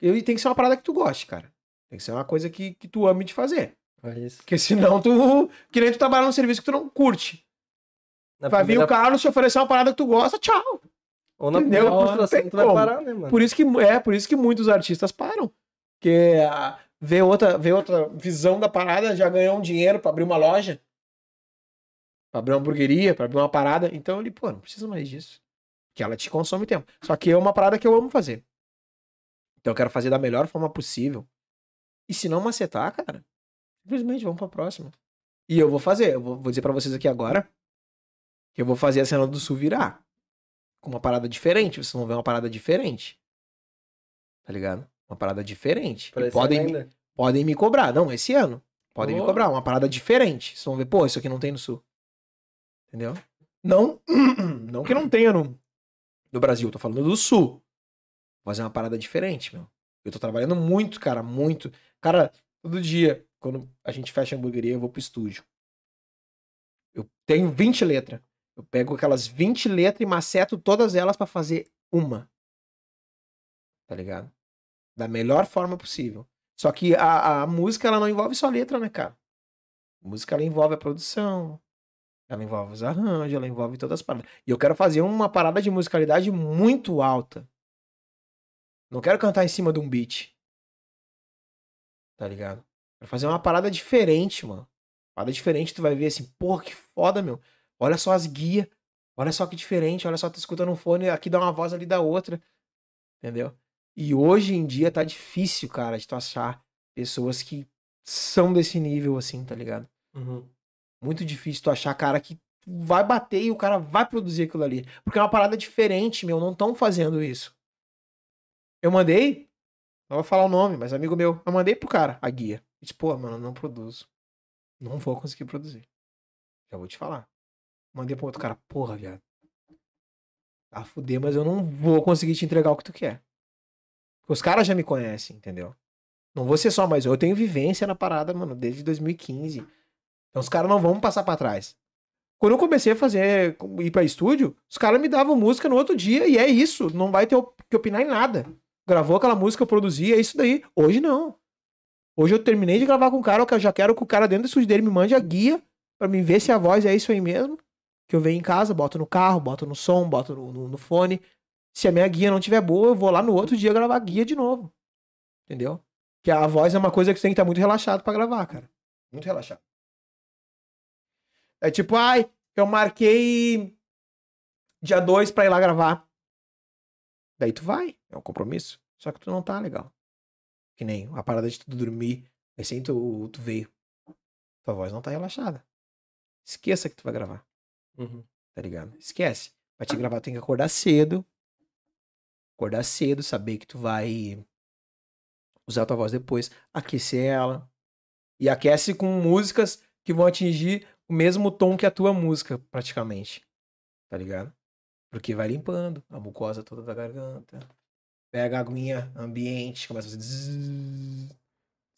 E tem que ser uma parada que tu goste, cara. Tem que ser uma coisa que, que tu ame de fazer. É isso. Porque senão tu. Que nem tu trabalhar num serviço que tu não curte. Na Vai vir primeira- o Carlos te oferecer uma parada que tu gosta, tchau. Ou na entendeu? primeira frustração tem tu vai parar, né, mano? Por isso que é, por isso que muitos artistas param. Porque ah, vê outra, vê outra visão da parada, já ganhou um dinheiro pra abrir uma loja, pra abrir uma hamburgueria, pra abrir uma parada. Então ele, pô, não precisa mais disso. Que ela te consome tempo. Só que é uma parada que eu amo fazer. Então eu quero fazer da melhor forma possível. E se não macetar, cara, simplesmente vamos pra próxima. E eu vou fazer, eu vou, vou dizer pra vocês aqui agora que eu vou fazer a cena do sul virar. Com uma parada diferente. Vocês vão ver uma parada diferente. Tá ligado? Uma parada diferente. Podem, me- podem me cobrar. Não, esse ano. Podem me cobrar. Uma parada diferente. Vocês vão ver, pô, isso aqui não tem no sul. Entendeu? Não, [clears throat] não que não tenha no, no Brasil. Tô falando do sul. Vou fazer uma parada diferente, meu. Eu tô trabalhando muito, cara, muito. Cara, todo dia, quando a gente fecha a hamburgueria, eu vou pro estúdio. Eu tenho 20 letras. Eu pego aquelas 20 letras e maceto todas elas pra fazer uma. Tá ligado? Da melhor forma possível. Só que a, a música, ela não envolve só letra, né, cara? A música, ela envolve a produção. Ela envolve os arranjos, ela envolve todas as paradas. E eu quero fazer uma parada de musicalidade muito alta. Não quero cantar em cima de um beat. Tá ligado? Quero fazer uma parada diferente, mano. Parada diferente, tu vai ver assim, porra, que foda, meu. Olha só as guias. Olha só que diferente. Olha só, tu escutando um fone, aqui dá uma voz ali da outra. Entendeu? E hoje em dia tá difícil, cara, de tu achar pessoas que são desse nível assim, tá ligado? Uhum. Muito difícil tu achar cara que vai bater e o cara vai produzir aquilo ali. Porque é uma parada diferente, meu. Não estão fazendo isso. Eu mandei, não vou falar o nome, mas amigo meu, eu mandei pro cara a guia. Ele disse, pô, mano, eu não produzo. Não vou conseguir produzir. Já vou te falar. Mandei pro outro cara, porra, viado. Tá fuder, mas eu não vou conseguir te entregar o que tu quer. Os caras já me conhecem, entendeu? Não vou ser só mais um. Eu tenho vivência na parada, mano, desde 2015. Então os caras não vão passar pra trás. Quando eu comecei a fazer, ir pra estúdio, os caras me davam música no outro dia e é isso. Não vai ter que opinar em nada. Gravou aquela música, eu produzi, é isso daí. Hoje não. Hoje eu terminei de gravar com o cara, eu já quero que o cara dentro do estúdio dele me mande a guia pra mim ver se a voz é isso aí mesmo. Que eu venho em casa, boto no carro, boto no som, boto no, no- no fone. Se a minha guia não tiver boa, eu vou lá no outro dia gravar a guia de novo. Entendeu? Que a voz é uma coisa que você tem que estar muito relaxado pra gravar, cara. Muito relaxado. É tipo, ai, eu marquei dia 2 pra ir lá gravar. Daí tu vai, é um compromisso. Só que tu não tá legal. Que nem a parada de tu dormir, recém tu, tu veio. Tua voz não tá relaxada. Esqueça que tu vai gravar, Uhum. tá ligado? Esquece. Pra te gravar, tu tem que acordar cedo. Acordar cedo, saber que tu vai usar a tua voz depois, aquecer ela. E aquece com músicas que vão atingir o mesmo tom que a tua música, praticamente. Tá ligado? Porque vai limpando a mucosa toda da garganta. Pega a aguinha ambiente, começa a fazer zzz,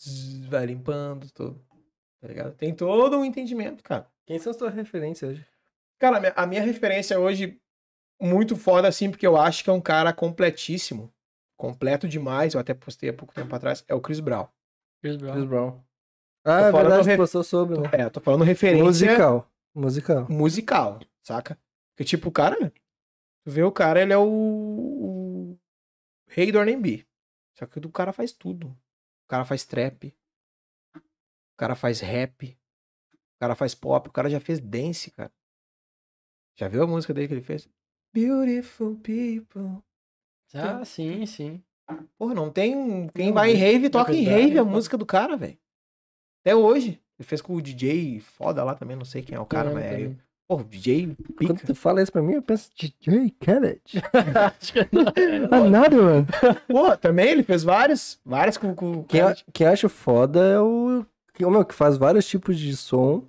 zzz, vai limpando tudo. Tá ligado? Tem todo um entendimento, cara. Quem são as tuas referências hoje? Cara, a minha- a minha referência hoje, muito foda, assim, porque eu acho que é um cara completíssimo. Completo demais, eu até postei há pouco tempo atrás, é o Chris Brown. Chris Brown. Chris Brown. Ah, é falando verdade, re- postou sobre, né? É, eu tô falando referência Musical. Musical. musical, saca? Porque, tipo, o cara, tu vê o cara, ele é o, o rei do R&B. Só que o cara faz tudo. O cara faz trap. O cara faz rap. O cara faz pop. O cara já fez dance, cara. Já viu a música dele que ele fez? Beautiful people. Ah, sim, sim. Porra, não tem. um- Quem Não, vai em é- rave, toca em rave a música do cara, velho. Até hoje. Ele fez com o DJ foda lá também, não sei quem é o cara, Não, mas é. também. Porra, o DJ Quando pica. tu fala isso pra mim, eu penso, DJ que não. Another one. Porra, também ele fez vários. Vários com. com Quem, eu- quem eu acho foda é o. Que, o meu, que faz vários tipos de som.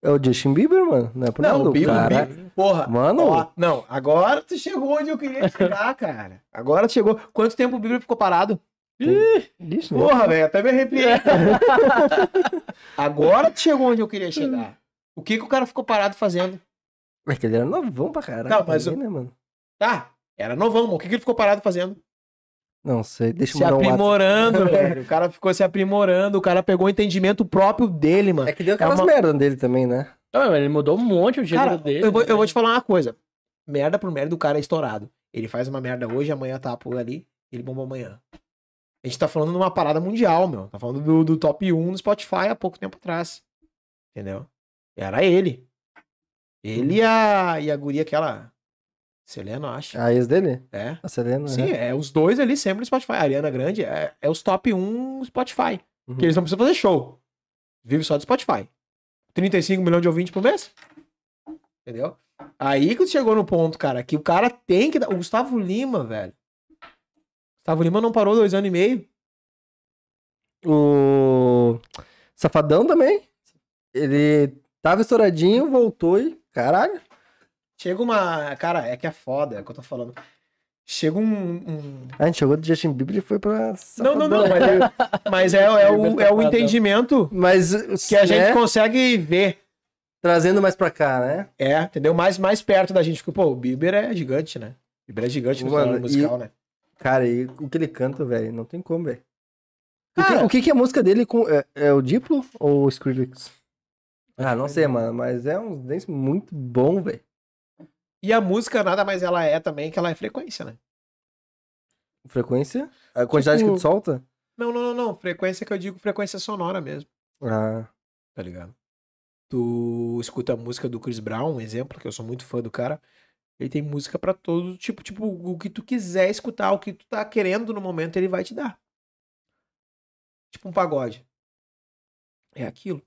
É o Justin Bieber, mano. Não é por Não, nada. o Bieber, cara... o Bieber- Porra. Mano, ó, não, agora tu chegou onde eu queria chegar, cara. Agora tu chegou. Quanto tempo o Bieber ficou parado? Ixi, né? Porra, velho, até me arrepiei. [laughs] agora tu chegou onde eu queria chegar. O que que o cara ficou parado fazendo? É que ele era novão pra caralho. Não, mas também, né, mano? Tá, era novão, mas o que que ele ficou parado fazendo? Não sei, deixa eu Se mandar um aprimorando, velho. O cara ficou se aprimorando, o cara pegou o entendimento próprio dele, mano. É que deu aquelas uma- merda dele também, né? Não, mas ele mudou um monte o gênero Cara, dele. eu vou, eu vou né? te falar uma coisa. Merda por merda, o cara é estourado. Ele faz uma merda hoje, amanhã tá por ali, ele bomba amanhã. A gente tá falando de uma parada mundial, meu. Tá falando do, do top 1 no Spotify há pouco tempo atrás. Entendeu? Era ele. Ele e a, e a guria aquela... Selena, eu acho. A ex dele? É. A Selena? Sim, né? é os dois ali sempre no Spotify. A Ariana Grande é, é os top 1 no Spotify. Uhum. Que eles não precisam fazer show. Vive só do Spotify. 35 milhões de ouvintes por mês. Entendeu? Aí que chegou no ponto, cara, que o cara tem que dar. O Gustavo Lima, velho. Gustavo Lima não parou dois anos e meio. O Safadão também. Ele tava estouradinho, voltou e. Caralho. Chega uma. Cara, é que é foda, é o que eu tô falando. Chega um. um- A gente chegou do Justin Bieber e foi pra. Não, não, não. Safadão. Mas é, mas é, é o, é o entendimento Mas. que a gente né, consegue ver. Trazendo mais pra cá, né? É, entendeu? Mais, mais perto da gente. Porque, pô, o Bieber é gigante, né? O Bieber é gigante no cenário musical, né? Cara, e o que ele canta, velho, não tem como, velho. O, que, Cara- o que que é a música dele com. É, é o Diplo ou o Skrillex? Ah, não sei, mano, mas é um dance muito bom, velho. E a música nada mais ela é também que ela é frequência, né? Frequência? A quantidade Tipo- que tu solta? Não, não, não, não. Frequência que eu digo frequência sonora mesmo, Ah. tá ligado? Tu escuta a música do Chris Brown, um exemplo, que eu sou muito fã do cara. Ele tem música pra todo tipo, tipo, o que tu quiser escutar, o que tu tá querendo no momento, ele vai te dar. Tipo um pagode. É aquilo.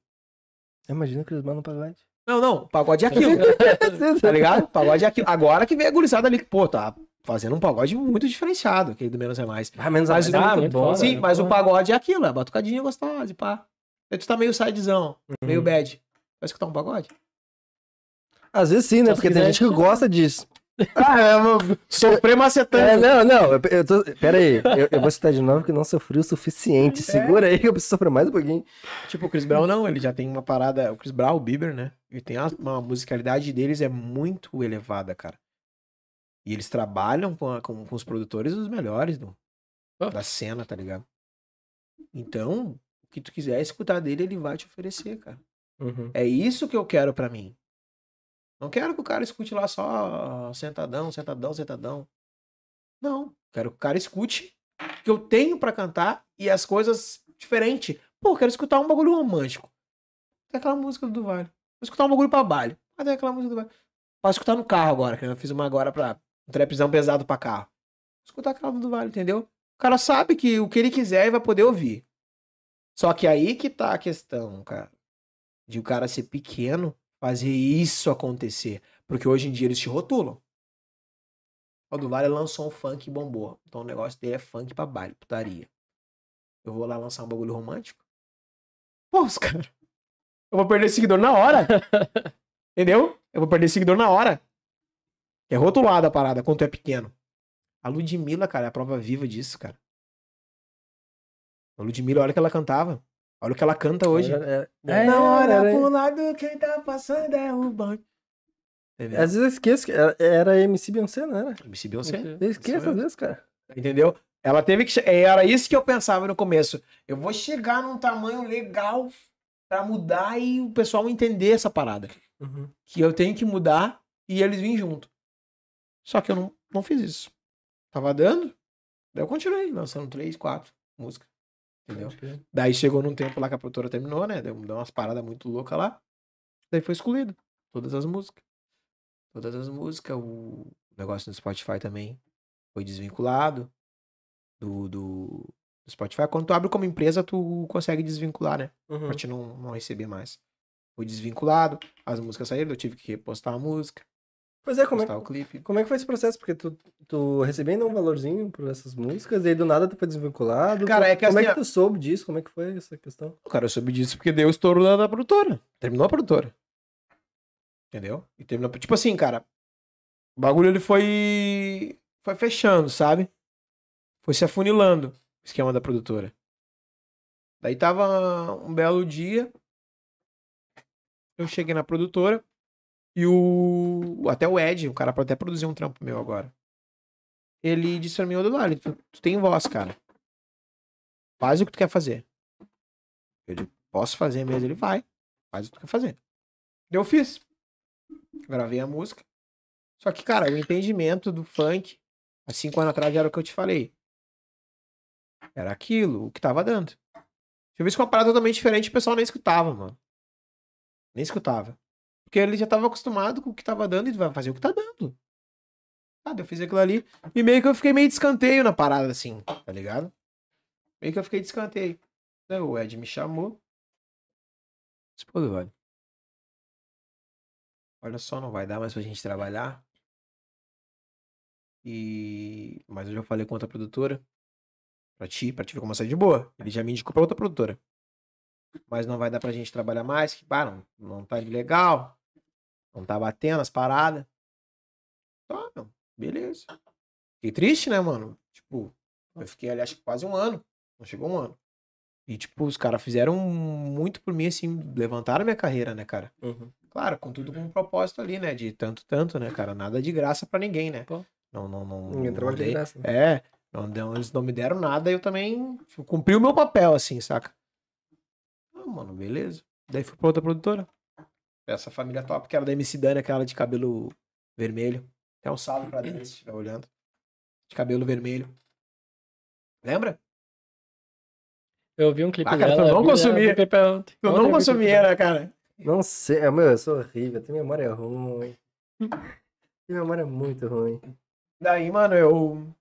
Imagina Chris Brown no pagode. Não, não, pagode é aquilo. [laughs] tá ligado? Pagode é aquilo. Agora que vem a gurizada ali, que, pô, tá fazendo um pagode muito diferenciado, aquele do Menos é Mais. Ah, menos Mas o- mais é ah, muito bom. foda. Sim, mas o pagode é aquilo, é batucadinha gostosa e pá. Aí tu tá meio sidezão, meio Uhum. bad. Vai escutar um pagode? Às vezes sim, né? Só Porque tem gente que gosta disso. [laughs] Ah, é, mano, sofrer É, macetando. não, não. Eu, eu tô, pera aí. Eu, eu vou citar de novo que não sofri o suficiente. Segura aí que eu preciso sofrer mais um pouquinho. Tipo, o Chris Brown não, ele já tem uma parada. O Chris Brown, o Bieber, né? Ele tem uma, uma musicalidade deles é muito elevada, cara. E eles trabalham com, a- com, com os produtores dos melhores do, Ah. da cena, tá ligado? Então, o que tu quiser escutar dele, ele vai te oferecer, cara. Uhum. É isso que eu quero pra mim. Não quero que o cara escute lá só sentadão, sentadão, sentadão. Não. Quero que o cara escute que eu tenho pra cantar e as coisas diferentes. Pô, quero escutar um bagulho romântico. Tem aquela música do Vale. Vou escutar um bagulho pra baile. Ah, tem aquela música do Vale. Posso escutar no carro agora, que eu fiz uma agora pra um trapzão pesado pra carro. Vou escutar aquela do Vale, entendeu? O cara sabe que o que ele quiser ele vai poder ouvir. Só que aí que tá a questão, cara. De o cara ser pequeno fazer isso acontecer. Porque hoje em dia eles te rotulam. O do Vale lançou um funk e bombou. Então o negócio dele é funk pra baile, putaria. Eu vou lá lançar um bagulho romântico? Pô, os caras. Eu vou perder seguidor na hora. [laughs] Entendeu? Eu vou perder seguidor na hora. É rotulada a parada quando tu é pequeno. A Ludmilla, cara, é a prova viva disso, cara. A Ludmilla, olha que ela cantava. Olha o que ela canta hoje. É, É, é, Na hora era- pro lado, quem tá passando é o banco. Entendeu? Às vezes eu esqueço que era, era MC Beyoncé, não era? MC Beyoncé. Eu esqueço às vezes, cara. Entendeu? Ela teve que. che- Era isso que eu pensava no começo. Eu vou chegar num tamanho legal pra mudar e o pessoal entender essa parada. Uhum. Que eu tenho que mudar e eles virem junto. Só que eu não, não fiz isso. Tava dando. Daí eu continuei lançando três, quatro músicas. Entendeu? Daí chegou num tempo lá que a produtora terminou, né? Deu, deu umas paradas muito loucas lá. Daí foi excluído. Todas as músicas. Todas as músicas. O negócio no Spotify também foi desvinculado do, do, do Spotify. Quando tu abre como empresa, tu consegue desvincular, né? Uhum. Pra te não, não receber mais. Foi desvinculado, as músicas saíram, eu tive que repostar a música, Pois é, como é, clipe. como é que foi esse processo? Porque tu, tu recebia ainda um valorzinho por essas músicas, e aí do nada tu foi desvinculado. Cara, é que Como é assim, que tu soube disso? Como é que foi essa questão? Cara, eu soube disso porque deu o estouro da, da produtora. Terminou a produtora. Entendeu? E terminou. Tipo assim, cara. O bagulho ele foi. Foi fechando, sabe? Foi se afunilando o esquema da produtora. Daí tava um belo dia. Eu cheguei na produtora. E o. Até o Ed, o cara pode até produzir um trampo meu agora. Ele disse pra mim, ô Eduardo, tu, tu tem voz, cara. Faz o que tu quer fazer. Eu posso fazer mesmo? Ele vai. Faz o que tu quer fazer. Eu fiz. Gravei a música. Só que, cara, o entendimento do funk, há cinco anos atrás, era o que eu te falei. Era aquilo, o que tava dando. Se eu com uma parada totalmente diferente, o pessoal nem escutava, mano. Nem escutava. Porque ele já tava acostumado com o que tava dando e vai fazer o que tá dando. Ah, eu fiz aquilo ali. E meio que eu fiquei meio de escanteio na parada, assim, tá ligado? Meio que eu fiquei de escanteio. Daí o Ed me chamou. Disse, velho. Olha só, não vai dar mais pra gente trabalhar. E. Mas eu já falei com outra produtora. Pra ti, pra te ver como sai de boa. Ele já me indicou pra outra produtora. Mas não vai dar pra gente trabalhar mais. Que, pá, não, não tá legal. Não tá batendo as paradas. Tá, meu. Beleza. Fiquei triste, né, mano? Tipo, eu fiquei ali acho que quase um ano. Não chegou um ano. E, tipo, os caras fizeram muito por mim, assim, levantaram minha carreira, né, cara? Uhum. Claro, com tudo com um propósito ali, né? De tanto, tanto, né, cara? Nada de graça pra ninguém, né? Pô. Não, não, não. Ninguém não trabalha de graça. né? É, não, deu- eles não me deram nada, eu também tipo, cumpri o meu papel, assim, saca? Ah, mano, beleza. Daí fui pra outra produtora. Essa família top, que era da MC Dani, aquela de cabelo vermelho. Tem um salve pra Dani, se estiver olhando. De cabelo vermelho. Lembra? Eu vi um clipe Ah, cara, tu dela. não eu vi- consumia. eu. Tu não vi o consumia, né, cara? Não sei, é, meu, eu sou horrível, tenho memória ruim. Minha memória é muito ruim. Daí, mano, eu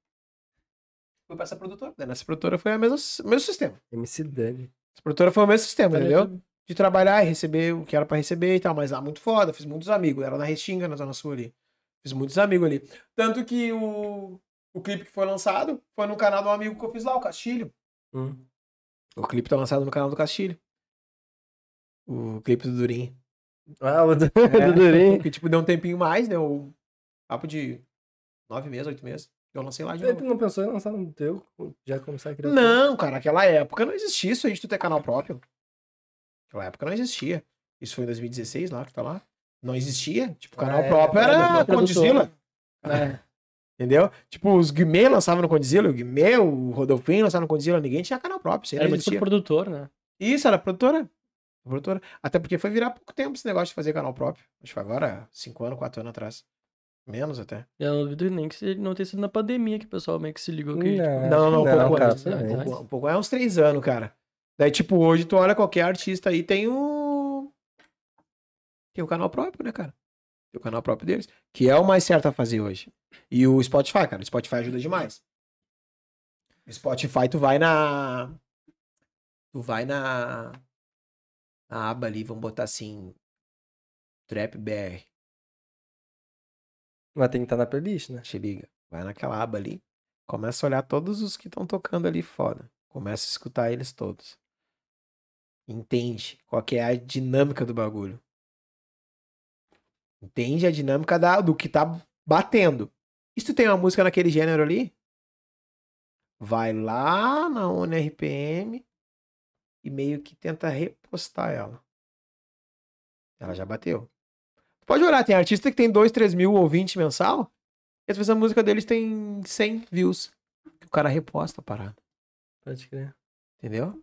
fui pra essa produtora. Nessa produtora foi o mesmo, mesmo sistema. MC Dani. Essa produtora foi o mesmo sistema, entendeu? De trabalhar e receber o que era pra receber e tal, mas lá muito foda, fiz muitos amigos. Era na Restinga, na Zona Sul ali. Fiz muitos amigos ali. Tanto que o, o clipe que foi lançado foi no canal de um amigo que eu fiz lá, o Castilho. Hum. O clipe tá lançado no canal do Castilho. O clipe do Durinho. Ah, o do, [laughs] É, do Durinho. Que tipo, deu um tempinho mais, né? O papo de nove meses, oito meses. Eu lancei lá de novo. tu não pensou em lançar no teu? Já começar a criar? Não, cara, naquela época não existia isso aí de tu ter canal próprio. Naquela época não existia. Isso foi em 2016 lá, que tá lá. Não existia. Tipo, canal Ah, é, próprio era era do produtor. Condzilla. É. [laughs] Entendeu? Tipo, os Guimê lançavam no Condzilla, o Guimê, o Rodolfinho lançavam no Condzilla, ninguém tinha canal próprio. Isso aí Era muito por produtor, né? Isso, era produtora. Produtora. Até porque foi virar pouco tempo esse negócio de fazer canal próprio. Acho que foi agora, cinco anos, quatro anos atrás. Menos até. Eu não duvido nem que não tenha sido na pandemia que o pessoal meio que se ligou que. Não, tipo, Não, não, não, um pouco cara, antes. também. Um pouco- um pouco, é uns três anos, cara. Daí, tipo, hoje tu olha qualquer artista aí, tem um. Tem um canal próprio, né, cara? Tem o canal próprio deles. Que é o mais certo a fazer hoje. E o Spotify, cara. O Spotify ajuda demais. O Spotify, tu vai na. Tu vai na. Na aba ali, vamos botar assim. Trap BR. Mas tem que estar na playlist, né? Te liga. Vai naquela aba ali. Começa a olhar todos os que estão tocando ali foda. Começa a escutar eles todos. Entende qual que é a dinâmica do bagulho. Entende a dinâmica da, do que tá batendo. E se tu tem uma música naquele gênero ali, vai lá na ONRPM e meio que tenta repostar ela. Ela já bateu. Pode olhar, tem artista que tem 2, 3 mil ouvintes mensal. E às vezes a música deles tem 100 views. O cara reposta a parada. Pode crer. Entendeu?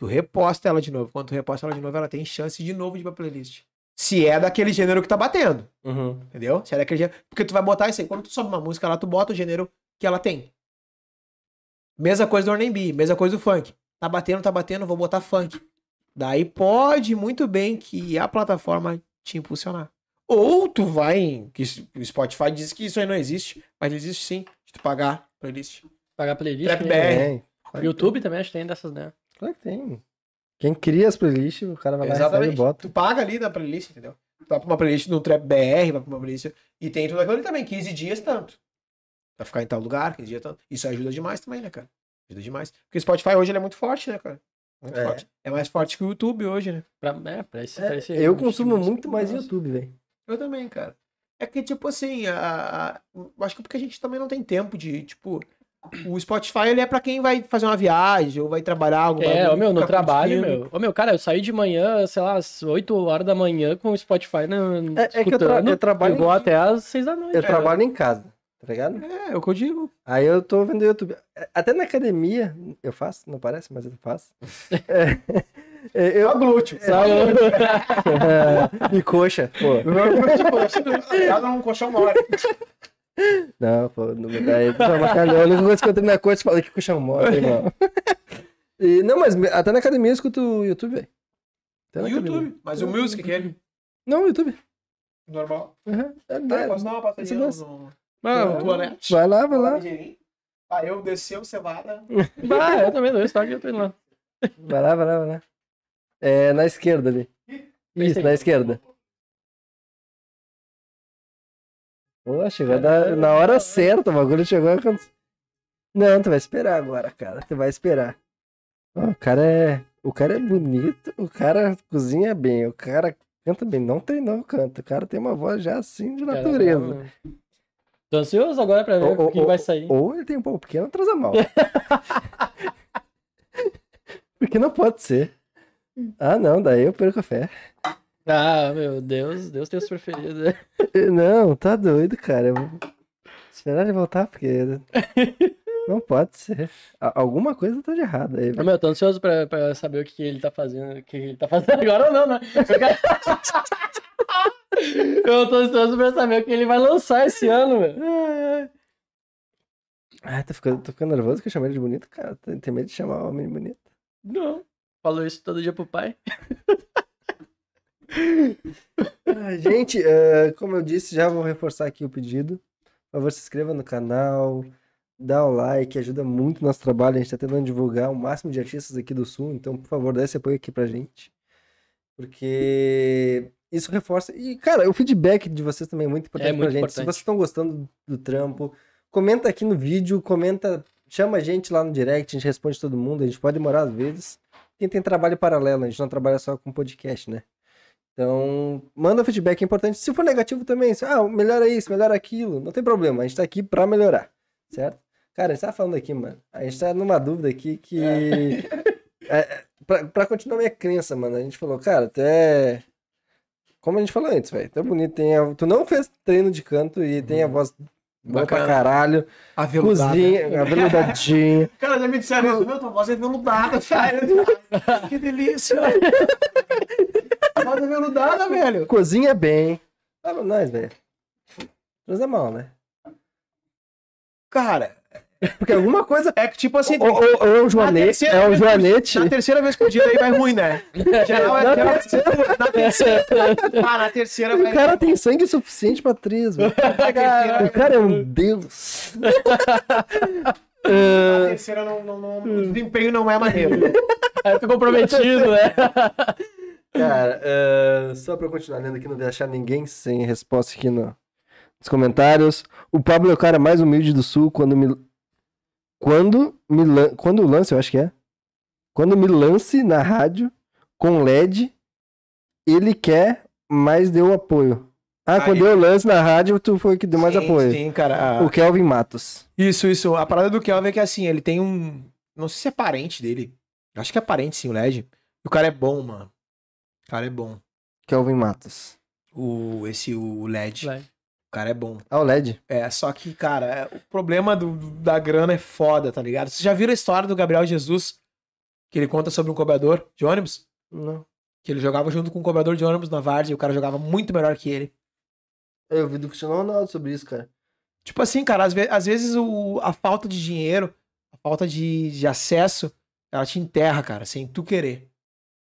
Tu reposta ela de novo. Quando tu reposta ela de novo, ela tem chance de novo de ir pra playlist. Se é daquele gênero que tá batendo. Uhum. Entendeu? Se é daquele gênero. Porque tu vai botar isso aí. Quando tu sobe uma música lá, tu bota o gênero que ela tem. Mesma coisa do R&B, mesma coisa do funk. Tá batendo, tá batendo, vou botar funk. Daí pode muito bem que a plataforma te impulsionar. Ou tu vai em. Que o Spotify diz que isso aí não existe, mas existe sim. De tu pagar playlist. Pagar playlist. Trap né? BR. Que YouTube também acho que tem dessas, né? Claro que tem. Quem cria as playlists, o cara vai lá Exatamente. e bota. Tu paga ali na playlist, entendeu? Tu vai pra uma playlist no Trap BR, vai pra uma playlist. E tem tudo aquilo ali também, 15 dias tanto. Vai ficar em tal lugar, 15 dias tanto. Isso ajuda demais também, né, cara? Ajuda demais. Porque o Spotify hoje ele é muito forte, né, cara? Muito É. forte. É mais forte que o YouTube hoje, né? Pra, é, pra esse, É, pra esse eu consumo muito mais Nossa. YouTube, velho. Eu também, cara. É que, tipo assim, a, a- acho que porque a gente também não tem tempo de, tipo. O Spotify ele é pra quem vai fazer uma viagem ou vai trabalhar algum É, ô, meu, no trabalho, meu. Ô, meu, cara, eu saí de manhã, sei lá, às 8 horas da manhã com o Spotify no, É, é que eu, tra- eu trabalho, vou em, até às 6 da noite. eu trabalho em casa, tá ligado? É, é o que eu digo. Aí eu tô vendo YouTube. Até na academia, eu faço, não parece, mas eu faço. [laughs] É, é, eu, glúteo. Sabe? [laughs] e coxa, pô. Ela não colchão mole. [laughs] Não, pô, não me dá aí. Só bacalhau. A única coisa que eu tenho na coxa, fala que coxa mole, [laughs] irmão. E, não, mas até na academia eu escuto o YouTube, velho. Até na academia. YouTube. Mas o Music, que é Não, o YouTube. normal. Uhum. É, Ah, é, posso dar uma passadinha mesmo. no, Não, no Tuanete? vai lá, vai lá. Ah, eu desceu cevada. Bah, eu também dou estoque, eu tô indo lá. Vai lá, vai lá, vai lá. É na esquerda ali. Isso, na esquerda. Pô, chegou na, na hora certa, o bagulho chegou quando... Não, tu vai esperar agora, cara. Tu vai esperar. O cara é. O cara é bonito, o cara cozinha bem, o cara canta bem. Não treinou o canto. O cara tem uma voz já assim de natureza. Tô ansioso agora pra ver ô, o que ô, vai sair. Ou ele tem um pau pequeno ou transa mal. [laughs] Porque não pode ser. Ah, não, daí eu perco a fé. Ah, meu Deus, Deus tem os preferidos. [laughs] Não, tá doido, cara. Eu esperar ele voltar, porque. Não pode ser. Alguma coisa tá de errado aí. Velho. meu, tô ansioso pra, pra saber o que, que ele tá fazendo. O que ele tá fazendo [laughs] agora ou não, né? [laughs] Eu tô ansioso pra saber o que ele vai lançar esse ano, meu. Ah, tô ficando, tô ficando nervoso que eu chamei ele de bonito, cara. Tem medo de chamar o homem bonito. Não. Falou isso todo dia pro pai. Ah, gente, eh, como eu disse, já vou reforçar aqui o pedido. Por favor, se inscreva no canal, dá o like, ajuda muito o nosso trabalho. A gente tá tentando divulgar o máximo de artistas aqui do Sul, então, por favor, dá esse apoio aqui pra gente. Porque isso reforça. E, cara, o feedback de vocês também é muito importante É pra muito gente. Se importante. vocês estão gostando do trampo, comenta aqui no vídeo, comenta, chama a gente lá no direct, a gente responde todo mundo. A gente pode demorar às vezes. Quem tem trabalho paralelo, a gente não trabalha só com podcast, né? Então, manda feedback é importante. Se for negativo também, se, ah, melhora isso, melhora aquilo, não tem problema, a gente tá aqui pra melhorar, certo? Cara, a gente tá falando aqui, mano, a gente tá numa dúvida aqui que... É, [laughs] é, pra, pra continuar minha crença, mano, a gente falou, cara, até... Como a gente falou antes, velho, tão bonito, tem a... tu não fez treino de canto e tem a voz boa pra caralho, Aveludada. cozinha, aveludadinha. [laughs] Cara, já me disseram isso. Meu, tua voz é veludada, [laughs] cara. que delícia. É veludada, velho. cozinha bem. Fala nós, velho. Transa mal, né? Cara, Porque alguma coisa. é que tipo assim... Ou, ou, ou é um na joanete, terceira é um vez por- joanete. Na terceira vez por dia aí vai ruim, né? Geral é Na geral- terceira- na terceira. Ah, na terceira O vai. cara tem sangue suficiente pra atriz, velho. terceira- O cara é um deus. Na Ah, terceira não, não, não- o desempenho não é maneiro. Aí fica comprometido, né? Cara, ah, só pra eu continuar lendo aqui, não deixar ninguém sem resposta aqui no- nos comentários. O Pablo é o cara mais humilde do sul quando me. Quando me lan... Quando lance, eu acho que é. Quando me lance na rádio com LED, ele quer, mas deu apoio. Ah, Ah, quando eu lance na rádio, tu foi que deu mais Sim, apoio. Sim, cara. O Kelvin Matos. Isso, isso. A parada do Kelvin é que assim, ele tem um. Não sei se é parente dele. Acho que é parente, sim, o LED. O cara é bom, mano. O cara é bom. Kelvin Matos. O, esse, o LED. Vai. O cara é bom. Ah, o LED? É, só que, cara, é- o problema do, da grana é foda, tá ligado? Vocês já viram a história do Gabriel Jesus? Que ele conta sobre um cobrador de ônibus? Não. Que ele jogava junto com um cobrador de ônibus na Várzea e o cara jogava muito melhor que ele. Eu vi do Cristiano Ronaldo sobre isso, cara. Tipo assim, cara, às, ve- às vezes o, a falta de dinheiro, a falta de, de acesso, ela te enterra, cara, sem tu querer.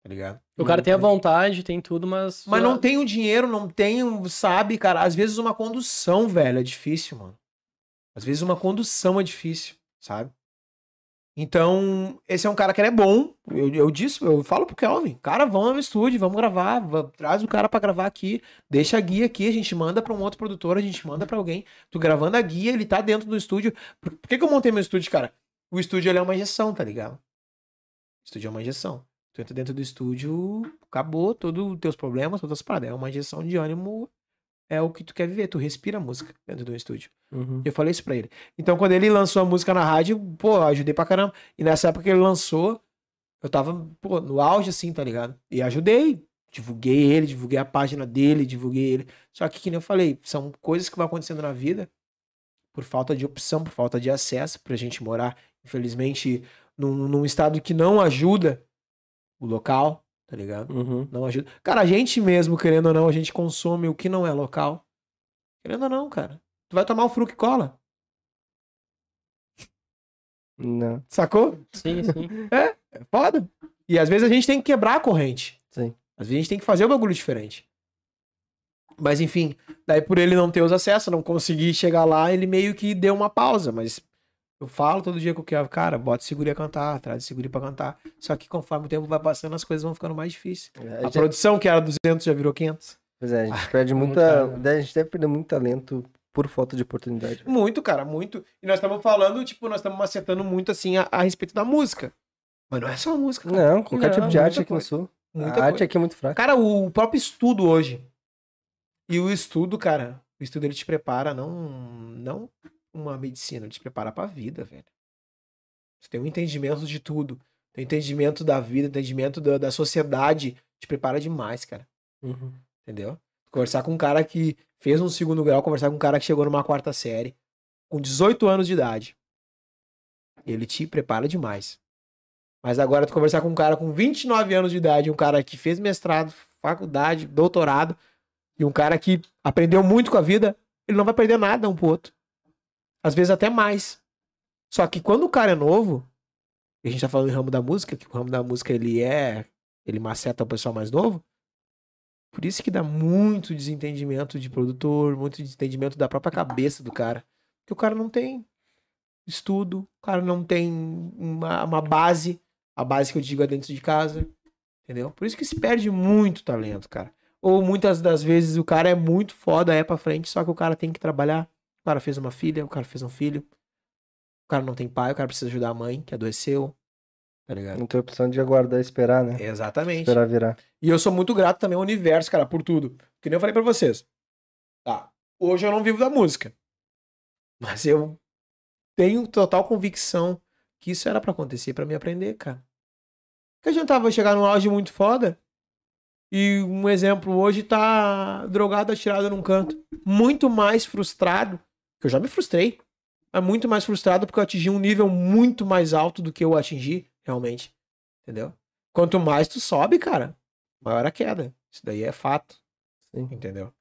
Tá ligado? O cara tem a vontade, tem tudo, mas. Mas não tem o dinheiro, não tem, sabe, cara? Às vezes uma condução, velho, é difícil, mano. Às vezes uma condução é difícil, sabe? Então, esse é um cara que ele é bom. Eu, eu disse, eu falo pro Kelvin, cara, vamos no estúdio, vamos gravar, va- traz o cara pra gravar aqui, deixa a guia aqui, a gente manda pra um outro produtor, a gente manda pra alguém. Tu gravando a guia, ele tá dentro do estúdio. Por, por que, que eu montei meu estúdio, cara? O estúdio é uma injeção, tá ligado? O estúdio é uma injeção. Tu entra dentro do estúdio, acabou todos os teus problemas, todas as paradas. É uma injeção de ânimo, é o que tu quer viver. Tu respira a música dentro do estúdio. Uhum. Eu falei isso pra ele. Então, quando ele lançou a música na rádio, pô, ajudei pra caramba. E nessa época que ele lançou, eu tava, pô, no auge, assim, tá ligado? E ajudei. Divulguei ele, divulguei a página dele, divulguei ele. Só que, que nem eu falei, são coisas que vão acontecendo na vida por falta de opção, por falta de acesso, pra gente morar, infelizmente, num, num estado que não ajuda o local, tá ligado? Uhum. Não ajuda. Cara, a gente mesmo, querendo ou não, a gente consome o que não é local. Querendo ou não, cara. Tu vai tomar o fruque e cola. Não. Sacou? Sim, sim. É foda. E às vezes a gente tem que quebrar a corrente. Sim. Às vezes a gente tem que fazer o bagulho diferente. Mas enfim, daí por ele não ter os acessos, não conseguir chegar lá, ele meio que deu uma pausa. Mas eu falo todo dia com o Kevin, cara, bota o seguri a cantar, traz o seguri pra cantar. Só que conforme o tempo vai passando, as coisas vão ficando mais difíceis. A A gente- produção, que era 200, já virou 500. Pois é, a gente Ah, perde muita. caro. A gente deve perder muito talento por falta de oportunidade. Muito, cara, muito. E nós estamos falando, tipo, nós estamos macetando muito, assim, a, a respeito da música. Mas não é só a música, cara. Não, qualquer Não, tipo de arte aqui no coisa. sul. Muita a coisa. arte aqui é muito fraca. Cara, o próprio estudo hoje. E o estudo, cara, o estudo ele te prepara não não uma medicina, ele te prepara pra vida, velho. Você tem um entendimento de tudo. Tem um entendimento da vida, entendimento da, da sociedade. Te prepara demais, cara. Uhum. Entendeu? Conversar com um cara que fez um segundo grau, conversar com um cara que chegou numa quarta série, com 18 anos de idade. Ele te prepara demais. Mas agora tu conversar com um cara com 29 anos de idade, um cara que fez mestrado, faculdade, doutorado, e um cara que aprendeu muito com a vida, ele não vai perder nada um pro outro. Às vezes até mais. Só que quando o cara é novo, a gente tá falando em ramo da música, que o ramo da música ele é. Ele maceta o pessoal mais novo. Por isso que dá muito desentendimento de produtor, muito desentendimento da própria cabeça do cara. Porque o cara não tem estudo, o cara não tem uma, uma base, a base que eu digo é dentro de casa, entendeu? Por isso que se perde muito talento, cara. Ou muitas das vezes o cara é muito foda, é pra frente, só que o cara tem que trabalhar. O cara fez uma filha, o cara fez um filho. O cara não tem pai, o cara precisa ajudar a mãe, que adoeceu. Tá ligado? Não tem opção de aguardar e esperar, né? Exatamente. Esperar virar. E eu sou muito grato também ao universo, cara, por tudo. Que nem eu falei pra vocês. Tá. Hoje eu não vivo da música. Mas eu tenho total convicção que isso era pra acontecer pra me aprender, cara. Que a gente tava chegar num auge muito foda. E um exemplo, hoje tá drogado, atirado num canto. Muito mais frustrado. Que eu já me frustrei. Mas muito mais frustrado porque eu atingi um nível muito mais alto do que eu atingi, realmente. Entendeu? Quanto mais tu sobe, cara, maior a queda. Isso daí é fato. Sim. Entendeu?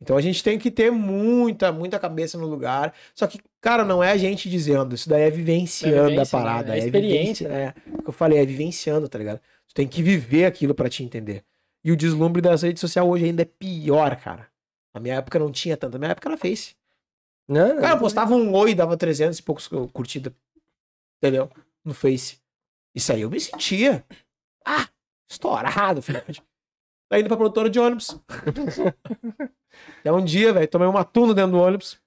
Então a gente tem que ter muita, muita cabeça no lugar. Só que, cara, não é a gente dizendo. Isso daí é vivenciando É vivência, a parada. né? É É, experiência, vivência. É, o que eu falei, é vivenciando, tá ligado? Tu tem que viver aquilo pra te entender. E o deslumbre das redes sociais hoje ainda é pior, cara. Na minha época não tinha tanto. Na minha época era Face. Não, Cara, eu postava um oi, dava 300 e poucos curtidas. Entendeu? No Face. Isso aí eu me sentia. Ah, estourado, [laughs] filho. Daí indo pra produtora de ônibus. [laughs] é um dia, velho, tomei uma tuna dentro do ônibus.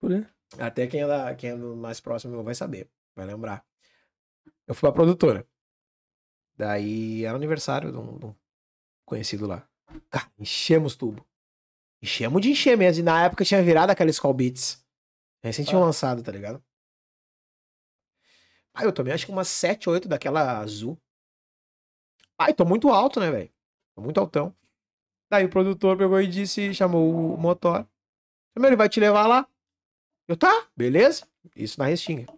Por quê? Até quem é, da, quem é mais próximo meu vai saber, vai lembrar. Eu fui pra produtora. Daí era aniversário de um, de um conhecido lá. Cara, enchemos tubo. Enchemos de encher mesmo. E na época tinha virado aquela Skull Beats. Recém tinham Ah. lançado, tá ligado? Aí eu tomei acho que umas 7, 8 daquela azul. Ai, tô muito alto, né, velho? Tô muito altão. Daí o produtor pegou e disse, chamou o motor. Ele vai te levar lá. Eu, tá, beleza. Isso na restinga.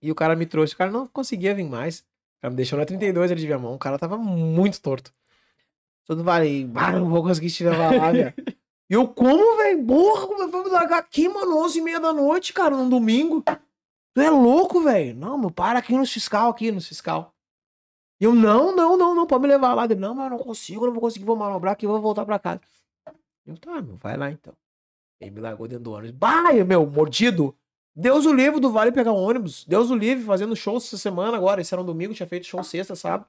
E o cara me trouxe, o cara não conseguia vir mais. O cara me deixou na 32 ele de Viamão. O cara tava muito torto. Todo bah, não vou conseguir te levar lá, velho. E eu, como, velho? Porra, como eu vou me largar aqui, mano? 11 e meia da noite, cara, num domingo. Tu é louco, velho? Não, meu, para aqui no fiscal, aqui no fiscal. E eu, não, não, não, não, pode me levar lá. Ele, não, mas eu não consigo, eu não vou conseguir, vou manobrar aqui, vou voltar pra casa. Eu, tá, meu, vai lá então. Ele me largou dentro do ônibus. Bah, meu, mordido. Deus o livre do Vale pegar um ônibus. Deus o livre fazendo show essa semana agora. Esse era um domingo, tinha feito show sexta, sabe?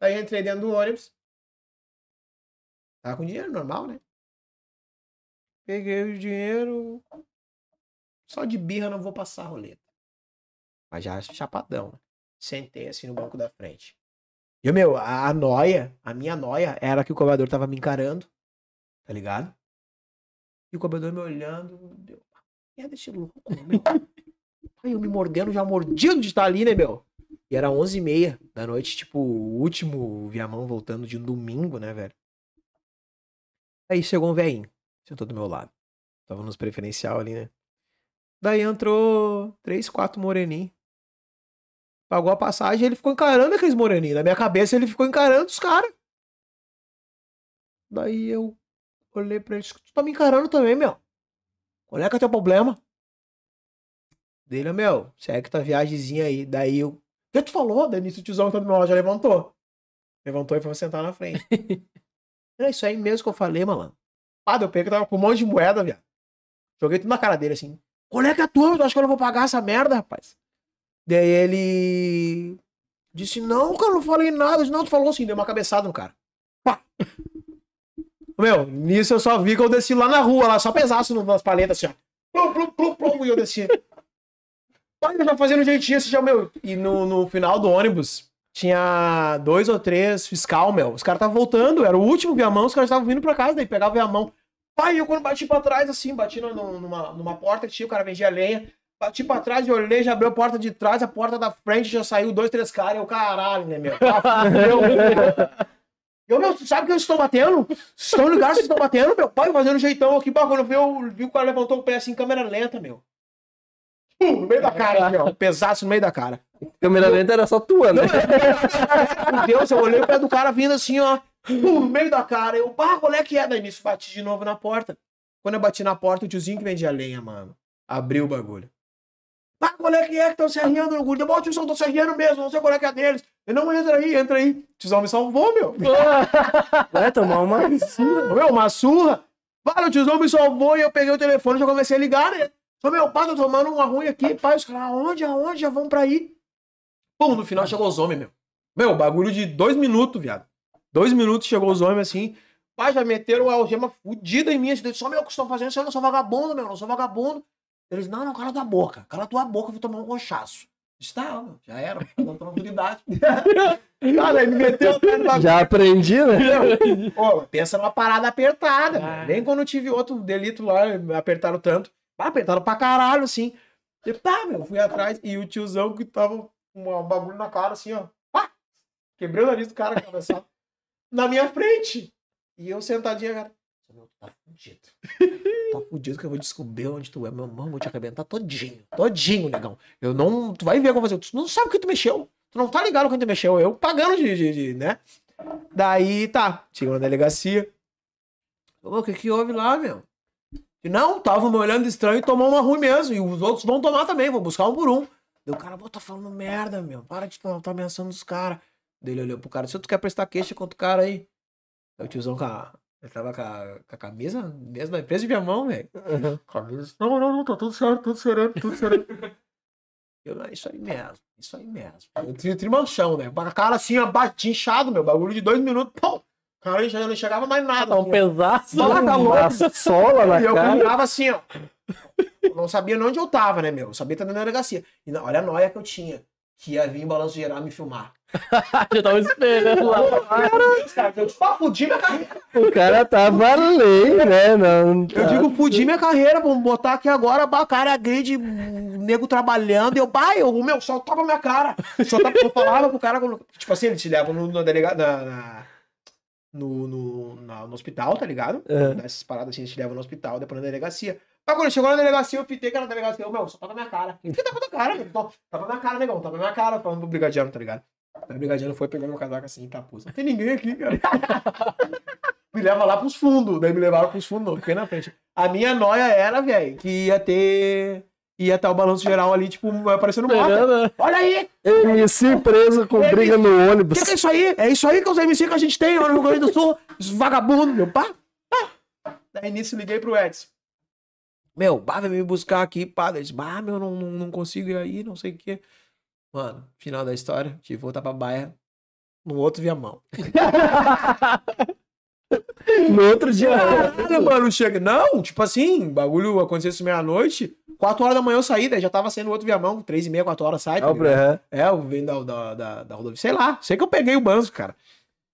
Aí entrei dentro do ônibus. Tava com dinheiro normal, né? Peguei o dinheiro. Só de birra não vou passar a roleta. Mas já chapadão. né? Sentei assim no banco da frente. E o meu, a, a noia, a minha noia era que o cobrador tava me encarando. Tá ligado? E o cobrador me olhando. Deu, é desse louco, meu. [laughs] Aí eu me mordendo, já mordido de estar ali, né, meu? E era 11h30 da noite, tipo, o último Viamão voltando de um domingo, né, velho? Aí chegou um velhinho, sentou do meu lado. Tava nos preferencial ali, né? Daí entrou três, quatro moreninhos. Pagou a passagem ele ficou encarando aqueles moreninhos. Na minha cabeça ele ficou encarando os caras. Daí eu olhei pra ele, tu tá me encarando também, meu. Qual é que é teu problema? Dele, meu, segue tua viagemzinha aí. Daí eu. Que tu falou? Daí nisso o tiozão que tá do meu lado já levantou. Levantou e foi sentar na frente. [laughs] é isso aí mesmo que eu falei, malandro. Ah, deu pego, tava com um monte de moeda, viado. Joguei tudo na cara dele assim. Qual é que é a tua? Tu acha que eu não vou pagar essa merda, rapaz? Daí ele. Disse, não, cara, eu não falei nada. Disse, não, tu falou assim, deu uma cabeçada no cara. Pá. Meu, nisso eu só vi que eu desci lá na rua, lá, só pesaço nas paletas, assim, ó. Plum, plum, plum, plum, e eu desci. Pai, eu já fazendo jeitinho, assim, já, meu. E no, no final do ônibus, tinha dois ou três fiscal, meu. Os caras estavam voltando, era o último Viamão, os caras estavam vindo pra casa, daí pegava Viamão. Pai, eu quando bati pra trás, assim, bati no- numa, numa porta que tinha, o cara vendia lenha. Bati pra trás e olhei, já abriu a porta de trás, a porta da frente já saiu dois, três caras. Eu, caralho, né, meu? Fudeu. Eu, meu, sabe que eles estão batendo? Vocês estão ligados que estão batendo? Meu pai fazendo jeitão aqui, eu vi, eu vi o cara levantou o pé assim, câmera lenta, meu. Pum, no meio da cara, assim, ó. Pesaço no meio da cara. Câmera lenta era só tua, né? Meu Deus, eu olhei o pé do cara vindo assim, ó. Pum, no meio da cara. Eu, bah, qual é que é? Daí nisso bati de novo na porta. Quando eu bati na porta, o tiozinho que vendia lenha, mano, abriu o bagulho. Ah, qual é que é que estão se arriando no guri? Bom, o tiozão, estão se arriando mesmo, não sei qual é que é deles. Eu não entra aí, entra aí. O tiozão me salvou, meu. Vai tomar uma. Meu, uma surra. Para, o tiozão me salvou e eu peguei o telefone e já comecei a ligar, né? Só meu pai, tô tomando uma ruim aqui, pai. Os caras, aonde, aonde? Já vão pra aí. Pum, no final chegou os homens, meu. Meu, bagulho de dois minutos, viado. Dois minutos chegou os homens assim. Pai, já meteram a algema fudida em mim. Assim, só meu, que estão fazendo? Eu não sou vagabundo, meu, não sou vagabundo. Eles, não, não, cala tua boca. Cala tua boca, eu vou tomar um rochaço. Disse, tá, meu, já era, tá dando tranquilidade. [laughs] Cara, me meteu. Já aprendi, né? Pô, pensa numa parada apertada. Ah. mano. Nem quando eu tive outro delito lá, me apertaram tanto. Apertaram pra caralho, assim. Eu, tá, meu, fui atrás. E o tiozão que tava com um bagulho na cara, assim, ó. Pá! Quebrei o nariz do cara atravessado. [laughs] na minha frente. E eu sentadinho, cara. Meu, tá fudido. Tá fudido que eu vou descobrir onde tu é. Meu irmão, vou te arrebentar todinho. Todinho, negão. Eu não. Tu vai ver o que eu vou fazer. Tu não sabe o que tu mexeu. Tu não tá ligado com quem tu mexeu. Eu pagando de, de, de, né? Daí, tá. Chegou na delegacia. Ô, o que que houve lá, meu? E não, tava me olhando estranho e tomou uma ruim mesmo. E os outros vão tomar também, vou buscar um por um. Daí o cara, pô, tá falando merda, meu. Para de tá, tá ameaçando os caras. Daí ele olhou pro cara, se tu quer prestar queixa contra o cara aí. Aí o tiozão com a. Ele tava com a, com a camisa mesmo da empresa de minha mão, velho. Camisa. Não, não, não, tá tudo certo, tudo sereno, tudo sereno. [laughs] Eu, não, isso aí mesmo, isso aí mesmo. Eu tinha trimanchão, né? Com a cara assim, ó, bate- inchado, meu. Bagulho de dois minutos, pum! O cara já não chegava mais nada. Tá um assim, pesaço. Só tá louco. Uma sola na E eu cara. caminhava assim, ó. Não sabia nem onde eu tava, né, meu? Eu sabia estar na delegacia. E na- olha a noia que eu tinha. Que ia vir em balanço geral me filmar. [laughs] Já tava esperando lá. Cara, eu tipo, ah, fudi minha carreira. O cara tava além, né? Não, Eu digo, fudi minha carreira, vamos botar aqui agora, bah, cara grande, nego trabalhando. Eu, bah, eu, meu, só tapa minha cara. Só tapa, eu falava pro cara, quando- tipo assim, eles te levam no, no delega- na, na- no, no, na- no hospital, tá ligado? É. Nessas paradas assim, eles te levam no hospital, depois na delegacia. Mas quando chegou na delegacia, eu fitei era na delegacia, eu, meu, só tapa minha cara. Por que tapa na cara, meu? Tapa na cara, negão, tapa na cara, falando pro brigadiano, tá ligado? Aí o brigadiano foi pegando meu casaco assim, tá, pô, não tem ninguém aqui, cara. [laughs] me leva lá pros fundos. Daí me levaram pros fundos, não, fiquei na frente. A minha noia era, velho, que ia ter. Ia estar o balanço geral ali, tipo, aparecendo moto. Esperando. Olha aí! MC preso com briga no O ônibus. que, que é isso aí? É isso aí que é os MC que a gente tem lá no Rio Grande do Sul. Os vagabundos, meu pá. pá. Daí nisso liguei pro Edson. Meu, bah, vai me buscar aqui, pá. Ele disse, bah, meu, não, não, não consigo ir aí, não sei o quê. Mano, final da história, tive que voltar pra baia. No outro viamão. [laughs] [laughs] No outro dia. Caralho, mano, chega. Não, tipo assim, bagulho aconteceu isso meia-noite. 4 horas da manhã eu saí, daí já tava saindo outro viamão, 3 e meia, 4 horas sai. tá pra- É, eu vim da, da, da, da rodovia. Sei lá, sei que eu peguei o banzo, cara.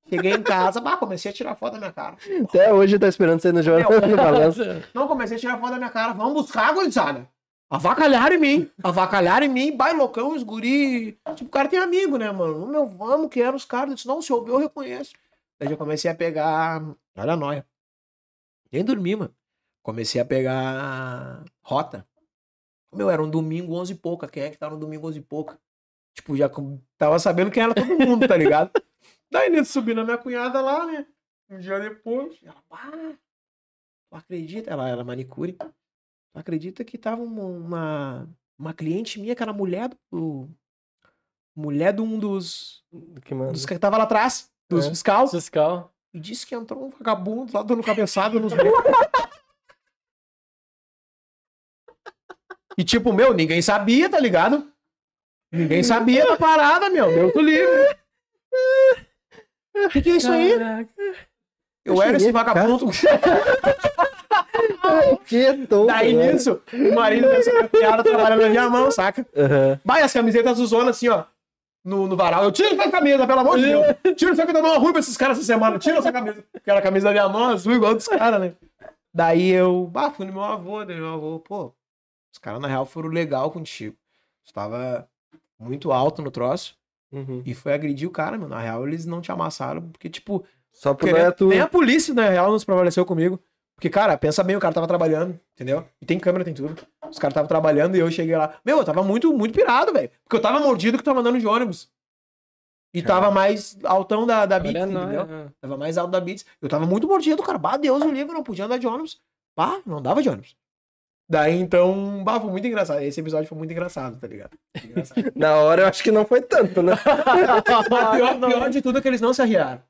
Cheguei em casa, bah, comecei a tirar foto da minha cara. Até hoje tá esperando você no jornal no balanço. Não, comecei a tirar foto da minha cara. Vamos buscar, gurizada. Avacalharam em mim. Avacalharam em mim. Bai, loucão, os guri. Tipo, o cara tem amigo, né, mano? Meu, vamos, que eram os caras. Eu disse, não, se eu ouvir, eu reconheço. Daí eu comecei a pegar. Olha a noia. Nem dormi, mano. Comecei a pegar rota. Meu, era um domingo 11 e pouca. Quem é que tá no domingo 11 e pouca? Tipo, já tava sabendo quem era todo mundo, tá ligado? [laughs] Daí nisso subi na minha cunhada lá, né? Um dia depois. Ela, pá, tu acredita? Ela era manicure. Tu acredita que tava uma, uma, uma cliente minha, que era mulher do. Mulher de um dos. Que mano. dos que tava lá atrás, dos É. fiscais. Fiscal. E disse que entrou um vagabundo lá dando cabeçada nos. E tipo, meu, ninguém sabia, tá ligado? Ninguém sabia da parada, meu. Deus do livre. O que, que é isso aí? Eu era esse vagabundo. [laughs] Que tonto. Daí né? nisso, o marido dessa cunhada trabalhando na minha mão, saca? Aham. Vai as camisetas zonas assim, ó. No, no varal. Eu tiro essa camisa, pelo amor de Deus. Tira essa camisa, não ruim pra esses caras essa semana. Tira essa camisa. Porque era a camisa da minha mão, azul, igual dos caras, né? Daí eu, bah, fui no meu avô, daí meu avô, pô, os caras na real foram legal contigo. Estava muito alto no troço Uhum. e foi agredir o cara, meu. Na real, eles não te amassaram, porque, tipo, Só por nem, é tu. nem a polícia, na real, não se prevaleceu comigo. Porque, cara, pensa bem, o cara tava trabalhando, entendeu? E tem câmera, tem tudo. Os caras estavam trabalhando e eu cheguei lá. Meu, eu tava muito, muito pirado, velho. Porque eu tava mordido que tava andando de ônibus. E tava mais altão da, da Beats, Olha entendeu? nós. Tava mais alto da Beats. Eu tava muito mordido, cara. Bah, Deus o livre, eu não podia andar de ônibus. Bah, não dava de ônibus. Daí, então, bah, foi muito engraçado. Esse episódio foi muito engraçado, tá ligado? Engraçado. [laughs] Na hora eu acho que não foi tanto, né? [laughs] O pior, pior de tudo é que eles não se arriaram.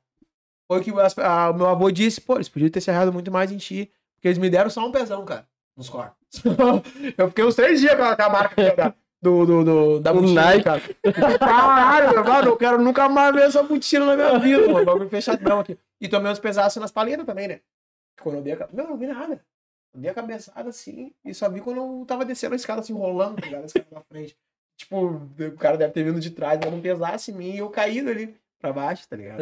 Foi que as- a- o meu avô disse, pô, eles podiam ter se arriado muito mais em ti. Porque eles me deram só um pezão, cara, nos corpos. [laughs] eu fiquei uns três dias com a, com a marca da, do, do, do- da O mochila, Nike. cara. Caralho, mano, eu quero nunca mais ver essa mochila na minha vida, mano. Bagulho fechadão aqui. E tomei uns pesaços nas paletas também, né? Quando eu dei a cabeça. Eu não vi nada. Eu dei a cabeçada assim e só vi quando eu tava descendo a escada, assim, rolando, tá ligado? A escada na frente. tipo, o cara deve ter vindo de trás, mas não pesasse em mim e eu caído ali pra baixo, tá ligado?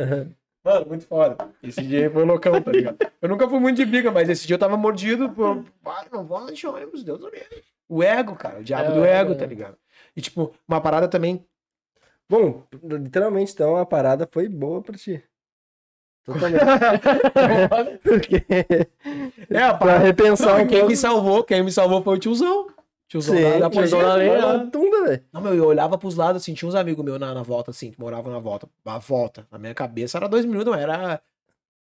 Mano, muito foda. Esse dia foi loucão, tá ligado? Eu nunca fui muito de briga, mas esse dia eu tava mordido por. Pai, não vou de ônibus, Deus do livre. O ego, cara, o diabo É, do ego, tá é. ligado? E, tipo, uma parada também. Bom, literalmente, então, a parada foi boa pra ti. Totalmente. [laughs] Porque... [laughs] É, pra repensar Não, um quem pouco. me salvou, quem me salvou foi o tiozão. Tiozão Sim, da, tiozão né? na tunda, velho. Não, meu, eu olhava pros lados, assim, tinha uns amigos meus na, na volta, assim, que moravam na volta. A volta. Na minha cabeça era dois minutos, não, era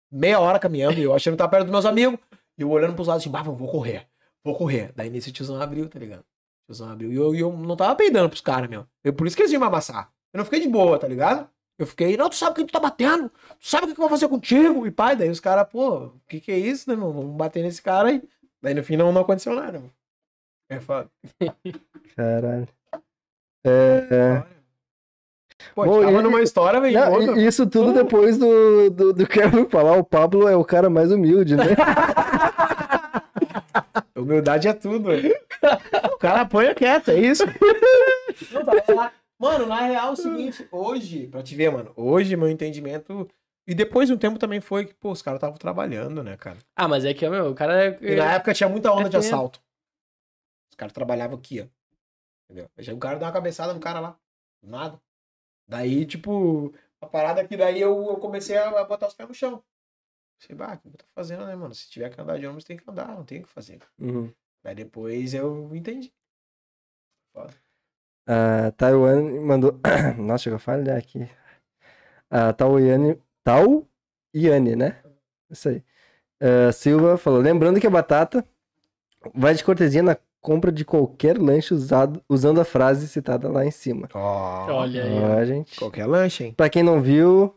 meia hora caminhando, e eu achando que tava perto dos meus amigos. E eu olhando pros lados, assim, bah, vou correr, vou correr. Daí nesse tiozão abriu, tá ligado? Tiozão abriu. E eu, eu não tava peidando pros caras, meu. Eu, por isso que eles iam me amassar. Eu não fiquei de boa, tá ligado? Eu fiquei, não, tu sabe quem tu tá batendo? Tu sabe o que que eu vou fazer contigo? E pai, daí os caras, pô, o que que é isso, né, meu? Vamos bater nesse cara aí. Daí no fim não, não aconteceu nada, meu. É foda. Caralho. É... Pô, Bom, tava e- numa história, velho. E- isso tudo depois do, do, do Kevin falar, o Pablo é o cara mais humilde, né? [laughs] Humildade é tudo. velho. o cara apanha quieto, é isso. Não, tava lá. Mano, na real é o seguinte, hoje, pra te ver, mano, hoje meu entendimento. E depois de um tempo também foi que, pô, os caras estavam trabalhando, né, cara? Ah, mas é que, meu, o cara é. E na época tinha muita onda É de assalto. Os caras trabalhavam aqui, ó. Entendeu? Aí o cara deu uma cabeçada no cara lá. Do nada. Daí, tipo, a parada que daí eu, eu comecei a a botar os pés no chão. Sei, bah, o que eu tô fazendo, né, mano? Se tiver que andar de ônibus, tem que andar, não tem o que fazer. Uhum. Daí depois eu entendi. A Taiwan mandou. [coughs] Nossa, chegou a falhar aqui. A Tauiane. Tau Iane, né? Isso aí. Ah, Silva falou: lembrando que a batata vai de cortesia na compra de qualquer lanche usado, usando a frase citada lá em cima. Olha aí. Ó, gente. Qualquer lanche, hein? Pra quem não viu,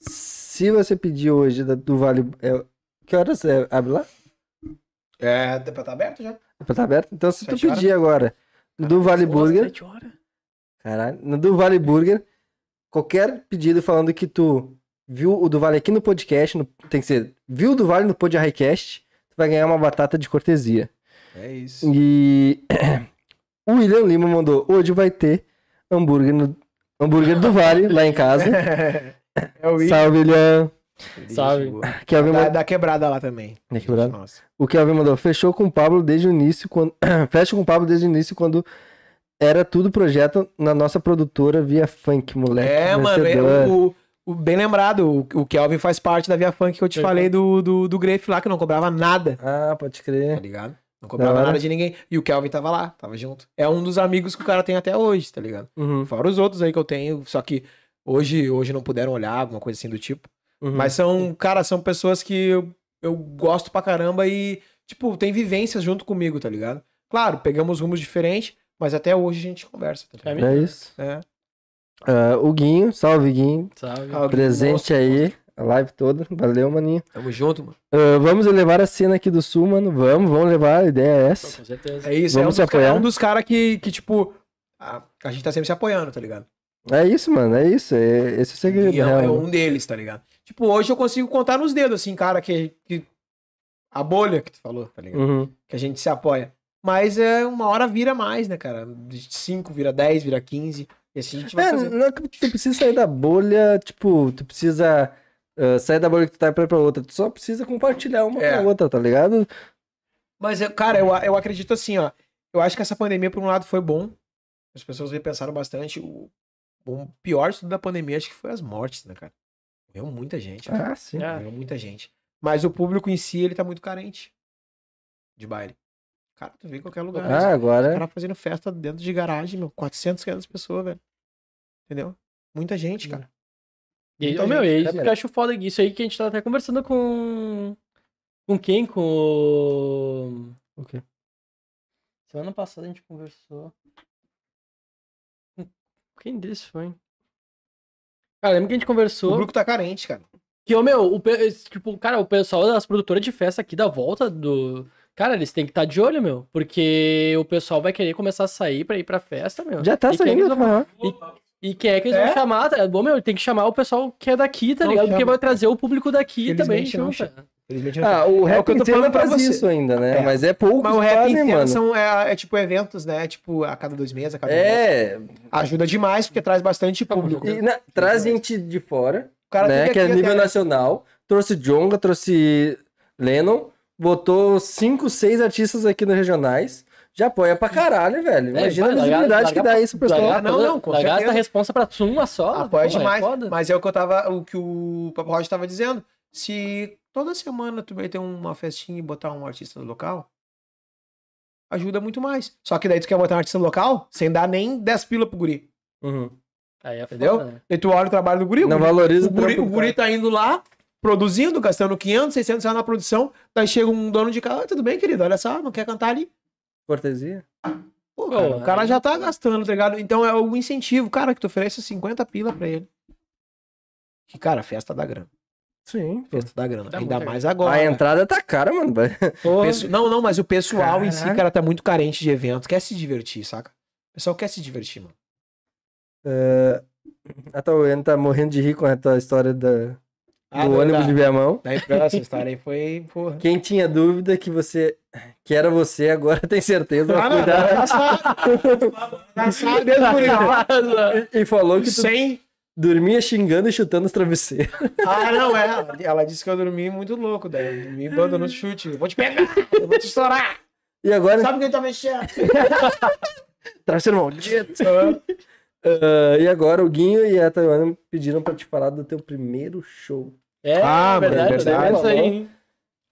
se você pedir hoje da- do Vale. é, que horas é, abre lá? É, tá tá aberto já? É pra tá aberto? Então, se tu Sete horas? pedir agora do Vale Burger. sete horas. Caralho. No do Vale Burger, qualquer pedido falando que tu viu o do Vale aqui no podcast, no- tem que ser, viu o do Vale no Pod Highcast, tu vai ganhar uma batata de cortesia. É isso. E [clears throat] o William Lima mandou, hoje vai ter hambúrguer, no, hambúrguer do Vale lá em casa. [laughs] é o Wii. Salve, William. Salve. Kelvin Da, mandou, da quebrada lá também. Da quebrada? Nossa. o Kelvin mandou, fechou com o Pablo desde o início, quando, [clears throat] fecha com o Pablo desde o início, quando era tudo projeto na nossa produtora via funk, moleque. É, mano, é, vencedor. o, o- bem lembrado, o, o Kelvin faz parte da Via Funk que eu te falei do, do, do Grefe lá, que não cobrava nada, Ah, pode tá crer. ligado? Não cobrava nada de ninguém. E o Kelvin tava lá, tava junto. É um dos amigos que o cara tem até hoje, tá ligado? Uhum, Fora os outros aí que eu tenho, só que hoje, hoje não puderam olhar, alguma coisa assim do tipo. uhum. Mas são, cara, são pessoas que eu, eu gosto pra caramba e, tipo, tem vivências junto comigo, tá ligado? Claro, pegamos rumos diferentes, mas até hoje a gente conversa, tá É ligado? É isso. É. Ah, o Guinho, salve Guinho. Ah, Presente monstro, aí, a live toda. Valeu, maninho. Tamo junto, mano. Ah, vamos levar a cena aqui do Sul, mano. Vamos, vamos levar. A ideia é essa. Com certeza. É isso, é um, Vamos dos se ca- é apoiar? um dos caras que, que, tipo, a, a gente tá sempre se apoiando, tá ligado? É isso, mano. É isso. É, esse é o segredo. E é, real, é né? um deles, tá ligado? Tipo, hoje eu consigo contar nos dedos, assim, cara, que, que a bolha que tu falou, tá ligado? Uhum. Que a gente se apoia. Mas é uma hora vira mais, né, cara? De 5 vira 10, vira 15. E assim a gente vai É, fazer. não é que tu precisa sair da bolha, tipo, tu precisa ah, sair da bolha que tu tá pra ir pra outra. Tu só precisa compartilhar uma É. pra outra, tá ligado? Mas, eu- cara, eu, eu acredito assim, ó. Eu acho que essa pandemia, por um lado, foi bom. As pessoas repensaram bastante. O, o pior de tudo da pandemia, acho que foi as mortes, né, cara? Morreu muita gente. cara. Ah, sim. É. Morreu muita gente. Mas o público em si, ele tá muito carente de baile. Cara, tu vê em qualquer lugar. Ah, Os agora. caras fazendo festa dentro de garagem, meu. 400, 500 pessoas, velho. Entendeu? Muita gente, cara. E, ô, meu, gente, é isso que eu acho foda. Isso aí que a gente tá até conversando com. Com quem? Com o. O quê? Semana passada a gente conversou. Com quem deles foi? Cara, lembra que a gente O conversou. público tá carente, cara. Que, ô, meu, o, tipo, cara, o pessoal das produtoras de festa aqui da volta do. Cara, eles têm que estar de olho, meu. Porque o pessoal vai querer começar a sair pra ir pra festa, meu. Já tá E é saindo, vão-. E quem é que eles É? vão chamar? Tá? Bom, meu, tem que chamar o pessoal que é daqui, tá Não ligado? Porque chama. vai trazer o público daqui também. Felizmente não. Infelizmente não Ah, o É o rap que eu tô falando pra faz você. isso ainda, né? É. Mas é pouco Mas o rap fazem, inteiro mano. são, é, é tipo eventos, né? Tipo, a cada dois meses, a cada um mês. É, Ajuda demais, porque traz bastante público. e, na- traz gente de fora, O cara né? Que é nível até- nacional. Trouxe Jonga, trouxe Lennon, botou cinco, seis artistas aqui nos regionais. Já apoia pra caralho, velho. Imagina É, a visibilidade que dá isso pro pessoal. Não, não, com certeza. essa responsa pra uma só. Apoia pô, é demais. foda. mas é o que eu tava. O que o Papo Roger tava dizendo. Se toda semana tu vai ter uma festinha e botar um artista local, ajuda muito mais. Só que daí tu quer botar um artista local sem dar nem 10 pila pro guri. Uhum. Aí é Entendeu? foda, né? Daí tu olha o trabalho do guri. o Não guri- valoriza o guri, o guri tá indo lá, produzindo, gastando 500, 600 reais na produção. Daí chega um dono de carro, "Ah, tudo bem, querido, olha só, não quer cantar ali. Cortesia. Pô, cara, o cara já tá gastando, tá ligado? Então é o incentivo, cara, que tu oferece 50 pila pra ele. Que, cara, festa da grana. Sim. Festa da grana. Dá Ainda mais agora. A entrada tá cara, mano. Pesso- Não, não, mas o pessoal em si, cara, tá muito carente de evento, quer se divertir, saca? O pessoal quer se divertir, mano. A Tauane tá morrendo de rir com a tua história da, Ah, não, ônibus da- de Viamão. Daí, essa história aí foi, porra. Quem tinha dúvida que você que era você, agora [laughs] tem certeza. Ah, não, cuidar. [laughs] E, e falou que tu Sem. dormia xingando e chutando os travesseiros. [laughs] Ah, não, é. Ela, ela disse que eu dormi muito louco, daí. Eu dormi abandonando o chute. Vou te pegar, eu vou te estourar. E agora, Sabe quem tá mexendo? travesseiro maldito. Ah, e agora o Guinho e a Taiwana pediram pra te falar do teu primeiro show. É, Ah, verdade, mano, verdade, verdade, isso aí.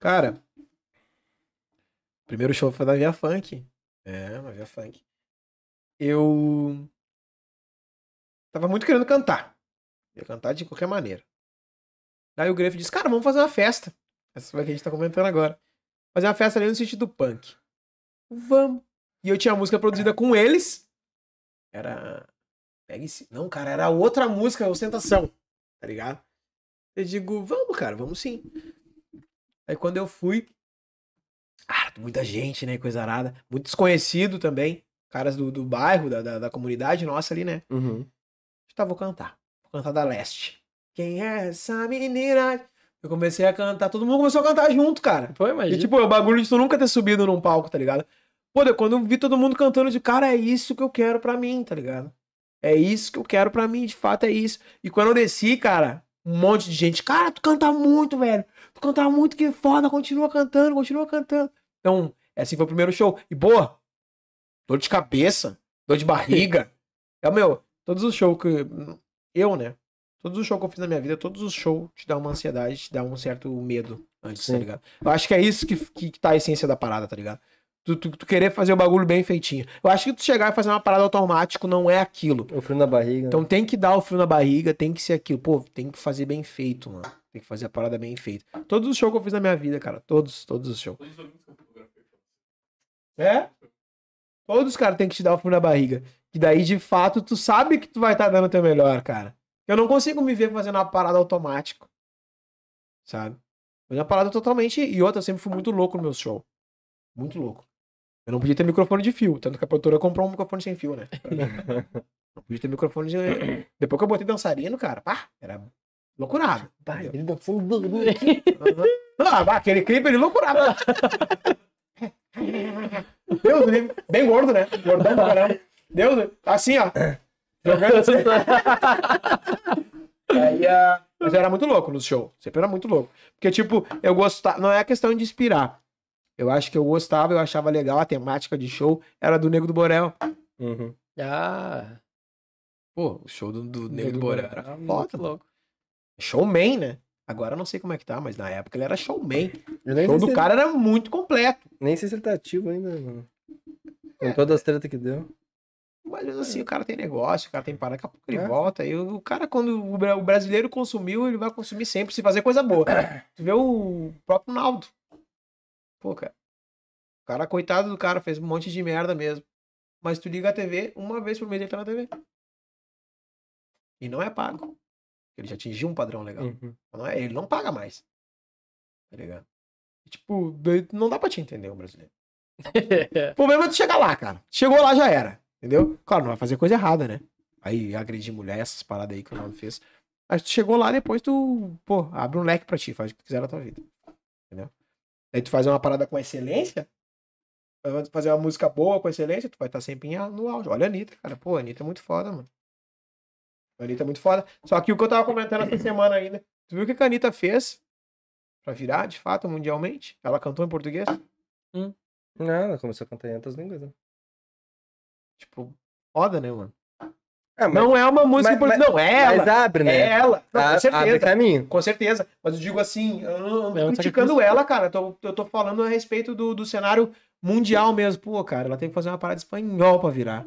Cara, o primeiro show foi da Via Funk. É, uma Via Funk. Eu tava muito querendo cantar. Ia cantar de qualquer maneira. Daí o Grefo disse, cara, vamos fazer uma festa. Essa foi a que a gente tá comentando agora. Fazer uma festa ali no sentido punk. Vamos. E eu tinha a música produzida com eles. Era. Pega esse. Não, cara, era outra música, ostentação. Tá ligado? Eu digo, vamos, cara, vamos sim. Aí quando eu fui. Ah, muita gente, né? Coisa arada. Muito desconhecido também. Caras do, do bairro, da, da, da comunidade nossa ali, né? Uhum. Tá, vou cantar. Vou cantar da leste. Quem é essa menina? Eu comecei a cantar, todo mundo começou a cantar junto, cara. Foi, E imagina. tipo, é o bagulho de tu nunca ter subido num palco, tá ligado? Pô, quando eu vi todo mundo cantando, de cara, é isso que eu quero pra mim, tá ligado? É isso que eu quero pra mim, de fato é isso. E quando eu desci, cara, um monte de gente, cara, tu canta muito, velho. Tu canta muito, que foda, continua cantando, continua cantando. Então, esse foi o primeiro show. E, boa, dor de cabeça, dor de barriga. [laughs] É o meu, todos os shows que. Eu, né? Todos os shows que eu fiz na minha vida, todos os shows te dão uma ansiedade, te dá um certo medo antes, tá Sim. ligado? Eu acho que é isso que, que, que tá a essência da parada, tá ligado? Tu, tu, tu querer fazer o bagulho bem feitinho. Eu acho que tu chegar e fazer uma parada automático não é aquilo. O frio na barriga. Então tem que dar o frio na barriga, tem que ser aquilo. Pô, tem que fazer bem feito, mano. Tem que fazer a parada bem feita. Todos os shows que eu fiz na minha vida, cara. Todos, todos os shows. É? Todos, cara, tem que te dar o frio na barriga. E daí, de fato, tu sabe que tu vai estar dando o teu melhor, cara. Eu não consigo me ver fazendo uma parada automático. Sabe? Fazer uma parada totalmente. E outra, eu sempre fui muito louco no meu show. Muito louco. Eu não podia ter microfone de fio. Tanto que a produtora comprou um microfone sem fio, né? [laughs] Não podia ter microfone de. Depois que eu botei dançarino, cara, pá, era loucurado. Ele dançando aqui. Aham. Ah, bah, aquele clipe ele loucurado. Deus, me livre. bem gordo, né? Gordão pra caramba. Deus, assim, ó. Jogando assim. Aí, ah, mas eu era muito louco no show. Sempre era muito louco. Porque, tipo, eu gostava. Não é questão de inspirar. Eu acho que eu gostava, eu achava legal a temática de show. Era do Nego do Borel. Uhum. Ah, Pô, o show do, do Nego do do Borel era Muito foda. louco. Showman, né? Agora eu não sei como é que tá, mas na época ele era showman. O show do se cara era muito completo. ele, nem sei se ele tá ativo ainda, mano. Com É. todas as tretas que deu. Mas assim, o cara tem negócio, o cara tem parada, daqui a pouco ele É. volta. E o o cara, quando o brasileiro consumiu, ele vai consumir sempre, se fazer coisa boa. Tu vê o próprio Naldo. Pô, cara. O cara, coitado do cara, fez um monte de merda mesmo. Mas tu liga a TV, uma vez por mês ele tá na TV. E não é pago. Ele já atingiu um padrão legal. Uhum. Não é, ele não paga mais. Tá ligado? E, Tipo, não dá pra te entender o brasileiro. O problema é tu chegar lá, cara. Chegou lá, já era. Entendeu? Claro, não vai fazer coisa errada, né? Aí agredir mulher, essas paradas aí que o Ronaldo fez. Mas tu chegou lá, depois tu, pô, abre um leque pra ti, faz o que tu quiser na tua vida. Aí tu faz uma parada com excelência, fazer uma música boa com excelência, tu vai estar sempre em- no auge. Olha a Anitta, cara. Pô, a Anitta é muito foda, mano. A Anitta é muito foda. Só que o que eu tava comentando essa semana ainda, tu viu o que a Anitta fez pra virar, de fato, mundialmente? Ela cantou em português? Não, ela começou a cantar em outras línguas. Né? Tipo, foda, né, mano? Ah, mas, Não é uma música mas- português. Não, é ela. mas abre, né? É ela. Não, A- com abre certeza. caminho. Com certeza. Mas eu digo assim, eu não É tô criticando ela, cara. Eu tô, eu tô falando a respeito do, do cenário mundial mesmo. Pô, cara, ela tem que fazer uma parada espanhol pra virar.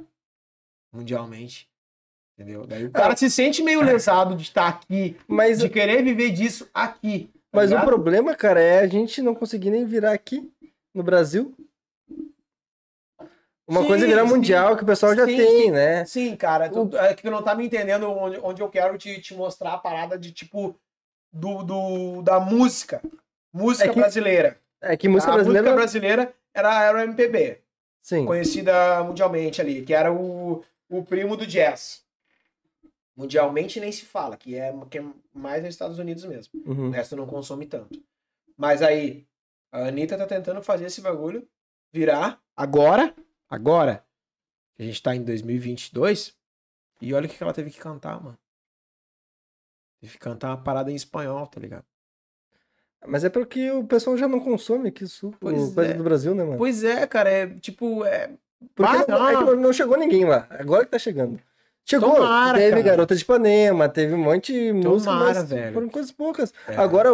Mundialmente. Entendeu? Daí o cara se sente meio lesado de estar aqui, Mas, de querer viver disso aqui. tá mas o ligado? problema, cara, é a gente não conseguir nem virar aqui no Brasil. Uma Sim, coisa virar sim. mundial que o pessoal já Sim, tem, sim. né? Sim, cara, tu, é que tu não tá me entendendo onde, onde eu quero te, te mostrar a parada de tipo do, do da música. Música É que- brasileira. É que música a brasileira. música brasileira era, era o MPB. Sim. conhecida mundialmente ali, que era o, o primo do jazz. Mundialmente nem se fala, que é, que é mais nos Estados Unidos mesmo. O Uhum. resto não consome tanto. Mas aí, a Anitta tá tentando fazer esse bagulho virar agora, agora, a gente tá em 2022, e olha o que ela teve que cantar, mano. Teve que cantar uma parada em espanhol, tá ligado? Mas é porque o pessoal já não consome aqui sul, Pois coisa é. do Brasil, né, mano? Pois é, cara, é tipo, é, Porque Ah, não, é que não. não- não chegou ninguém lá. Agora que tá chegando. Chegou, Tomara, teve cara. Garota de Ipanema, teve um monte de música, Tomara, mas velho. foram coisas poucas. é. Agora,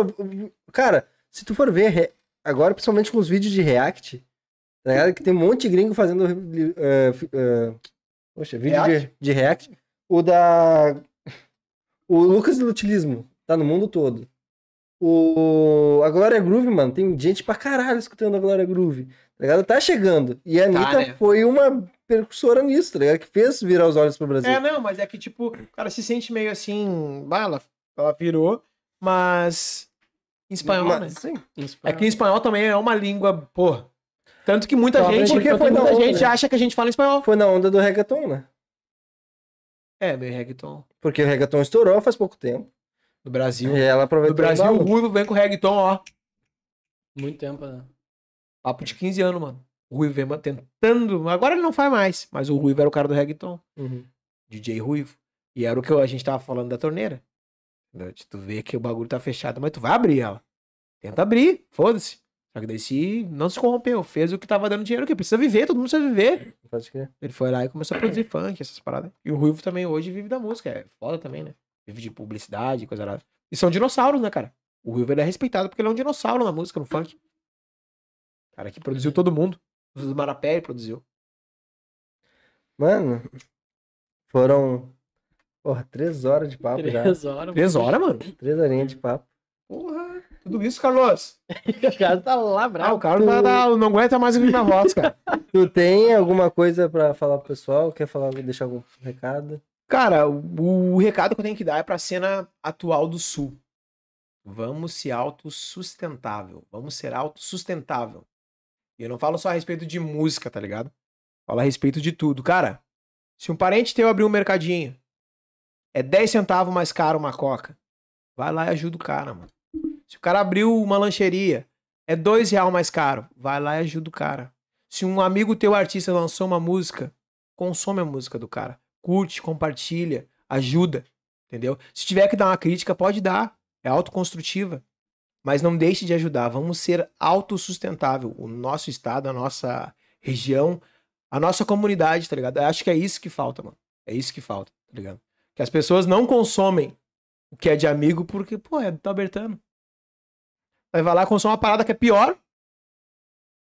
cara, se tu for ver, agora principalmente com os vídeos de react, tá ligado? Que tem um monte de gringo fazendo, fi- eh, poxa, vídeo de, React? de react. O da, o Lucas do Utilismo, tá no mundo todo. O, a Glória Groove, mano, tem gente pra caralho escutando a Glória Groove, tá ligado? Tá chegando. E a Anitta né? foi uma percussora nisso, tá ligado? Que fez virar os olhos pro Brasil. É, não, mas é que, tipo, o cara se sente meio assim. Bah, ela, ela virou, mas. Em espanhol, Mas- né? Sim. É que em espanhol também é uma língua, pô. Tanto que muita Só gente, porque foi muita onda, gente né? acha que a gente fala em espanhol. Foi na onda do reggaeton, né? É, meio reggaeton. Porque o reggaeton estourou faz pouco tempo. No Brasil. E ela aproveitou. No Brasil, o. Ruivo vem com reggaeton, ó. Muito tempo, né? Papo de 15 anos, mano. O Ruivo vem tentando. Agora ele não faz mais. Mas o Ruivo era o cara do reggaeton. Uhum. DJ Ruivo. E era o que a gente tava falando da torneira. Tu vê que o bagulho tá fechado, mas tu vai abrir ela. Tenta abrir, foda-se. Só que daí se não se corrompeu, fez o que tava dando dinheiro, que precisa viver, todo mundo precisa viver. Pode crer. Ele foi lá e começou a produzir funk, essas paradas. E o Ruivo também hoje vive da música, é foda também, né? Vive de publicidade, coisa lá. E são dinossauros, né, cara? O Ruivo ele é respeitado porque ele é um dinossauro na música, no funk. Cara que produziu todo mundo. Os Marapé produziu. Mano, foram. Porra, três horas de papo já. Três horas. Três horas, mano. Três horinhas de papo. Porra. Tudo isso, Carlos. [laughs] O cara tá lá Ah, bravo. o Carlos vai dar, não aguenta mais ouvir minha voz, cara. [laughs] Tu tem alguma coisa pra falar pro pessoal? Quer falar, deixar algum recado? Cara, o, o recado que eu tenho que dar é pra cena atual do Sul. Vamos ser autossustentável. Vamos ser autossustentável. E eu não falo só a respeito de música, tá ligado? Falo a respeito de tudo. Cara, se um parente teu abrir um mercadinho, é 10 centavos mais caro uma coca. Vai lá e ajuda o cara, mano. Se o cara abriu uma lancheria, é 2 real mais caro. Vai lá e ajuda o cara. Se um amigo teu artista lançou uma música, consome a música do cara. Curte, compartilha, ajuda. Entendeu? Se tiver que dar uma crítica, pode dar. É autoconstrutiva. Mas não deixe de ajudar. Vamos ser autossustentável. O nosso estado, a nossa região, a nossa comunidade, tá ligado? Eu acho que é isso que falta, mano. É isso que falta, tá ligado? Que as pessoas não consomem o que é de amigo porque, pô, é do Albertano. Aí vai lá e consome uma parada que é pior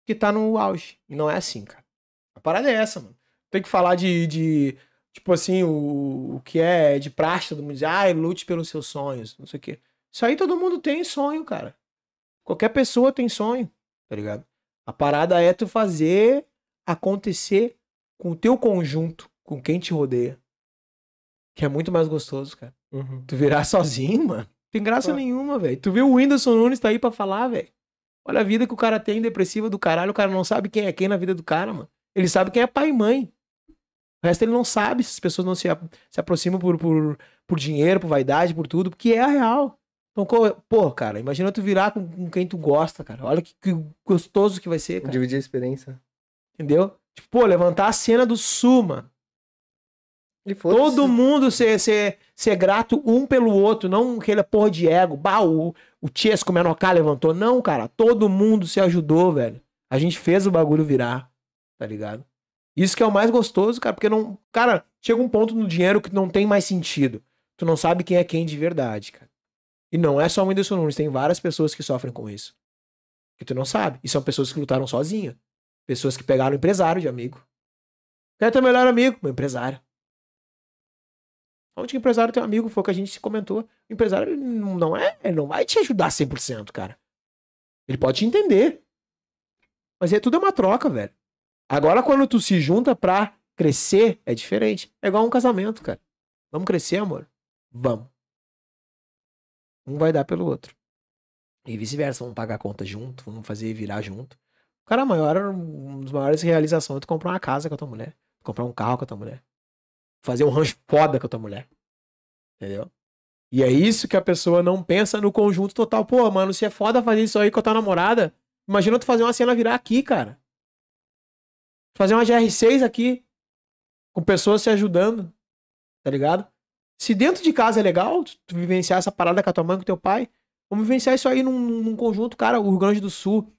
que tá no auge. E não é assim, cara. A parada é essa, mano. Tem que falar de, de tipo assim, o, o que é de praxe, todo mundo diz, ah, lute pelos seus sonhos, não sei o quê. Isso aí todo mundo tem sonho, cara. Qualquer pessoa tem sonho, tá ligado? A parada é tu fazer acontecer com o teu conjunto, com quem te rodeia. Que é muito mais gostoso, cara. Uhum. Tu virar [laughs] sozinho, mano. Tem graça nenhuma, velho. Tu viu o Whindersson Nunes tá aí pra falar, velho. Olha a vida que o cara tem, depressiva do caralho. O cara não sabe quem é quem na vida do cara, mano. Ele sabe quem é pai e mãe. O resto ele não sabe se as pessoas não se, se aproximam por, por, por dinheiro, por vaidade, por tudo, porque é a real. Então, pô, cara, imagina tu virar com, com quem tu gosta, cara. Olha que, que gostoso que vai ser, cara. Dividir a experiência. Entendeu? Tipo, pô, levantar a cena do foda-se. Todo mundo ser, ser, ser grato um pelo outro, não aquele porra de ego. Bah, o, o Chesco Menocá levantou. Não, cara, todo mundo se ajudou, velho. A gente fez o bagulho virar, tá ligado? Isso que é o mais gostoso, cara, porque não. Cara, chega um ponto no dinheiro que não tem mais sentido. Tu não sabe quem é quem de verdade, cara. E não é só o Whindersson Nunes, tem várias pessoas que sofrem com isso. Que tu não sabe. E são pessoas que lutaram sozinha. Pessoas que pegaram empresário de amigo. Quem é teu melhor amigo? Meu empresário. Onde o empresário tem um amigo, foi o que a gente se comentou. O empresário não é, não vai te ajudar 100%, cara. Ele pode te entender. Mas é tudo é uma troca, velho. Agora quando tu se junta pra crescer, é diferente. É igual um casamento, cara. Vamos crescer, amor? Vamos. Um vai dar pelo outro. E vice-versa, vamos pagar a conta junto, vamos fazer virar junto. O cara maior, uma das maiores realizações é tu comprar uma casa com a tua mulher, comprar um carro com a tua mulher, fazer um rancho foda com a tua mulher. Entendeu? E é isso que a pessoa não pensa no conjunto total. Pô, mano, se é foda fazer isso aí com a tua namorada, imagina tu fazer uma cena virar aqui, cara. Fazer uma GR6 aqui, com pessoas se ajudando, tá ligado? Se dentro de casa é legal, tu vivenciar essa parada com a tua mãe, com teu pai, vamos vivenciar isso aí num, num conjunto, cara. O Rio Grande do Sul,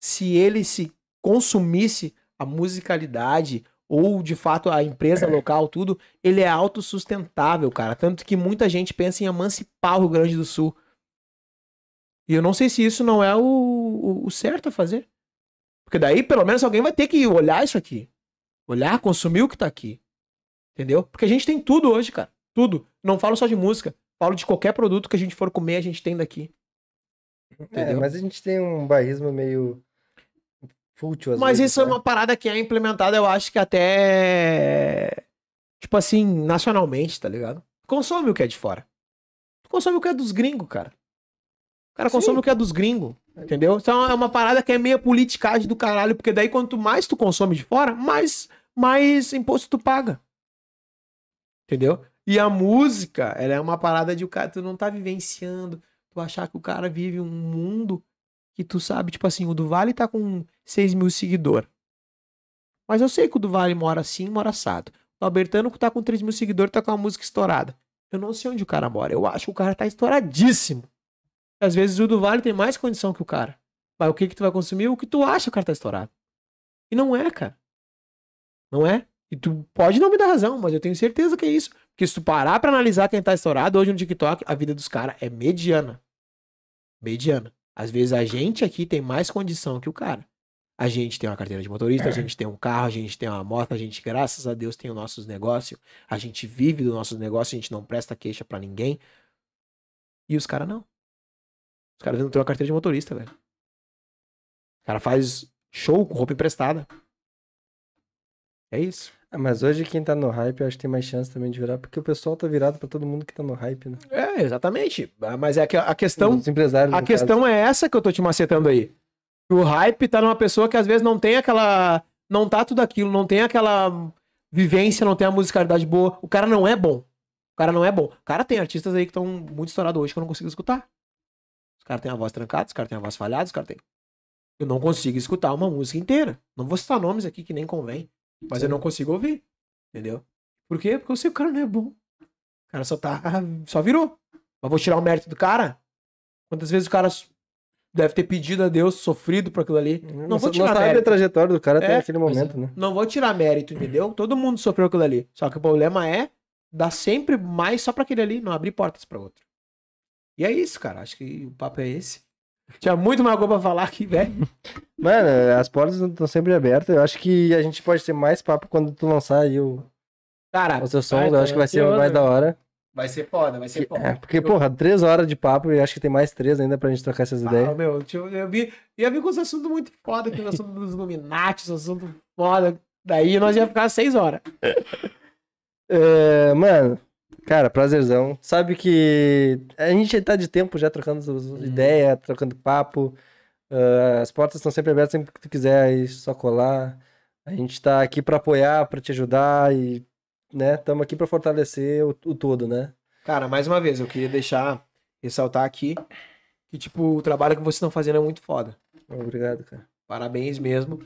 se ele se consumisse a musicalidade ou de fato a empresa local, tudo, ele é autossustentável, cara. Tanto que muita gente pensa em emancipar o Rio Grande do Sul. E eu não sei se isso não é o, o, o certo a fazer. Porque daí, pelo menos, alguém vai ter que olhar isso aqui. Olhar, consumir o que tá aqui. Entendeu? Porque a gente tem tudo hoje, cara. Tudo. Não falo só de música. Falo de qualquer produto que a gente for comer, a gente tem daqui. É, Entendeu? mas a gente tem um bairrismo meio fútil Mas vezes, isso é né? uma parada que é implementada, eu acho que até. Tipo assim, nacionalmente, tá ligado? Consome o que é de fora. Tu consome o que é dos gringos, cara. O cara consome o que é dos gringos. Entendeu? Então é uma parada que é meio politicagem do caralho, porque daí quanto mais tu consome de fora, mais, mais imposto tu paga. Entendeu? E a música, ela é uma parada de o cara, tu não tá vivenciando, tu achar que o cara vive um mundo que tu sabe, tipo assim, o do Vale tá com 6 mil seguidores. Mas eu sei que o do Vale mora assim, mora assado. O Albertano que tá com 3 mil seguidores tá com a música estourada. Eu não sei onde o cara mora. Eu acho que o cara tá estouradíssimo. Às vezes o do Vale tem mais condição que o cara. Mas o que que tu vai consumir? O que tu acha que o cara tá estourado. E não é, cara. Não é? E tu pode não me dar razão, mas eu tenho certeza que é isso. Porque se tu parar pra analisar quem tá estourado hoje no TikTok, a vida dos caras é mediana. Mediana. Às vezes a gente aqui tem mais condição que o cara. A gente tem uma carteira de motorista, a gente tem um carro, a gente tem uma moto, a gente, graças a Deus, tem os nossos negócios. A gente vive dos nossos negócios, a gente não presta queixa pra ninguém. E os caras não. Os caras não têm uma carteira de motorista, velho. O cara faz show com roupa emprestada. É isso. Mas hoje quem tá no hype, eu acho que tem mais chance também de virar, porque o pessoal tá virado pra todo mundo que tá no hype, né? É, exatamente. Ah, Mas é que a questão. Os empresários. A questão é essa que eu tô te macetando aí. O hype tá numa pessoa que às vezes não tem aquela. Não tá tudo aquilo, não tem aquela vivência, não tem a musicalidade boa. O cara não é bom. O cara não é bom. O cara tem artistas aí que estão muito estourados hoje que eu não consigo escutar. Os caras têm a voz trancada, os caras têm a voz falhada, os caras têm. Eu não consigo escutar uma música inteira. Não vou citar nomes aqui que nem convém. Mas eu não consigo ouvir. Entendeu? Por quê? Porque eu sei que o cara não é bom. O cara só tá. [laughs] Só virou. Mas vou tirar o mérito do cara? Quantas vezes o cara deve ter pedido a Deus, sofrido por aquilo ali? Não, Não vou não tirar a mérito. trajetória do cara até É, aquele momento, né? Não vou tirar mérito, entendeu? Todo mundo sofreu aquilo ali. Só que o problema é dar sempre mais só pra aquele ali, não abrir portas pra outro. E é isso, cara. Acho que o papo é esse. Tinha muito mais coisa pra falar aqui, velho. Mano, as portas estão sempre abertas. Eu acho que a gente pode ter mais papo quando tu lançar aí o, Cara, o seu som. eu acho que vai ser mais da hora. Vai ser foda, vai ser Que- foda. é, porque, porra, três horas de papo e acho que tem mais três ainda pra gente trocar essas ah, ideias. meu, eu, eu vi, ia vir com os assuntos muito foda, aquele assunto dos Illuminati, os assuntos foda. Daí nós ia ficar seis horas. É, mano, cara, prazerzão. Sabe que a gente tá de tempo já trocando as ideias, trocando papo. Ah, as portas estão sempre abertas, sempre que tu quiser aí só colar. A gente tá aqui pra apoiar, pra te ajudar e, né, estamos aqui pra fortalecer o, o todo, né? Cara, mais uma vez, eu queria deixar ressaltar aqui que, tipo, o trabalho que vocês estão fazendo é muito foda. Obrigado, cara. Parabéns mesmo.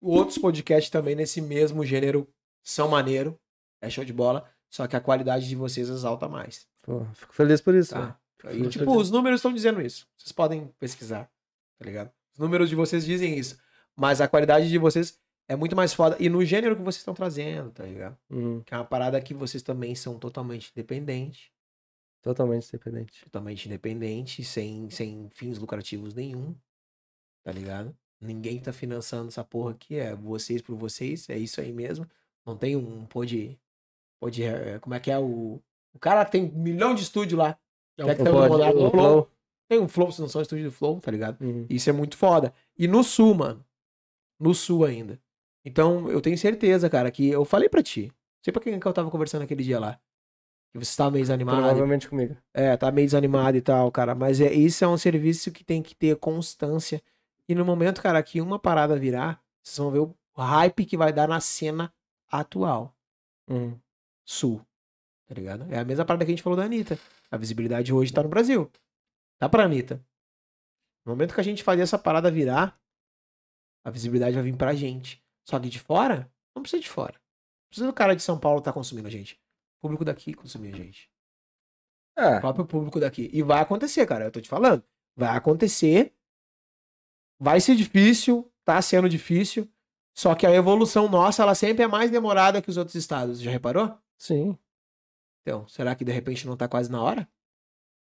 Outros podcasts também nesse mesmo gênero são maneiro. É show de bola. Só que a qualidade de vocês exalta mais. Pô, fico feliz por isso. Tá? velho. E, tipo, feliz. os números estão dizendo isso. Vocês podem pesquisar, tá ligado? Os números de vocês dizem isso. Mas a qualidade de vocês é muito mais foda. E no gênero que vocês estão trazendo, tá ligado? Hum, Que é uma parada que vocês também são totalmente independentes. totalmente independente. Totalmente independentes, sem, sem fins lucrativos nenhum. Tá ligado? Ninguém tá financiando essa porra aqui. É vocês por vocês. É isso aí mesmo. Não tem um pode. Pode. eh, Como é que é o. O cara tem um milhão de estúdio lá. É um tem um pode. o no Flow. Tem um Flow, se não são estúdio do Flow, tá ligado? Uhum. Isso é muito foda. E no sul, mano. No sul ainda. Então, eu tenho certeza, cara, que eu falei pra ti. Não sei pra quem que eu tava conversando aquele dia lá. Que você tava meio desanimado. Provavelmente comigo. É, tá meio desanimado e tal, cara. Mas é, isso é um serviço que tem que ter constância. E no momento, cara, que uma parada virar, vocês vão ver o hype que vai dar na cena atual. Uhum. Sul. Tá ligado? É a mesma parada que a gente falou da Anitta. A visibilidade hoje tá no Brasil. Tá pra Anitta. No momento que a gente fazer essa parada virar, a visibilidade vai vir pra gente. Só que de fora, não precisa de fora. Não precisa do cara de São Paulo tá consumindo a gente. O público daqui consumir a gente. O Ah, próprio público daqui. E vai acontecer, cara. Eu tô te falando. Vai acontecer. Vai ser difícil. Tá sendo difícil. Só que a evolução nossa, ela sempre é mais demorada que os outros estados. Já reparou? Sim. Então, será que de repente não tá quase na hora?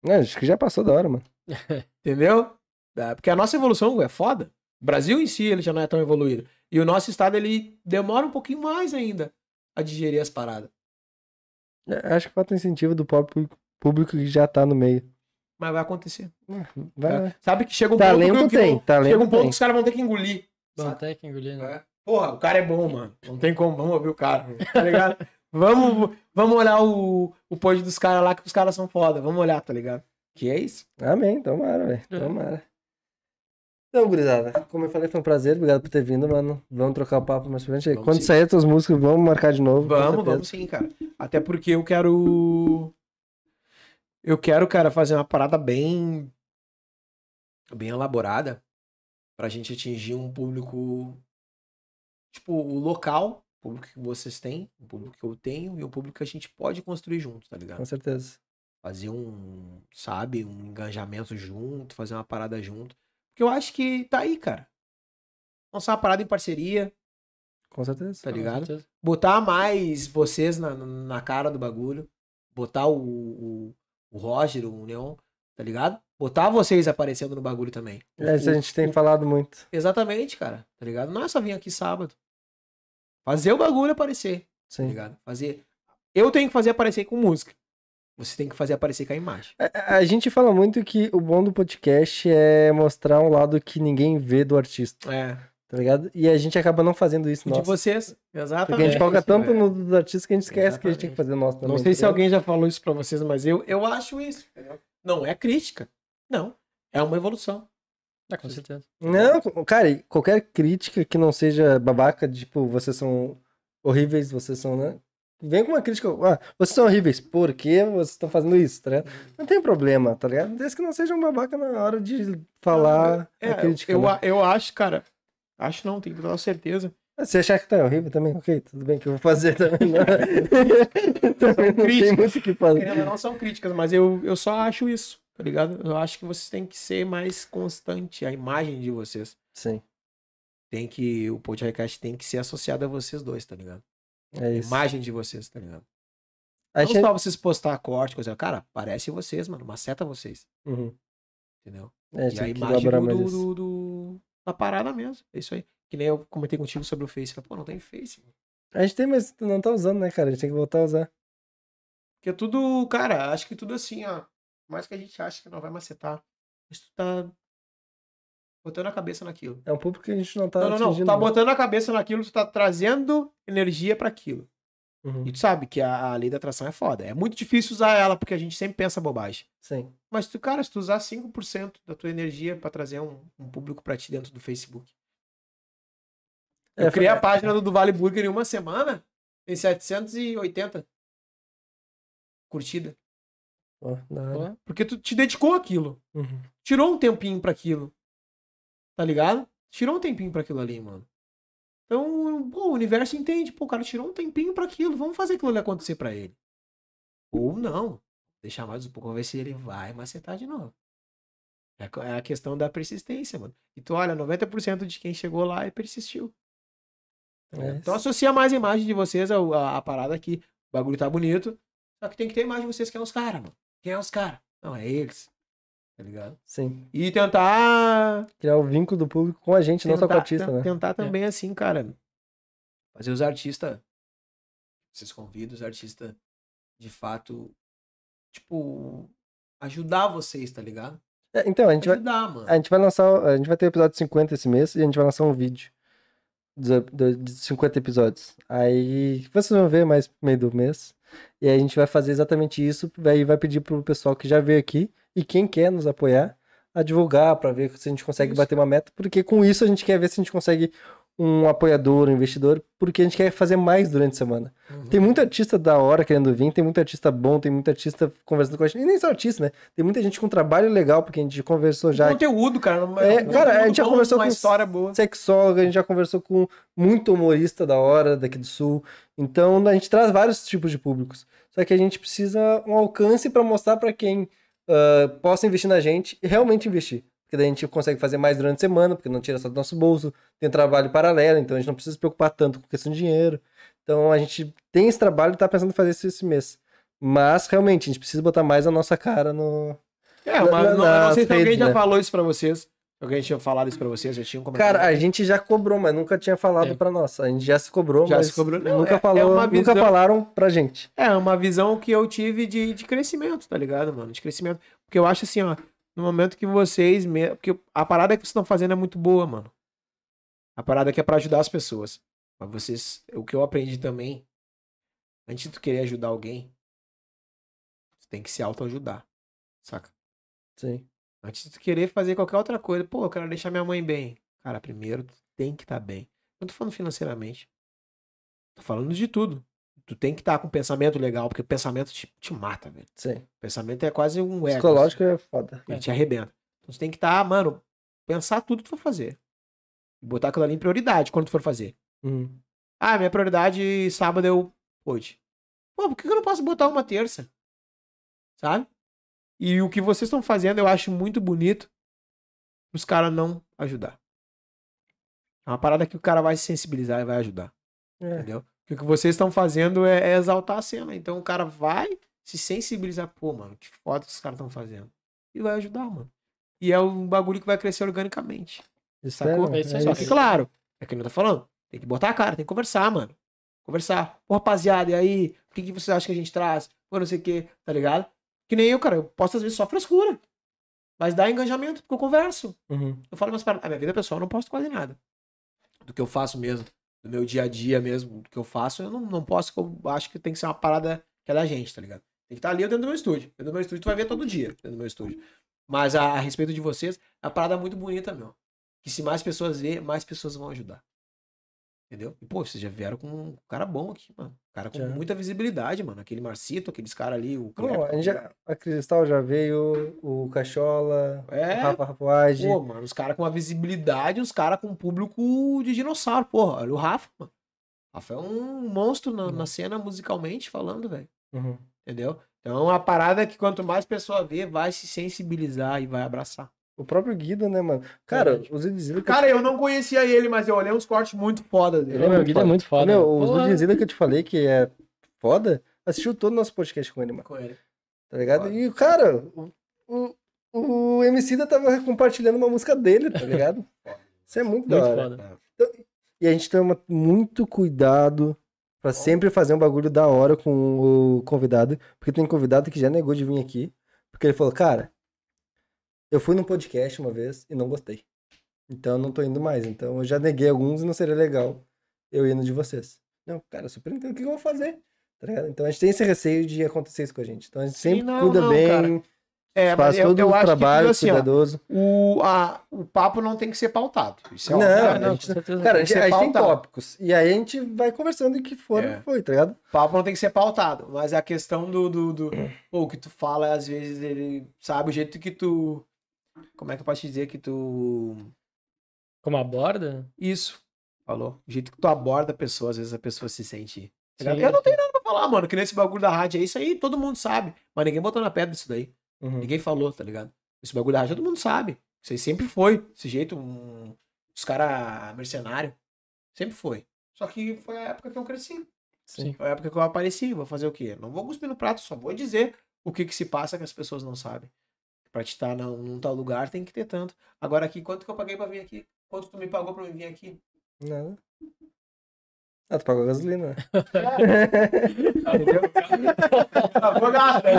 É, acho que já passou da hora, mano. [laughs] Entendeu? É, Porque a nossa evolução é foda. O Brasil em si, ele já não é tão evoluído. E o nosso estado, ele demora um pouquinho mais ainda a digerir as paradas. É, Acho que falta incentivo do próprio público que já tá no meio. Mas vai acontecer. Vai, É. vai. Sabe que chega um Talento ponto que, tem, que talento chega um ponto tem. que os caras vão ter que engolir. Não sabe? tem que engolir, né? É. Porra, o cara é bom, mano. Não tem como, vamos ouvir o cara. Tá ligado? [laughs] vamos, vamos olhar o, o pod dos caras lá, que os caras são foda. Vamos olhar, tá ligado? Que é isso? Amém, tomara, velho. É. Tomara. Então, gurizada, como eu falei, foi um prazer. Obrigado por ter vindo, mano. Vamos trocar o papo mais pra frente. Vamos Quando sim. sair as tuas músicas, vamos marcar de novo. Vamos, vamos sim, cara. Até porque eu quero. Eu quero, cara, fazer uma parada bem. bem elaborada pra gente atingir um público. Tipo, o local, público que vocês têm, o público que eu tenho e o público que a gente pode construir junto, tá ligado? Com certeza. fazer um, sabe, um engajamento junto, fazer uma parada junto. Porque eu acho que tá aí, cara. Lançar uma parada em parceria, Com certeza. tá Com ligado? certeza. Botar mais vocês na, na cara do bagulho. Botar o, o, o Roger, o Neon, tá ligado? Botar vocês aparecendo no bagulho também. É, isso a O- gente tem o- falado muito. Exatamente, cara. Tá ligado? Não é só vir aqui sábado. Fazer o bagulho aparecer, tá Sim. ligado? Fazer. Eu tenho que fazer aparecer com música. Você tem que fazer aparecer com a imagem. A, a gente fala muito que o bom do podcast é mostrar um lado que ninguém vê do artista, É. tá ligado? E a gente acaba não fazendo isso, de vocês. Exatamente. Porque a gente foca tanto É. no dos artistas que a gente esquece que a gente tem que fazer o nosso também. Não sei tá se alguém já falou isso pra vocês, mas eu, eu acho isso. Não é crítica. Não. É uma evolução. Ah, com certeza. Não, cara, qualquer crítica que não seja babaca, tipo, vocês são horríveis, vocês são, né? Vem com uma crítica, ah, vocês são horríveis, por que vocês estão fazendo isso, tá ligado? Não tem problema, tá ligado? Desde que não seja um babaca na hora de falar É, a crítica. eu, né? eu acho, cara. Acho não, tenho total certeza. Se achar que tá horrível também, ok, tudo bem que eu vou fazer também. [laughs] Não. também não tem muito o que fazer. Querendo ou não são críticas, mas eu, eu só acho isso, tá ligado? Eu acho que vocês têm que ser mais constante, a imagem de vocês. Sim, Tem que. O podcast tem que ser associado a vocês dois, tá ligado? é A isso. imagem de vocês, tá ligado? A Não gente... só vocês postar corte, coisa. Cara, parece vocês, mano. Maceta vocês, Uhum. entendeu? É, E a imagem do, do, do- do- da parada mesmo. É isso aí. Que nem eu comentei contigo sobre o Face. Pô, não tem Face. mano. A gente tem, mas não tá usando, né, cara? A gente tem que voltar a usar. Porque tudo, cara, acho que tudo assim, ó. Por mais que a gente ache que não vai macetar. Mas tu tá botando a cabeça naquilo. É um público que a gente não tá não, não, não. Tu tá né? botando a cabeça naquilo, tu tá trazendo energia pra aquilo. Uhum. E tu sabe que a, a lei da atração é foda. É muito difícil usar ela, porque a gente sempre pensa bobagem. Sim. Mas tu, cara, se tu usar 5% da tua energia pra trazer um, um público pra ti dentro do Facebook. Eu É, criei foi- a página do, do Vale Burger em uma semana, tem 780 curtida. Hora. Porque tu te dedicou aquilo. Uhum. Tirou um tempinho pra aquilo. Tá ligado? Tirou um tempinho pra aquilo ali, mano. Então, pô, o universo entende. Pô, o cara tirou um tempinho pra aquilo. Vamos fazer aquilo ali acontecer pra ele. Ou não. Deixar mais um pouco, ver se ele vai macetar de novo. É co- é a questão da persistência, mano. E tu olha, 90% de quem chegou lá e persistiu. Tá? É Então associa mais a imagem de vocês ao- a, a parada aqui. O bagulho tá bonito. Só que tem que ter a imagem de vocês quem é os caras, mano. Quem é os caras? Não, é eles. Tá ligado? Sim. E tentar. Criar o vínculo do público com a gente, não só com o tentar, artista, né? tentar também, assim, cara. Fazer os artistas. Vocês convidam os artistas, de fato, tipo, ajudar vocês, tá ligado? É, então, a gente vai. Ajudar, mano. A gente vai lançar. A gente vai ter o episódio 50 esse mês e a gente vai lançar um vídeo 50 episódios. Aí vocês vão ver mais meio do mês. E aí a gente vai fazer exatamente isso. Aí vai pedir pro pessoal que já veio aqui e quem quer nos apoiar a divulgar pra ver se a gente consegue Isso. bater uma meta. Porque com isso a gente quer ver se a gente consegue um apoiador, um investidor, porque a gente quer fazer mais durante a semana. Uhum. Tem muito artista da hora querendo vir, tem muito artista bom, tem muito artista conversando com a gente. E nem só artista, né? Tem muita gente com trabalho legal, porque a gente conversou já Conteúdo, cara. não- É, não- cara, a gente já conversou com- história boa. sexóloga, a gente já conversou com muito humorista da hora daqui do sul. Então a gente traz vários tipos de públicos. Só que a gente precisa um alcance para mostrar para quem ah, possa investir na gente e realmente investir. Porque daí a gente consegue fazer mais durante a semana, porque não tira só do nosso bolso, tem trabalho paralelo, então a gente não precisa se preocupar tanto com questão de dinheiro. Então a gente tem esse trabalho e tá pensando em fazer isso esse mês. Mas realmente a gente precisa botar mais a nossa cara no. É, mas Na- não, eu não nas sei se alguém redes, já né? falou isso pra vocês. Alguém tinha falado isso pra vocês, já tinha um Cara, a gente já cobrou, mas nunca tinha falado É. pra nós. A gente já se cobrou, Já mas se cobrou. Não, nunca, é- é falou, nunca visão- falaram pra gente. É, uma visão que eu tive de, de crescimento, tá ligado, mano? De crescimento. Porque eu acho assim, ó, no momento que vocês. Porque a parada que vocês estão fazendo é muito boa, mano. A parada que é pra ajudar as pessoas. Mas vocês. O que eu aprendi também. Antes de tu querer ajudar alguém, tu tem que se autoajudar. Saca? Sim. Antes de tu querer fazer qualquer outra coisa, pô, eu quero deixar minha mãe bem. Cara, primeiro tu tem que estar bem. Não tô falando financeiramente. Tô falando de tudo. Tu tem que estar com um pensamento legal, porque o pensamento te, te mata, velho. Sim. O pensamento é quase um ego. Psicológico é foda. assim. Ele te arrebenta. Então você tem que estar, mano, pensar tudo que tu for fazer. Botar aquilo ali em prioridade quando tu for fazer. Uhum. Ah, minha prioridade sábado eu hoje. Pô, por que eu não posso botar uma terça? Sabe? E o que vocês estão fazendo eu acho muito bonito os caras não ajudar. É uma parada que o cara vai se sensibilizar e vai ajudar. É. Entendeu? Porque o que vocês estão fazendo é, é exaltar a cena. Então o cara vai se sensibilizar. Pô, mano, que foda que os caras estão fazendo. E vai ajudar, mano. E é um bagulho que vai crescer organicamente. Sacou? é, É isso aí. é Só que, claro, é que eu tô falando. Tem que botar a cara, tem que conversar, mano. Conversar. Pô, rapaziada, e aí? O que, que vocês acham que a gente traz? Pô, não sei o quê, tá ligado? Que nem eu, cara. Eu posto às vezes só frescura. Mas dá engajamento, porque eu converso. Uhum. Eu falo umas paradas. A minha vida pessoal eu não posto quase nada. Do que eu faço mesmo. Do meu dia a dia mesmo. Do que eu faço, eu não, não posto, que eu acho que tem que ser uma parada que é da gente, tá ligado? Tem que estar ali dentro do meu estúdio. Dentro do meu estúdio, tu vai ver todo dia, dentro do meu estúdio. Mas a, a respeito de vocês, é uma parada muito bonita, meu. Que se mais pessoas ver, mais pessoas vão ajudar. Entendeu? E, pô, vocês já vieram com um cara bom aqui, mano. Um cara com Já. muita visibilidade, mano. Aquele Marcito, aqueles caras ali, o Cleber. a, gente já- a Cristal já veio, o Cachola, É, o Rafa Rapuage. Pô, mano, os caras com uma visibilidade, os caras com um público de dinossauro. Porra, olha o Rafa, mano. O Rafa é um monstro na, na cena musicalmente falando, velho. Uhum. Entendeu? Então é uma parada que quanto mais pessoa vê, vai se sensibilizar e vai abraçar. O próprio Guido, né, mano? Cara, Verdade. os que Cara, eu não conhecia ele, mas eu olhei uns cortes muito foda Ele dele. é Meu, o Guido é muito foda. Meu, os Porra. Zilizila que eu te falei que é foda, assistiu todo o nosso podcast com ele, mano. Com ele. Tá ligado? Foda. E, cara, o, o, o MC da tava compartilhando uma música dele, tá ligado? [laughs] Isso é muito, da Muito hora. foda. E a gente toma muito cuidado pra sempre fazer um bagulho da hora com o convidado. Porque tem convidado que já negou de vir aqui. Porque ele falou, cara, eu fui num podcast uma vez e não gostei. Então eu não tô indo mais. Então eu já neguei alguns e não seria legal eu ir no de vocês. Não, cara, eu super entendo o que eu vou fazer. Tá ligado? Então a gente tem esse receio de acontecer isso com a gente. Então a gente Sim, sempre não, cuida não, bem. cara. É, faz mas eu, todo eu o acho trabalho assim, ó, cuidadoso. o, a, o papo não tem que ser pautado. Isso é Não, óbvio, não, né? a gente- certeza. Cara, a gente, a gente tem tópicos. E aí a gente vai conversando e que for, É. foi, tá ligado? O papo não tem que ser pautado, mas a questão do, do, do o que tu fala, às vezes ele sabe o jeito que tu. Como é que eu posso te dizer que tu. Como aborda? Isso. Falou. O jeito que tu aborda a pessoa, às vezes a pessoa se sente. Sim. Eu não tenho nada pra falar, mano, que nesse bagulho da rádio é isso aí, todo mundo sabe. Mas ninguém botou na pedra isso daí. Uhum. Ninguém falou, tá ligado? Esse bagulho da rádio todo mundo sabe. Isso aí sempre foi. Esse jeito, um, os caras mercenários. Sempre foi. Só que foi a época que eu cresci. Sim. Foi a época que eu apareci. Vou fazer o quê? Não vou cuspir no prato, só vou dizer o que que se passa que as pessoas não sabem. Pra te estar num, num tal lugar tem que ter tanto. Agora aqui, quanto que eu paguei pra vir aqui? Quanto tu me pagou pra eu vir aqui? Nada. Ah, tu pagou a gasolina, né? Entendeu? Vou dar, né?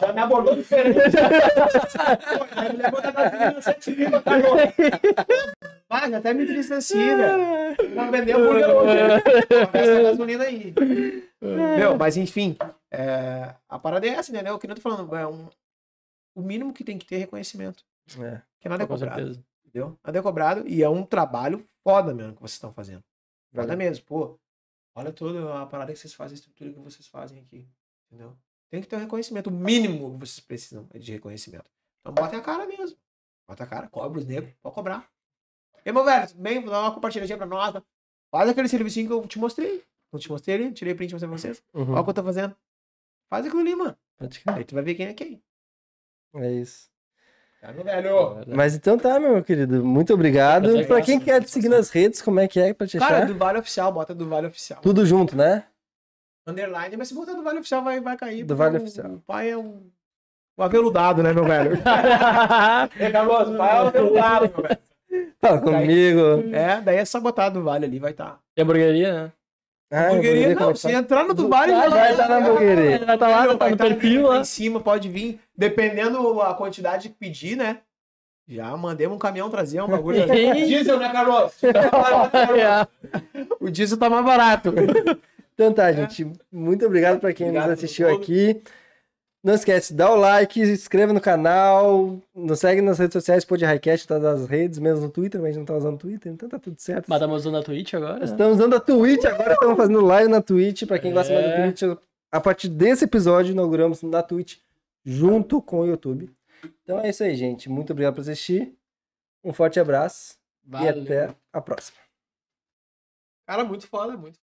Já me abordou diferente. [laughs] Me levou da gasolina, sete mil, tá já até me entristeci, velho. Não vendeu hambúrguer hoje. Gasta a gasolina aí. Meu, mas enfim, é, a parada é essa, né? O que eu tô falando, é um, o mínimo que tem que ter é reconhecimento. É. Que nada é cobrado, certeza. entendeu? Nada é cobrado e é um trabalho foda mesmo que vocês estão fazendo. Foda Valeu. mesmo, pô. Olha toda a parada que vocês fazem, a estrutura que vocês fazem aqui. Entendeu? Tem que ter um reconhecimento. O mínimo que vocês precisam é de reconhecimento. Então bota a cara mesmo. Bota a cara, cobra os negros, pode cobrar. E meu velho, bem, dá uma compartilhadinha pra nós. tá? Faz aquele servicinho que eu te mostrei. Eu te mostrei ali, tirei print pra vocês. Uhum. Olha o que eu tô fazendo. Faz aquilo ali, mano. Aí tu vai ver quem é quem. É isso. Tá, meu velho? Mas então tá, meu querido. Muito obrigado. Prazer, Pra quem quer te seguir nas redes, como é que é pra te Cara, achar? do Vale Oficial, bota do Vale Oficial. Tudo junto, né? Underline, mas se botar do Vale Oficial vai, vai cair. Do Vale o- Oficial. O pai é um. O aveludado, né, meu velho? [laughs] é, Carlos, o pai é o aveludado, meu velho. Fala comigo. É, daí é só botar do Vale ali, vai estar. Tá. E hamburgueria, né? Ah, hamburgueria, não, é se entrar no do Vale, Vai já estar na hamburgueria. Já tá lá, tá vai no tá perfil lá em cima, pode vir. Dependendo a quantidade que pedir, né? Já mandemos um caminhão trazer um bagulho. [laughs] diesel, né, Carlos? [laughs] o diesel tá mais barato. Então tá, gente. Muito obrigado pra quem Obrigado nos assistiu aqui. Não esquece, dá o like, se inscreva no canal, nos segue nas redes sociais, pode Highcast, tá das redes, menos no Twitter, mas a gente não tá usando o Twitter, então tá tudo certo. Mas estamos usando a Twitch agora? Estamos usando a Twitch, agora estamos fazendo live na Twitch, pra quem gosta mais da É. Twitch. A partir desse episódio, inauguramos na Twitch, junto com o YouTube. Então é isso aí, gente. Muito obrigado por assistir. Um forte abraço e Valeu. até a próxima. Cara, muito foda, muito